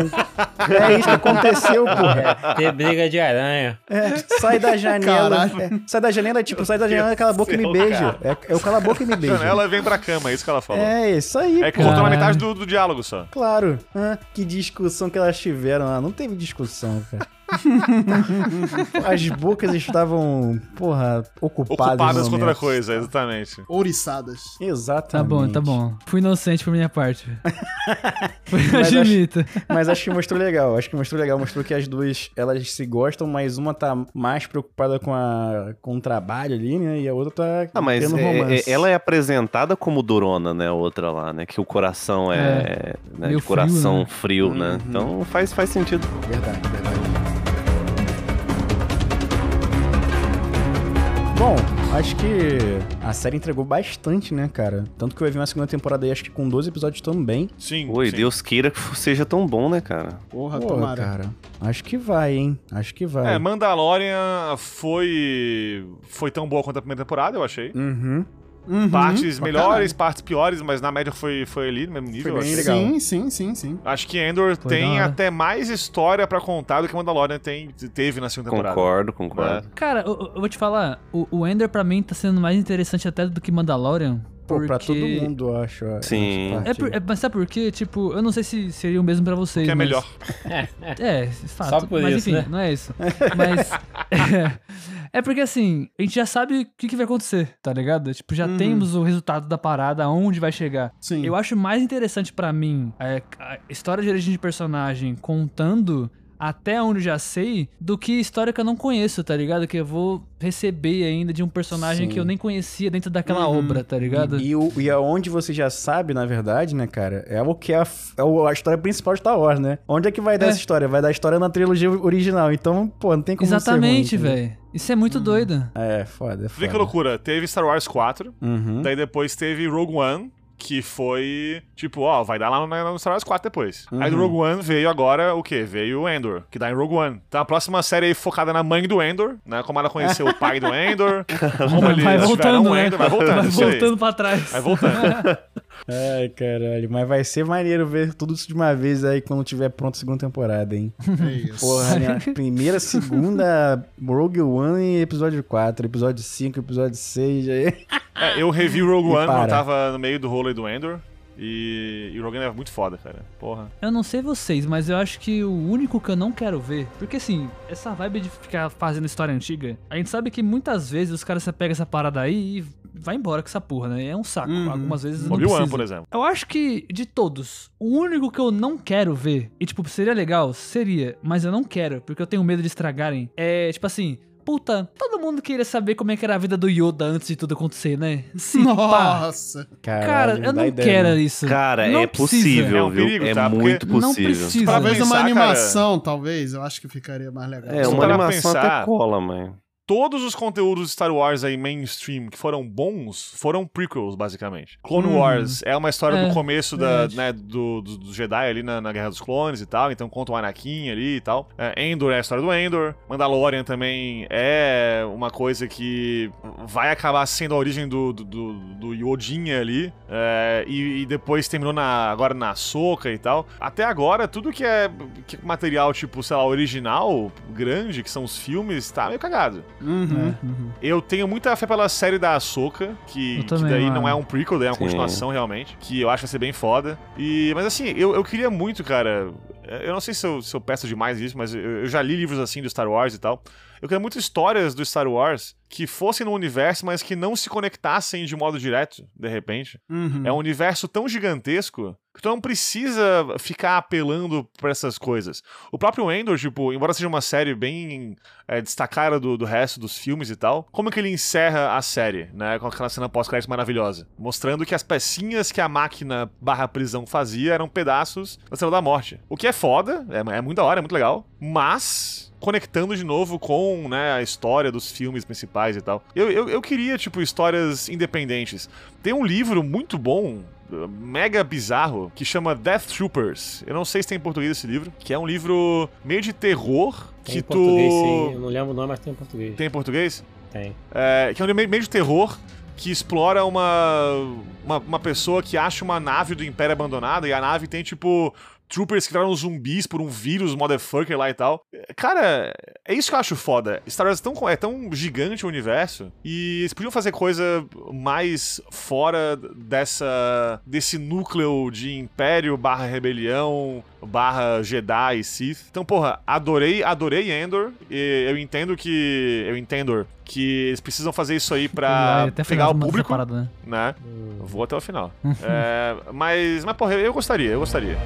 [SPEAKER 3] é isso que aconteceu, porra.
[SPEAKER 8] Ter briga de aranha.
[SPEAKER 3] É, sai da janela.
[SPEAKER 5] Caralho.
[SPEAKER 3] é, sai da janela, tipo, sai da janela, cala a boca e me beija. É, é o cala a boca e me beija.
[SPEAKER 4] Janela vem pra cama, é isso que ela falou.
[SPEAKER 3] É, isso aí,
[SPEAKER 4] É que
[SPEAKER 3] pô.
[SPEAKER 4] cortou na
[SPEAKER 6] Caralho.
[SPEAKER 4] metade do, do diálogo só.
[SPEAKER 3] Claro. Ah, que discussão que elas tiveram lá. Não teve discussão, cara. As bocas estavam, porra, ocupadas.
[SPEAKER 4] Ocupadas com outra coisa, exatamente.
[SPEAKER 5] Ouriçadas.
[SPEAKER 3] Exatamente.
[SPEAKER 6] Tá bom, tá bom. Fui inocente por minha parte.
[SPEAKER 3] Mas acho-. Mas acho que mostrou legal. Acho que mostrou legal. Mostrou que as duas, elas se gostam, mas uma tá mais preocupada com, a, com o trabalho ali, né? E a outra tá
[SPEAKER 7] Ah, mas
[SPEAKER 3] tendo
[SPEAKER 7] é-
[SPEAKER 3] romance.
[SPEAKER 7] é- ela é apresentada como durona, né? A outra lá, né? Que o coração é, né,
[SPEAKER 6] meio
[SPEAKER 7] de coração
[SPEAKER 6] frio,
[SPEAKER 7] frio, né?
[SPEAKER 3] Uhum.
[SPEAKER 7] Então faz, faz sentido.
[SPEAKER 3] Verdade, verdade. Bom, acho que a série entregou bastante, né, cara? Tanto que eu vi uma segunda temporada aí, acho que com 12 episódios também.
[SPEAKER 4] Sim.
[SPEAKER 7] Oi,
[SPEAKER 4] sim.
[SPEAKER 7] Deus queira que seja tão bom, né, cara?
[SPEAKER 5] Porra,
[SPEAKER 3] Pô,
[SPEAKER 5] tomara.
[SPEAKER 3] cara, acho que vai, hein? Acho que vai.
[SPEAKER 4] É, Mandalorian foi. Foi tão boa quanto a primeira temporada, eu achei.
[SPEAKER 3] Uhum.
[SPEAKER 5] Uhum,
[SPEAKER 4] Partes melhores, partes piores, mas na média foi, foi ali no mesmo nível.
[SPEAKER 3] bem
[SPEAKER 4] eu
[SPEAKER 3] legal.
[SPEAKER 5] Sim, sim, sim, sim.
[SPEAKER 4] Acho que Endor
[SPEAKER 6] Foi
[SPEAKER 4] tem até mais história pra contar do que Mandalorian tem, teve na segunda temporada.
[SPEAKER 7] Concordo, concordo.
[SPEAKER 6] Cara, eu, eu vou te falar, o, o Ender pra mim tá sendo mais interessante até do que Mandalorian.
[SPEAKER 3] Pô, pra
[SPEAKER 6] porque-
[SPEAKER 3] todo mundo, eu acho.
[SPEAKER 7] Sim.
[SPEAKER 6] É, por- é, mas sabe por quê? Tipo, eu não sei se seria o mesmo pra vocês.
[SPEAKER 4] Que é
[SPEAKER 6] mas-
[SPEAKER 4] melhor.
[SPEAKER 6] É, fato.
[SPEAKER 8] Só por
[SPEAKER 6] mas
[SPEAKER 8] isso,
[SPEAKER 6] enfim,
[SPEAKER 8] né?
[SPEAKER 6] não é isso. Mas. É, é porque assim, a gente já sabe o que, que vai acontecer, tá ligado? Tipo, já
[SPEAKER 5] Uhum.
[SPEAKER 6] temos o resultado da parada, aonde vai chegar.
[SPEAKER 5] Sim.
[SPEAKER 6] Eu acho mais interessante pra mim é, a história de origem de personagem contando até onde eu já sei do que história que eu não conheço, tá ligado? Que eu vou receber ainda de um personagem
[SPEAKER 3] Sim.
[SPEAKER 6] que eu nem conhecia dentro daquela
[SPEAKER 5] Uhum.
[SPEAKER 6] obra, tá ligado?
[SPEAKER 3] E, e, o- e aonde você já sabe, na verdade, né, cara, é o que é a, é a história principal de Star Wars, né? Onde é que vai dar
[SPEAKER 6] É.
[SPEAKER 3] essa história? Vai dar a história na trilogia original. Então, pô, não tem como
[SPEAKER 6] Exatamente, velho. Isso é muito doido.
[SPEAKER 3] É, foda, é
[SPEAKER 4] Vê
[SPEAKER 3] foda.
[SPEAKER 4] que loucura. Teve Star Wars 4,
[SPEAKER 3] Uhum.
[SPEAKER 4] daí depois teve Rogue One, que foi tipo, ó, vai dar lá no, no Star Wars 4 depois. Aí do
[SPEAKER 3] Uhum.
[SPEAKER 4] Rogue One veio agora o quê? Veio o Endor, que dá em Rogue One. Então a próxima série aí focada na mãe do Endor, né? Como ela conheceu o pai do Endor, como eles
[SPEAKER 6] vai voltando,
[SPEAKER 4] o
[SPEAKER 6] né?
[SPEAKER 4] Endor, vai voltando.
[SPEAKER 6] Vai voltando pra trás.
[SPEAKER 4] Vai voltando.
[SPEAKER 3] Ai, caralho. Mas vai ser maneiro ver tudo isso de uma vez aí quando tiver pronto a segunda temporada, hein?
[SPEAKER 5] É isso.
[SPEAKER 3] Porra, né? Primeira, segunda, Rogue One e episódio 4, episódio 5, episódio 6. Aí.
[SPEAKER 4] É, eu revi Rogue
[SPEAKER 3] E
[SPEAKER 4] One quando
[SPEAKER 3] para.
[SPEAKER 4] eu tava no meio do rolê do Endor. E, e o Rogue One é muito foda, cara. Porra.
[SPEAKER 6] Eu não sei vocês, mas eu acho que o único que eu não quero ver. Porque assim, essa vibe de ficar fazendo história antiga, a gente sabe que muitas vezes os caras pegam essa parada aí e vai embora com essa porra, né? É um saco.
[SPEAKER 5] Uhum.
[SPEAKER 6] Algumas vezes não
[SPEAKER 4] Obi-Wan, por exemplo.
[SPEAKER 6] Eu acho que de todos, o único que eu não quero ver, e tipo, seria legal, seria, mas eu não quero, porque eu tenho medo de estragarem, é tipo assim. puta, todo mundo queria saber como é que era a vida do Yoda antes de tudo acontecer, né? Se pá.
[SPEAKER 5] Nossa.
[SPEAKER 6] Cara, eu não
[SPEAKER 3] ideia,
[SPEAKER 6] quero
[SPEAKER 3] não.
[SPEAKER 6] isso.
[SPEAKER 7] Cara,
[SPEAKER 6] Não
[SPEAKER 7] é
[SPEAKER 6] precisa.
[SPEAKER 7] possível,
[SPEAKER 4] É um
[SPEAKER 7] viu?
[SPEAKER 4] perigo,
[SPEAKER 7] é
[SPEAKER 4] tá? Porque
[SPEAKER 7] muito
[SPEAKER 6] não
[SPEAKER 7] possível.
[SPEAKER 6] precisa.
[SPEAKER 5] Talvez
[SPEAKER 4] pensar,
[SPEAKER 5] uma
[SPEAKER 4] cara-
[SPEAKER 5] animação, talvez, eu acho que ficaria mais legal.
[SPEAKER 7] É, uma animação
[SPEAKER 4] pensar-
[SPEAKER 7] até cola, mãe.
[SPEAKER 4] Todos os conteúdos de Star Wars aí mainstream que foram bons foram prequels, basicamente. Clone
[SPEAKER 5] Uhum.
[SPEAKER 4] Wars é uma história
[SPEAKER 6] É,
[SPEAKER 4] do começo da, né, do, do, do Jedi ali na, na Guerra dos Clones e tal, então conta o Anakin ali e tal. É, Endor é a história do Endor. Mandalorian também é uma coisa que vai acabar sendo a origem do, do, do, do Yodinha ali. é, e, e depois terminou na, agora na Soca e tal. Até agora, tudo que é, que é material, tipo, sei lá, original, grande, que são os filmes, tá meio cagado.
[SPEAKER 5] Uhum, uhum.
[SPEAKER 4] Eu tenho muita fé pela série da Ahsoka, que,
[SPEAKER 6] Eu
[SPEAKER 4] que
[SPEAKER 6] também,
[SPEAKER 4] daí
[SPEAKER 6] mano.
[SPEAKER 4] não é um prequel, daí é uma
[SPEAKER 7] Sim.
[SPEAKER 4] continuação realmente, que eu acho que vai ser bem foda. E, mas assim, eu, eu queria muito, cara. Eu não sei se eu, se eu peço demais isso, mas eu, eu já li livros assim do Star Wars e tal. Eu queria muito histórias do Star Wars que fossem no universo, mas que não se conectassem de modo direto, de repente.
[SPEAKER 5] Uhum.
[SPEAKER 4] É um universo tão gigantesco que tu não precisa ficar apelando pra essas coisas. O próprio Endor, tipo, embora seja uma série bem é, destacada do, do resto dos filmes e tal, como que ele encerra a série, né? Com aquela cena pós-crédito maravilhosa. Mostrando que as pecinhas que a máquina barra prisão fazia eram pedaços da Estrela da Morte. O que é foda, é, é muito da hora, é muito legal, mas conectando de novo com né, a história dos filmes principais e tal. Eu, eu, eu queria, tipo, histórias independentes. Tem um livro muito bom, mega bizarro, que chama Death Troopers. Eu não sei se tem em português esse livro, que é um livro meio de terror
[SPEAKER 8] Tem
[SPEAKER 4] que
[SPEAKER 8] em português, sim.
[SPEAKER 4] tu.
[SPEAKER 8] Eu não lembro o nome, mas tem em português.
[SPEAKER 4] Tem em português?
[SPEAKER 8] Tem.
[SPEAKER 4] É, que é um livro meio, meio de terror que explora uma, uma, uma pessoa que acha uma nave do Império abandonada e a nave tem, tipo, troopers que viraram zumbis por um vírus, motherfucker lá e tal. Cara, é isso que eu acho foda. Star Wars é tão, é tão gigante o universo e eles podiam fazer coisa mais fora dessa desse núcleo de Império barra rebelião barra Jedi e Sith. Então, porra, adorei, adorei Endor. E eu entendo que... Eu entendo que eles precisam fazer isso aí pra
[SPEAKER 6] até
[SPEAKER 4] pegar o público,
[SPEAKER 6] Parada, né?
[SPEAKER 4] né? Eu Vou até o final. É, mas, mas, porra, eu gostaria, eu gostaria.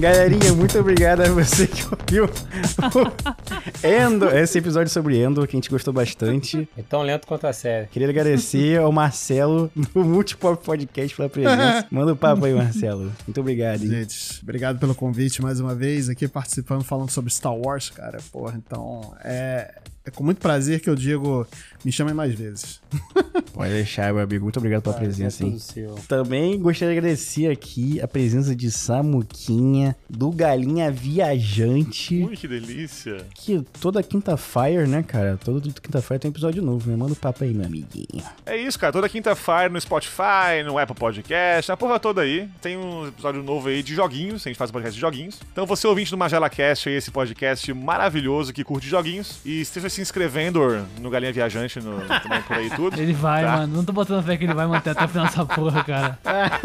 [SPEAKER 3] Galerinha, muito obrigado a você que ouviu o Endor, esse episódio sobre Endor, que a gente gostou bastante.
[SPEAKER 8] É tão lento quanto a série.
[SPEAKER 3] Queria agradecer ao Marcelo do Multipop Podcast pela presença. Manda o papo aí, Marcelo. Muito obrigado, hein?
[SPEAKER 5] Gente, obrigado pelo convite mais uma vez, aqui participando, falando sobre Star Wars, cara. Porra, então é, é com muito prazer que eu digo, me chamem mais vezes.
[SPEAKER 3] Pode deixar, meu amigo. Muito obrigado pela presença,
[SPEAKER 8] é
[SPEAKER 3] hein?
[SPEAKER 8] seu.
[SPEAKER 3] Também gostaria de agradecer aqui a presença de Samuquinha, do Galinha Viajante,
[SPEAKER 4] Ui, que delícia.
[SPEAKER 3] que toda quinta-feira, né, cara? Toda quinta-feira tem um episódio novo, né? Manda o papo aí, meu amiguinho.
[SPEAKER 4] É isso, cara. Toda quinta-feira no Spotify, no Apple Podcast, a porra toda aí. Tem um episódio novo aí de joguinhos. A gente faz um podcast de joguinhos. Então, você ouvinte do Magela Cast aí, esse podcast maravilhoso que curte joguinhos. E esteja se inscrevendo no Galinha Viajante no, também por aí tudo.
[SPEAKER 6] Ele vai,
[SPEAKER 4] Tá.
[SPEAKER 6] mano. Não tô botando fé que ele vai manter até o final dessa porra, cara.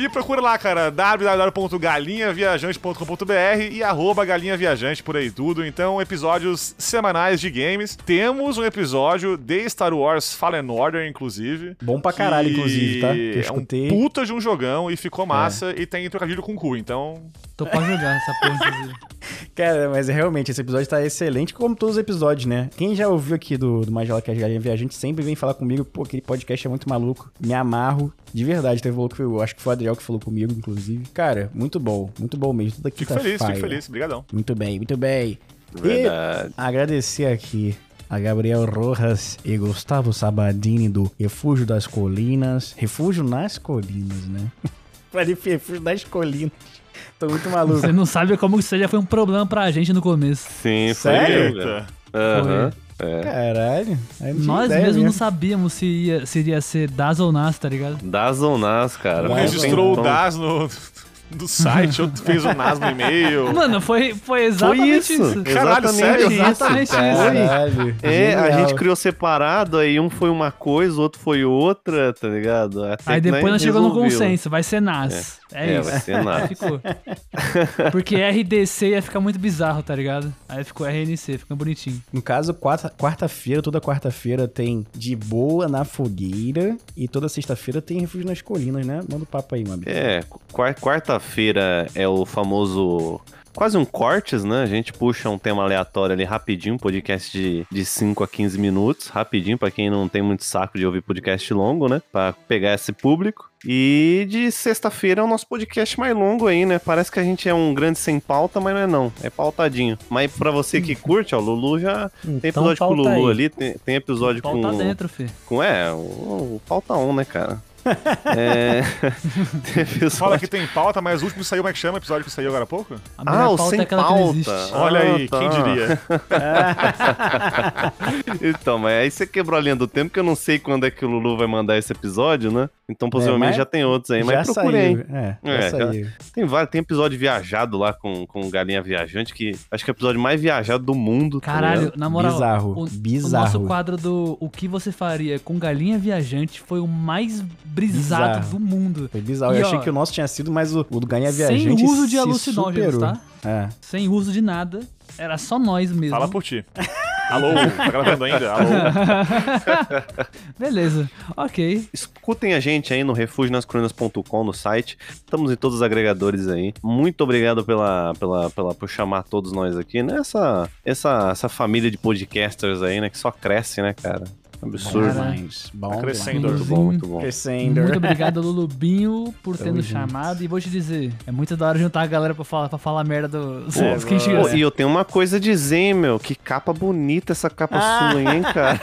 [SPEAKER 4] E procura lá, cara, www.galinhaviajante.com.br e arroba galinhaviajante por aí tudo. Então, episódios semanais de games. Temos um episódio de Star Wars Fallen Order, inclusive.
[SPEAKER 3] Bom pra caralho, inclusive, tá? Que eu
[SPEAKER 4] É
[SPEAKER 3] escutei.
[SPEAKER 4] um puta de um jogão e ficou massa e tem trocadilho com o cu, então...
[SPEAKER 6] Tô pra jogar essa porra, inclusive.
[SPEAKER 3] Cara, mas realmente, esse episódio tá excelente, como todos os episódios, né? Quem já ouviu aqui do, do Magela Cast Galinha Viajante sempre vem falar comigo, pô, aquele podcast é muito maluco. Me amarro. De verdade, teve que eu acho que foi o Adriel que falou comigo, inclusive. Cara, muito bom, muito bom mesmo. Toda
[SPEAKER 4] Fico feliz, fico
[SPEAKER 3] quinta-feira.
[SPEAKER 4] feliz. Obrigadão.
[SPEAKER 3] Muito bem, muito bem.
[SPEAKER 7] Verdade.
[SPEAKER 3] E agradecer aqui a Gabriel Rojas e Gustavo Sabadini do Refúgio das Colinas. Refúgio nas Colinas, né? Falei Refúgio das Colinas. Tô muito maluco.
[SPEAKER 6] Você não sabe como isso já foi um problema pra gente no começo.
[SPEAKER 7] Sim, foi
[SPEAKER 3] Sério?
[SPEAKER 7] Aham. É.
[SPEAKER 3] Caralho.
[SPEAKER 6] Nós
[SPEAKER 3] ideia
[SPEAKER 6] mesmos não
[SPEAKER 3] mesmo.
[SPEAKER 6] sabíamos se, ia, se iria ser Das ou Nas, tá ligado?
[SPEAKER 7] Das ou nas, cara.
[SPEAKER 3] Vai,
[SPEAKER 4] registrou o DAS no, do site, outro fez o NAS no e-mail.
[SPEAKER 6] Mano, foi, foi exatamente
[SPEAKER 7] isso.
[SPEAKER 6] isso.
[SPEAKER 4] Caralho,
[SPEAKER 7] Exatamente
[SPEAKER 4] sério?
[SPEAKER 7] isso.
[SPEAKER 6] Exatamente isso.
[SPEAKER 3] Caralho.
[SPEAKER 7] É, a
[SPEAKER 3] genial.
[SPEAKER 7] gente criou separado, aí um foi uma coisa, o outro foi outra, tá ligado? Até
[SPEAKER 6] Aí depois nós chegamos no consenso, vai ser Nas. É,
[SPEAKER 7] É,
[SPEAKER 6] isso.
[SPEAKER 7] vai ser nada.
[SPEAKER 6] Ficou. Porque RDC ia ficar muito bizarro, tá ligado? Aí ficou RNC, fica bonitinho.
[SPEAKER 3] No caso, quarta- quarta-feira, toda quarta-feira tem de boa na fogueira e toda sexta-feira tem refúgio nas colinas, né? Manda o papo aí, mano.
[SPEAKER 7] É, quar- quarta-feira é o famoso. Quase um cortes, né? A gente puxa um tema aleatório ali rapidinho, um podcast de, de 5 a 15 minutos, rapidinho, pra quem não tem muito saco de ouvir podcast longo, né? Pra pegar esse público. E de sexta-feira é o nosso podcast mais longo aí, né? Parece que a gente é um grande sem pauta, mas não é não. É pautadinho. Mas pra você que curte, ó, o Lulu já tem
[SPEAKER 8] Então
[SPEAKER 7] episódio com o
[SPEAKER 8] pauta
[SPEAKER 7] Lulu
[SPEAKER 8] aí.
[SPEAKER 7] ali, tem, tem episódio
[SPEAKER 6] O pau
[SPEAKER 7] com,
[SPEAKER 6] tá dentro, fi.
[SPEAKER 7] com. É, o, o pauta on, né, cara? É. episódio
[SPEAKER 4] Fala que tem pauta, mas o último saiu, como é que chama? O episódio que saiu agora há pouco?
[SPEAKER 7] Ah, o
[SPEAKER 6] pauta
[SPEAKER 7] sem
[SPEAKER 6] é
[SPEAKER 7] pauta.
[SPEAKER 4] Olha
[SPEAKER 7] Ah,
[SPEAKER 4] aí,
[SPEAKER 7] tá.
[SPEAKER 4] quem diria?
[SPEAKER 7] então, mas aí você quebrou a linha do tempo que eu não sei quando é que o Lulu vai mandar esse episódio, né? Então possivelmente
[SPEAKER 3] mas
[SPEAKER 7] já tem outros aí,
[SPEAKER 3] já
[SPEAKER 7] mas procurei.
[SPEAKER 3] saiu. É, já
[SPEAKER 7] É, já-. Tem vários, tem episódio viajado lá com, com Galinha Viajante, que acho que é o episódio mais viajado do mundo. tá
[SPEAKER 6] Caralho,
[SPEAKER 7] ligado?
[SPEAKER 6] na moral,
[SPEAKER 3] Bizarro,
[SPEAKER 6] o,
[SPEAKER 3] bizarro.
[SPEAKER 6] o nosso quadro do O que você faria com galinha viajante foi o mais brisado
[SPEAKER 3] Bizarro.
[SPEAKER 6] do mundo.
[SPEAKER 3] Foi bizarro.
[SPEAKER 6] E,
[SPEAKER 3] eu achei
[SPEAKER 6] ó,
[SPEAKER 3] que o nosso tinha sido, mas o, o do Ganha
[SPEAKER 6] Sem
[SPEAKER 3] Viajante
[SPEAKER 6] uso de alucinógenos,
[SPEAKER 3] superou.
[SPEAKER 6] tá?
[SPEAKER 3] É.
[SPEAKER 6] Sem uso de nada. Era só nós mesmo.
[SPEAKER 4] Fala por ti. Alô, tá gravando ainda? Alô.
[SPEAKER 6] Beleza. Ok.
[SPEAKER 7] Escutem a gente aí no refuginascrunas.com no site. Estamos em todos os agregadores aí. Muito obrigado pela, pela, pela, por chamar todos nós aqui nessa essa, essa família de podcasters aí, né? Que só cresce, né, cara? Absurdo.
[SPEAKER 6] Cara.
[SPEAKER 3] Bom,
[SPEAKER 4] Tá crescendo.
[SPEAKER 7] Muito bom, muito bom.
[SPEAKER 3] Crescendo.
[SPEAKER 6] Muito obrigado, Lulubinho, por ter nos chamado. E vou te dizer, é muito da hora juntar a galera pra falar, pra falar merda do, dos
[SPEAKER 7] Pô,
[SPEAKER 6] chega
[SPEAKER 7] Pô, e eu tenho uma coisa a dizer, hein, meu. Que capa bonita essa capa sua, hein, cara?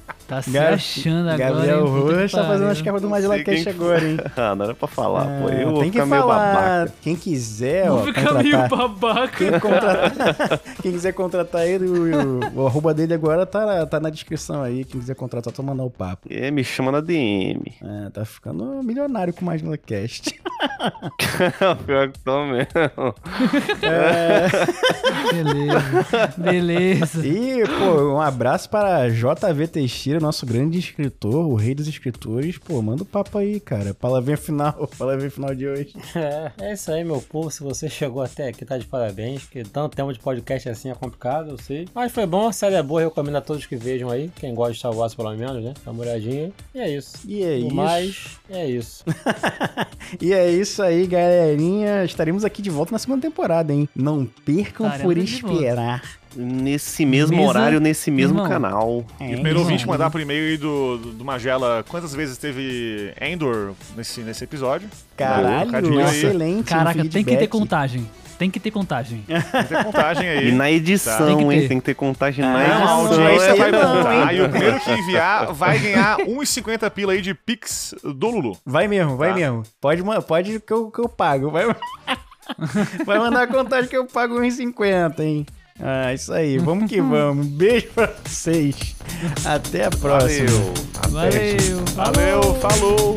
[SPEAKER 6] Tá se achando agora.
[SPEAKER 3] Gabriel?
[SPEAKER 6] Puta que
[SPEAKER 3] Rocha tá fazendo as capas do Magela
[SPEAKER 7] quem
[SPEAKER 3] Cash
[SPEAKER 7] foi.
[SPEAKER 3] agora, hein?
[SPEAKER 7] ah, não era pra falar, pô.
[SPEAKER 3] É,
[SPEAKER 7] Eu vou
[SPEAKER 3] tem que
[SPEAKER 7] ficar meio
[SPEAKER 3] falar.
[SPEAKER 7] babaca.
[SPEAKER 3] Quem quiser, ó,
[SPEAKER 6] Vou ficar meio
[SPEAKER 3] contratar.
[SPEAKER 6] babaca.
[SPEAKER 3] Quem, contratar- Quem quiser contratar ele, o, o, o arroba dele agora tá, tá na descrição aí. Quem quiser contratar, só mandar o papo.
[SPEAKER 7] É, me chama na DM.
[SPEAKER 3] É, tá ficando milionário com o Magela Cast.
[SPEAKER 7] Pior que tô mesmo.
[SPEAKER 6] Beleza. Beleza.
[SPEAKER 3] E, pô, um abraço para JV Teixeira, nosso grande escritor, o rei dos escritores. Pô, manda o papo aí, cara. Palavrinha final, palavrinha final de hoje.
[SPEAKER 8] É, é isso aí, meu povo. Se você chegou até aqui, tá de parabéns. Porque tanto tempo de podcast assim é complicado, eu sei. Mas foi bom, a série é boa, eu recomendo a todos que vejam aí. Quem gosta de Star Wars, pelo menos, né? Dá uma olhadinha. E é isso.
[SPEAKER 3] E é isso.
[SPEAKER 8] mais, é isso.
[SPEAKER 3] E é isso aí, galerinha. Estaremos aqui de volta na segunda temporada, hein? Não percam
[SPEAKER 6] Estaremos
[SPEAKER 3] por esperar.
[SPEAKER 7] Nesse mesmo
[SPEAKER 6] Mesa-
[SPEAKER 7] horário, nesse mesmo
[SPEAKER 6] Irmão.
[SPEAKER 7] canal.
[SPEAKER 3] É,
[SPEAKER 4] E o primeiro ouvinte mandar por e-mail aí do, do, do Magela quantas vezes teve Endor nesse, nesse episódio.
[SPEAKER 3] Caralho, excelente.
[SPEAKER 6] Caraca,
[SPEAKER 3] um
[SPEAKER 6] tem que ter contagem. Tem que ter contagem.
[SPEAKER 4] Tem contagem aí.
[SPEAKER 7] E na edição,
[SPEAKER 6] Tem que ter.
[SPEAKER 7] hein? Tem que ter contagem na
[SPEAKER 3] Ah,
[SPEAKER 4] Não, a
[SPEAKER 7] edição.
[SPEAKER 4] audiência vai contar.
[SPEAKER 3] hein?
[SPEAKER 4] E o primeiro que enviar vai ganhar 1,50 pila aí de Pix do Lulu.
[SPEAKER 3] Vai mesmo, vai
[SPEAKER 4] Tá.
[SPEAKER 3] mesmo. Pode, pode que eu, que eu pago. Vai, vai mandar a contagem que eu pago 1,50, hein? Ah, isso aí. Vamos que vamos. Beijo pra vocês. Até a próxima.
[SPEAKER 7] Valeu.
[SPEAKER 6] Valeu.
[SPEAKER 4] Valeu, falou!